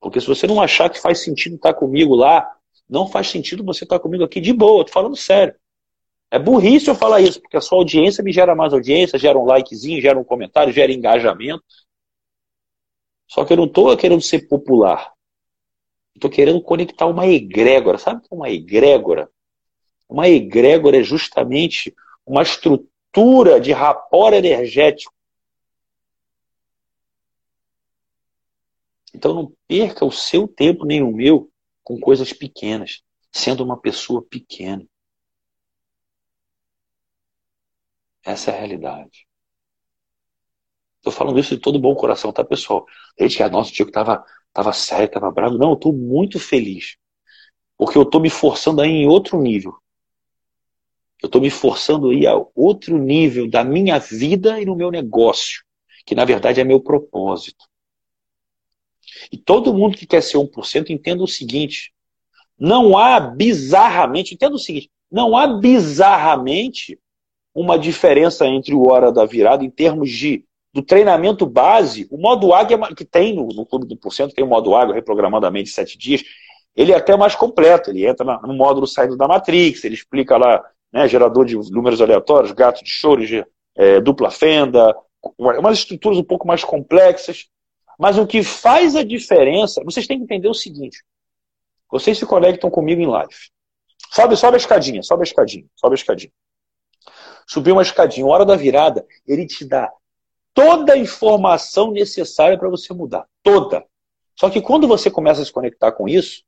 Porque se você não achar que faz sentido estar comigo lá, não faz sentido você estar comigo aqui de boa, tô falando sério. É burrice eu falar isso, porque a sua audiência me gera mais audiência, gera um likezinho, gera um comentário, gera engajamento. Só que eu não estou querendo ser popular. Estou querendo conectar uma egrégora. Sabe o que é uma egrégora? Uma egrégora é justamente uma estrutura de rapor energético Então não perca o seu tempo nem o meu com coisas pequenas, sendo uma pessoa pequena. Essa é a realidade. Estou falando isso de todo bom coração, tá, pessoal? Gente, que a nosso tio que estava tava sério, estava bravo. Não, eu estou muito feliz. Porque eu estou me forçando aí em outro nível. Eu estou me forçando aí a outro nível da minha vida e no meu negócio. Que na verdade é meu propósito. E todo mundo que quer ser 1% entenda o seguinte: não há bizarramente, entenda o seguinte, não há bizarramente uma diferença entre o hora da virada em termos de do treinamento base, o modo águia que tem no, no Clube do Porcento, tem o modo águia reprogramadamente sete dias, ele é até mais completo, ele entra no módulo saindo da Matrix, ele explica lá, né, gerador de números aleatórios, gato de choro, é, dupla fenda, umas estruturas um pouco mais complexas, mas o que faz a diferença, vocês têm que entender o seguinte: vocês se conectam comigo em live. Sobe, sobe a escadinha, sobe a escadinha, sobe a escadinha. Subiu uma escadinha, hora da virada, ele te dá toda a informação necessária para você mudar. Toda. Só que quando você começa a se conectar com isso,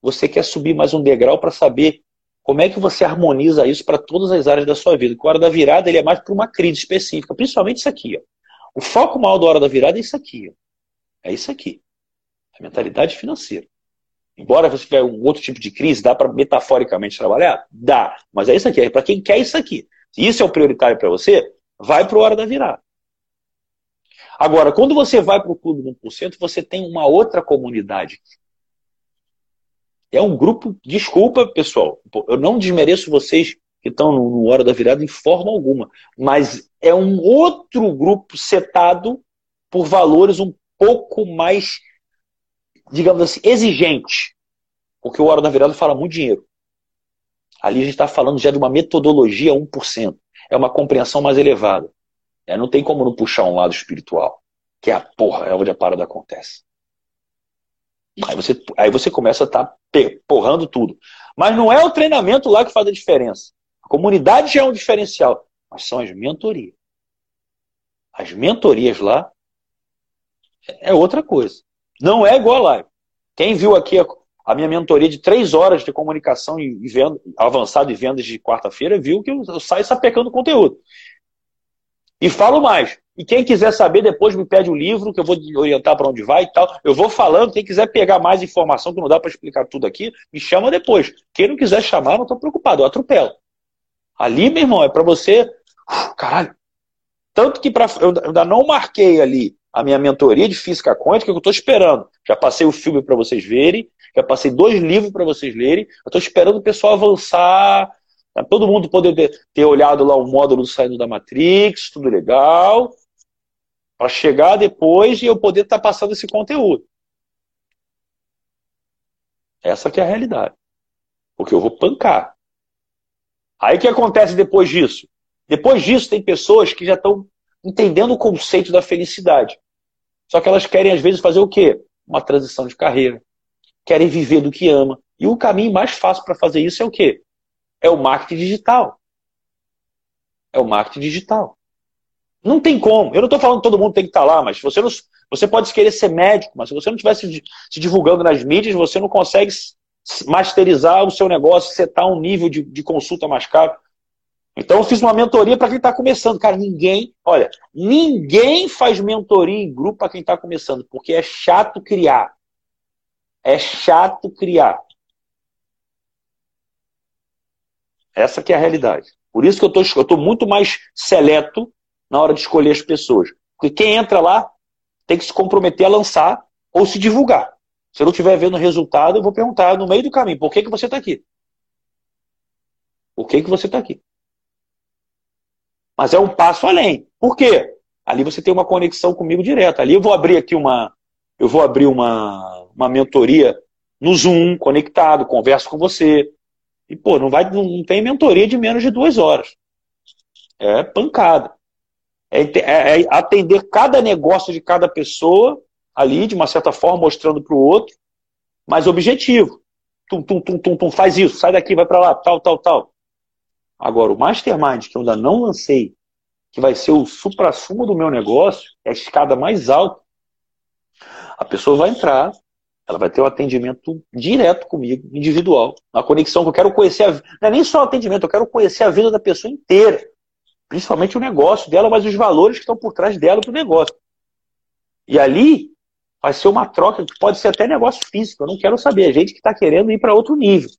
você quer subir mais um degrau para saber como é que você harmoniza isso para todas as áreas da sua vida. Porque a hora da virada ele é mais para uma crise específica, principalmente isso aqui. Ó. O foco maior da hora da virada é isso aqui. É isso aqui. A mentalidade financeira. Embora você tiver um outro tipo de crise, dá para metaforicamente trabalhar? Dá. Mas é isso aqui. É para quem quer isso aqui. Se isso é o prioritário para você, vai para a hora da virada. Agora, quando você vai para o Clube do 1%, você tem uma outra comunidade. É um grupo, desculpa, pessoal, eu não desmereço vocês que estão no, Hora da Virada em forma alguma. Mas é um outro grupo setado por valores um pouco mais, digamos assim, exigentes. Porque o Hora da Virada fala muito dinheiro. Ali a gente está falando já de uma metodologia 1%. É uma compreensão mais elevada. É, não tem como não puxar um lado espiritual, que é a porra, é onde a parada acontece. Aí você, aí você começa a estar tá porrando tudo. Mas não é o treinamento lá que faz a diferença. A comunidade já é um diferencial, mas são as mentorias. As mentorias lá é outra coisa. Não é igual a live. Quem viu aqui a, a minha mentoria de três horas de comunicação e, venda, avançado e vendas de quarta-feira, viu que eu, eu saio sapecando conteúdo. E falo mais. E quem quiser saber, depois me pede o um livro, que eu vou orientar para onde vai e tal. Eu vou falando. Quem quiser pegar mais informação, que não dá para explicar tudo aqui, me chama depois. Quem não quiser chamar, não estou preocupado, eu atropelo. Ali, meu irmão, é para você. Caralho. Tanto que pra... eu ainda não marquei ali a minha mentoria de física quântica, que eu estou esperando. Já passei o filme para vocês verem, já passei dois livros para vocês lerem. Eu estou esperando o pessoal avançar todo mundo poder ter, ter olhado lá o módulo saindo da Matrix, tudo legal, para chegar depois e eu poder estar tá passando esse conteúdo. Essa que é a realidade. Porque eu vou pancar. Aí o que acontece depois disso? Depois disso, tem pessoas que já estão entendendo o conceito da felicidade. Só que elas querem, às vezes, fazer o quê? Uma transição de carreira. Querem viver do que ama. E o caminho mais fácil para fazer isso é o quê? É o marketing digital. É o marketing digital. Não tem como. Eu não estou falando que todo mundo tem que estar tá lá, mas você, não, você pode querer ser médico, mas se você não estiver se, se, divulgando nas mídias, você não consegue masterizar o seu negócio, setar um nível de, de consulta mais caro. Então eu fiz uma mentoria para quem está começando. Cara, ninguém, olha, ninguém faz mentoria em grupo para quem está começando, porque é chato criar. É chato criar. Essa que é a realidade. Por isso que eu tô, estou muito mais seleto na hora de escolher as pessoas. Porque quem entra lá tem que se comprometer a lançar ou se divulgar. Se eu não estiver vendo resultado, eu vou perguntar no meio do caminho, por que, que você está aqui? Por que, que você está aqui? Mas é um passo além. Por quê? Ali você tem uma conexão comigo direta. Ali eu vou abrir aqui uma. Eu vou abrir uma, uma mentoria no Zoom, conectado, converso com você. E, pô, não, vai, não tem mentoria de menos de duas horas. É pancada. É, é, é atender cada negócio de cada pessoa ali, de uma certa forma, mostrando para o outro, mas objetivo. Tum, tum, tum, tum, tum, faz isso, sai daqui, vai para lá, tal, tal, tal. Agora, o Mastermind, que eu ainda não lancei, que vai ser o supra-sumo do meu negócio, é a escada mais alta. A pessoa vai entrar, ela vai ter um atendimento direto comigo, individual. Uma conexão que eu quero conhecer. A... Não é nem só o atendimento, eu quero conhecer a vida da pessoa inteira. Principalmente o negócio dela, mas os valores que estão por trás dela do negócio. E ali vai ser uma troca que pode ser até negócio físico. Eu não quero saber. A gente que está querendo ir para outro nível.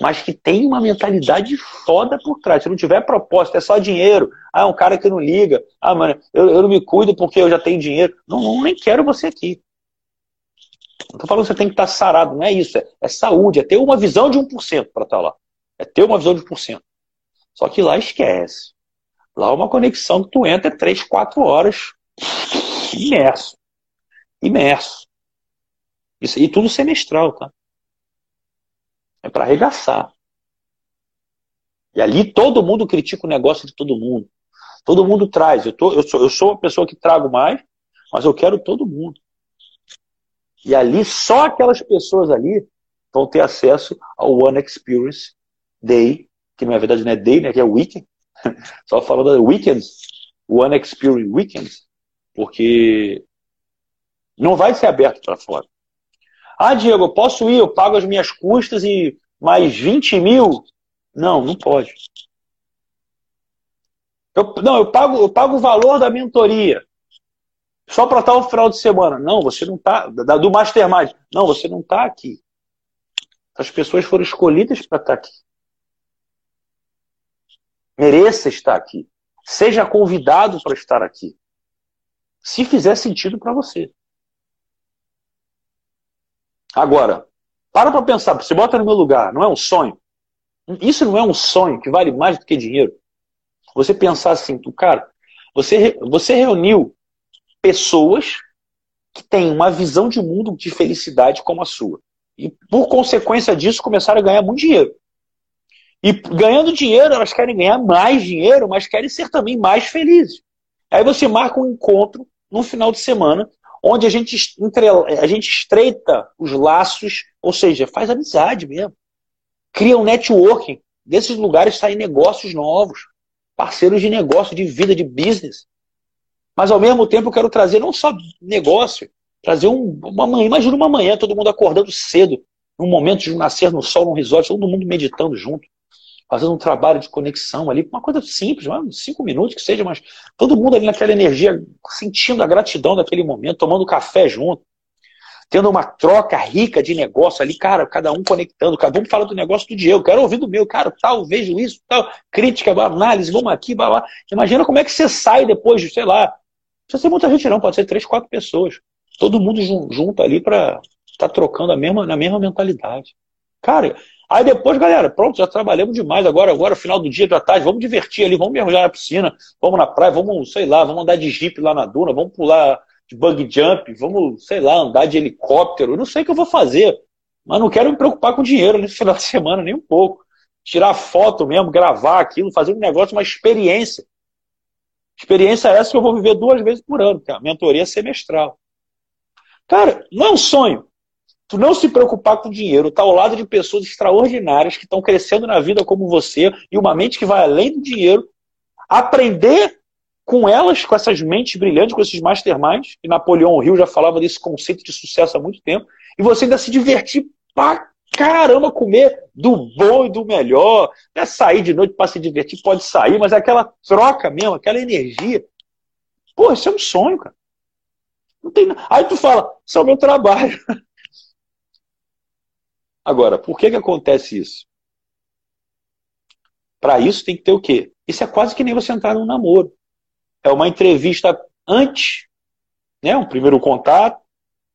Mas que tem uma mentalidade foda por trás. Se não tiver proposta, é só dinheiro. Ah, um cara que não liga. Ah, mano, eu, eu não me cuido porque eu já tenho dinheiro. Não, não nem quero você aqui. Não estou falando que você tem que estar sarado, não é isso. É, é saúde, é ter uma visão de 1% para estar lá. É ter uma visão de 1%. Só que lá esquece. Lá uma conexão que tu entra é 3, 4 horas imerso. Imerso. Isso, e tudo semestral, tá? É para arregaçar. E ali todo mundo critica o negócio de todo mundo. Todo mundo traz. Eu, tô, eu, sou, eu sou uma pessoa que trago mais, mas eu quero todo mundo. E ali, só aquelas pessoas ali vão ter acesso ao One Experience Day, que na verdade não é Day, né, que é Weekend. [LAUGHS] Só falando da Weekends, One Experience Weekends, porque não vai ser aberto para fora. Ah, Diego, eu posso ir, eu pago as minhas custas e mais 20 mil? Não, não pode. Eu, não, eu pago, eu pago o valor da mentoria só para estar o final de semana. Não, você não está. Do Mastermind. Não, você não está aqui. As pessoas foram escolhidas para estar aqui. Mereça estar aqui. Seja convidado para estar aqui. Se fizer sentido para você. Agora, para para pensar, você bota no meu lugar, não é um sonho? Isso não é um sonho que vale mais do que dinheiro? Você pensar assim, tu, cara, você, você reuniu pessoas que têm uma visão de mundo de felicidade como a sua. E por consequência disso começaram a ganhar muito dinheiro. E ganhando dinheiro, elas querem ganhar mais dinheiro, mas querem ser também mais felizes. Aí você marca um encontro no final de semana, onde a gente, a gente estreita os laços, ou seja, faz amizade mesmo. Cria um networking. Desses lugares saem negócios novos, parceiros de negócio, de vida, de business. Mas ao mesmo tempo eu quero trazer não só negócio, trazer um, uma manhã. Imagina uma manhã, todo mundo acordando cedo, num momento de nascer no sol, num resort, todo mundo meditando junto fazendo um trabalho de conexão ali, uma coisa simples, cinco minutos que seja, mas todo mundo ali naquela energia, sentindo a gratidão daquele momento, tomando café junto, tendo uma troca rica de negócio ali, cara, cada um conectando, cara, vamos falar do negócio do Diego, quero ouvir do meu, cara, tal, vejo isso, tal, crítica, análise, vamos aqui, blá, blá. Imagina como é que você sai depois de, sei lá, não precisa ser muita gente não, pode ser três, quatro pessoas, todo mundo junto ali para estar tá trocando a mesma, na mesma mentalidade. Cara, Aí depois, galera, pronto, já trabalhamos demais. Agora, agora, final do dia, da tarde, vamos divertir ali, vamos mergulhar na piscina, vamos na praia, vamos, sei lá, vamos andar de jeep lá na duna, vamos pular de bug jump, vamos, sei lá, andar de helicóptero. Eu não sei o que eu vou fazer, mas não quero me preocupar com dinheiro nesse [LAUGHS] final de semana, nem um pouco. Tirar foto mesmo, gravar aquilo, fazer um negócio, uma experiência. Experiência essa que eu vou viver duas vezes por ano, que é a mentoria semestral. Cara, não é um sonho tu não se preocupar com dinheiro, tá ao lado de pessoas extraordinárias que estão crescendo na vida como você e uma mente que vai além do dinheiro, aprender com elas, com essas mentes brilhantes, com esses masterminds, e Napoleão Hill já falava desse conceito de sucesso há muito tempo, e você ainda se divertir pra caramba comer do bom e do melhor. Não é sair de noite para se divertir, pode sair, mas é aquela troca mesmo, aquela energia. Pô, isso é um sonho, cara. Não tem... Aí tu fala, isso é o meu trabalho. [LAUGHS] Agora, por que, que acontece isso? Para isso tem que ter o quê? Isso é quase que nem você entrar num namoro. É uma entrevista antes, né? um primeiro contato,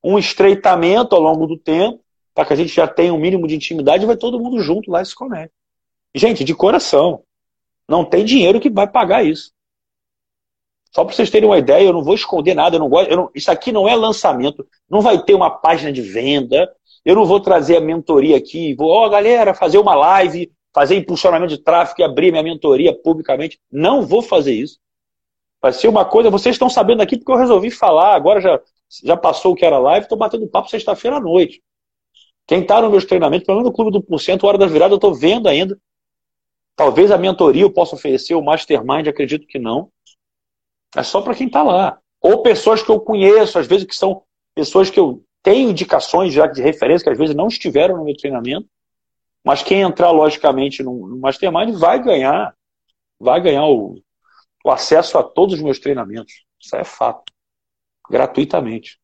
um estreitamento ao longo do tempo, para que a gente já tenha um mínimo de intimidade e vai todo mundo junto lá e se conecta. Gente, de coração, não tem dinheiro que vai pagar isso. Só para vocês terem uma ideia, eu não vou esconder nada, eu não gosto. Eu não, isso aqui não é lançamento, não vai ter uma página de venda, eu não vou trazer a mentoria aqui, vou, ó, oh, galera, fazer uma live, fazer impulsionamento de tráfego e abrir minha mentoria publicamente. Não vou fazer isso. Vai ser uma coisa, vocês estão sabendo aqui porque eu resolvi falar, agora já, já passou o que era live, estou batendo papo sexta-feira à noite. Quem está no meus treinamentos, pelo menos no Clube do Porcento, Hora da Virada, eu estou vendo ainda. Talvez a mentoria eu possa oferecer, o Mastermind, acredito que não. É só para quem está lá. Ou pessoas que eu conheço, às vezes que são pessoas que eu tenho indicações já de referência que às vezes não estiveram no meu treinamento, mas quem entrar logicamente no, no Mastermind vai ganhar, vai ganhar o, o acesso a todos os meus treinamentos. Isso é fato. Gratuitamente.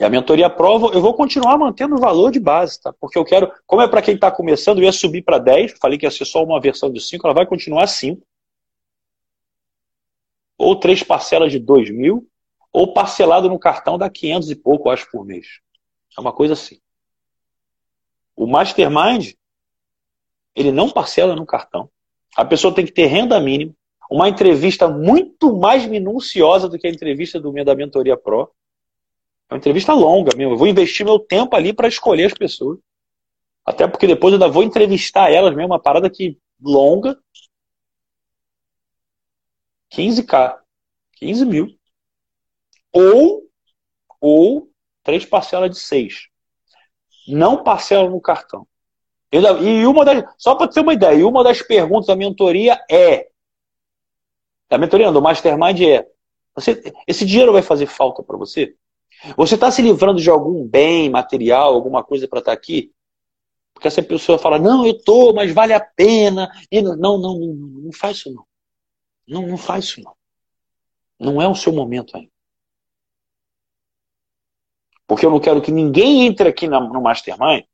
E a mentoria prova, eu vou continuar mantendo o valor de base, tá? Porque eu quero, como é para quem está começando, eu ia subir para 10, falei que ia ser só uma versão de 5, ela vai continuar 5. Ou três parcelas de 2 mil, ou parcelado no cartão dá 500 e pouco, acho, por mês. É uma coisa assim. O Mastermind, ele não parcela no cartão. A pessoa tem que ter renda mínima, uma entrevista muito mais minuciosa do que a entrevista do da Mentoria Pro. É uma entrevista longa mesmo. Eu vou investir meu tempo ali para escolher as pessoas. Até porque depois eu ainda vou entrevistar elas mesmo, uma parada que longa. 15k. 15 mil ou, ou três parcelas de seis. Não parcela no cartão. E uma das, só para ter uma ideia, uma das perguntas da mentoria é: da mentoria do Mastermind é: você, esse dinheiro vai fazer falta para você? Você está se livrando de algum bem material, alguma coisa para estar tá aqui? Porque essa pessoa fala: não, eu tô, mas vale a pena. E não, não, não, não faz isso não. Não, não faz isso não. Não é o seu momento ainda. Porque eu não quero que ninguém entre aqui no Mastermind.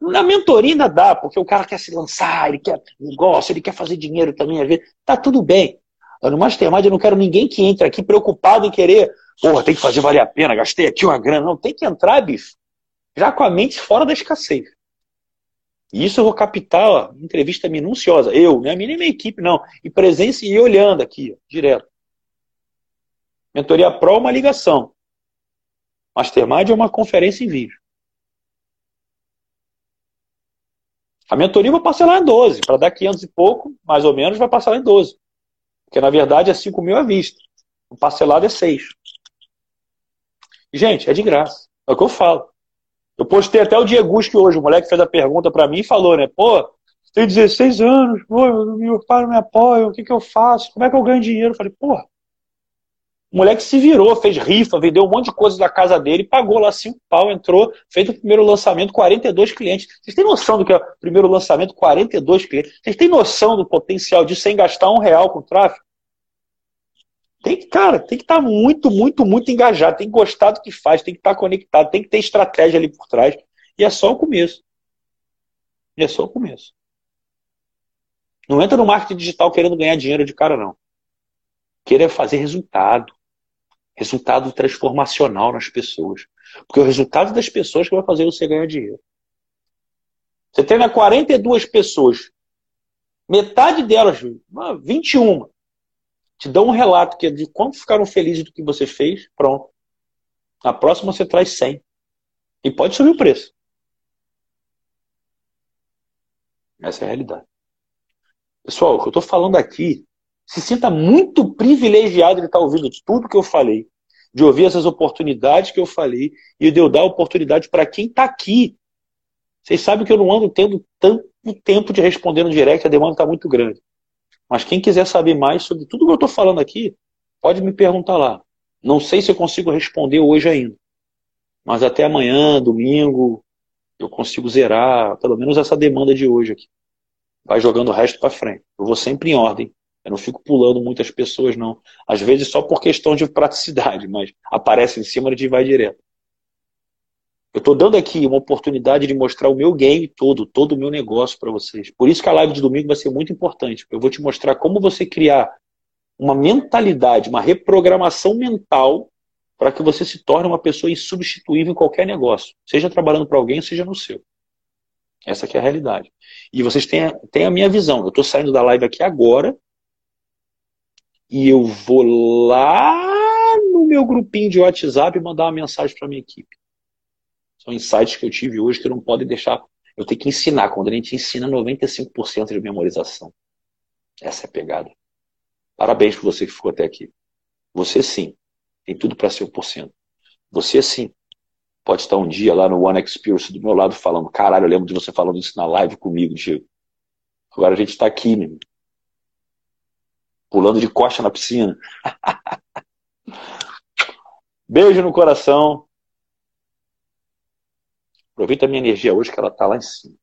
Na mentoria ainda dá, porque o cara quer se lançar, ele quer negócio, ele quer fazer dinheiro também, às vezes. Tá tudo bem. No Mastermind eu não quero ninguém que entre aqui preocupado em querer, porra, tem que fazer valer a pena, gastei aqui uma grana. Não, tem que entrar, bicho, já com a mente fora da escassez. E isso eu vou captar, ó, entrevista minuciosa. Eu, né? Minha, minha equipe, não. E presença e olhando aqui, ó, direto. Mentoria Pro é uma ligação. Mastermind é uma conferência em vídeo. A mentoria vai parcelar em 12. Para dar 500 e pouco, mais ou menos, vai parcelar em 12. Porque, na verdade, é 5 mil à vista. O parcelado é 6. Gente, é de graça. É o que eu falo. Eu postei até o Diego que hoje, o moleque fez a pergunta para mim e falou, né? Pô, tenho 16 anos, pô, meu pai não me apoia, o que, que eu faço? Como é que eu ganho dinheiro? Eu falei, porra, o moleque se virou, fez rifa, vendeu um monte de coisa da casa dele, pagou lá cinco pau, entrou, fez o primeiro lançamento, 42 clientes. Vocês têm noção do que é o primeiro lançamento, 42 clientes? Vocês têm noção do potencial de sem gastar um real com tráfego? Tem que, cara, tem que estar tá muito, muito, muito engajado, tem que gostar do que faz, tem que estar tá conectado, tem que ter estratégia ali por trás. E é só o começo. E é só o começo. Não entra no marketing digital querendo ganhar dinheiro de cara, não. Querer fazer resultado resultado transformacional nas pessoas. Porque o resultado das pessoas que vai fazer você ganhar dinheiro. Você tem 42 pessoas, metade delas, 21, te dão um relato que é de quanto ficaram felizes do que você fez, pronto. Na próxima você traz 100. E pode subir o preço. Essa é a realidade. Pessoal, o que eu estou falando aqui se sinta muito privilegiado de estar ouvindo tudo que eu falei, de ouvir essas oportunidades que eu falei e de eu dar oportunidade para quem está aqui. Vocês sabem que eu não ando tendo tanto tempo de responder no direct, a demanda está muito grande. Mas quem quiser saber mais sobre tudo que eu estou falando aqui, pode me perguntar lá. Não sei se eu consigo responder hoje ainda. Mas até amanhã, domingo, eu consigo zerar pelo menos essa demanda de hoje aqui. Vai jogando o resto para frente. Eu vou sempre em ordem. Eu não fico pulando muitas pessoas, não. Às vezes só por questão de praticidade, mas aparece em cima e vai direto. Eu estou dando aqui uma oportunidade de mostrar o meu game todo, todo o meu negócio para vocês. Por isso que a live de domingo vai ser muito importante. Eu vou te mostrar como você criar uma mentalidade, uma reprogramação mental para que você se torne uma pessoa insubstituível em qualquer negócio, seja trabalhando para alguém, seja no seu. Essa é a realidade. E vocês têm têm a minha visão. Eu estou saindo da live aqui agora e eu vou lá no meu grupinho de WhatsApp mandar uma mensagem para minha equipe. São insights que eu tive hoje que não podem deixar. Eu tenho que ensinar. Quando a gente ensina 95% de memorização. Essa é a pegada. Parabéns por você que ficou até aqui. Você sim, tem tudo para ser 1%. Você sim, pode estar um dia lá no One Experience do meu lado falando: caralho, eu lembro de você falando isso na live comigo, Diego. Agora a gente está aqui, meu pulando de costa na piscina. [LAUGHS] Beijo no coração. Aproveita a minha energia hoje que ela está lá em cima.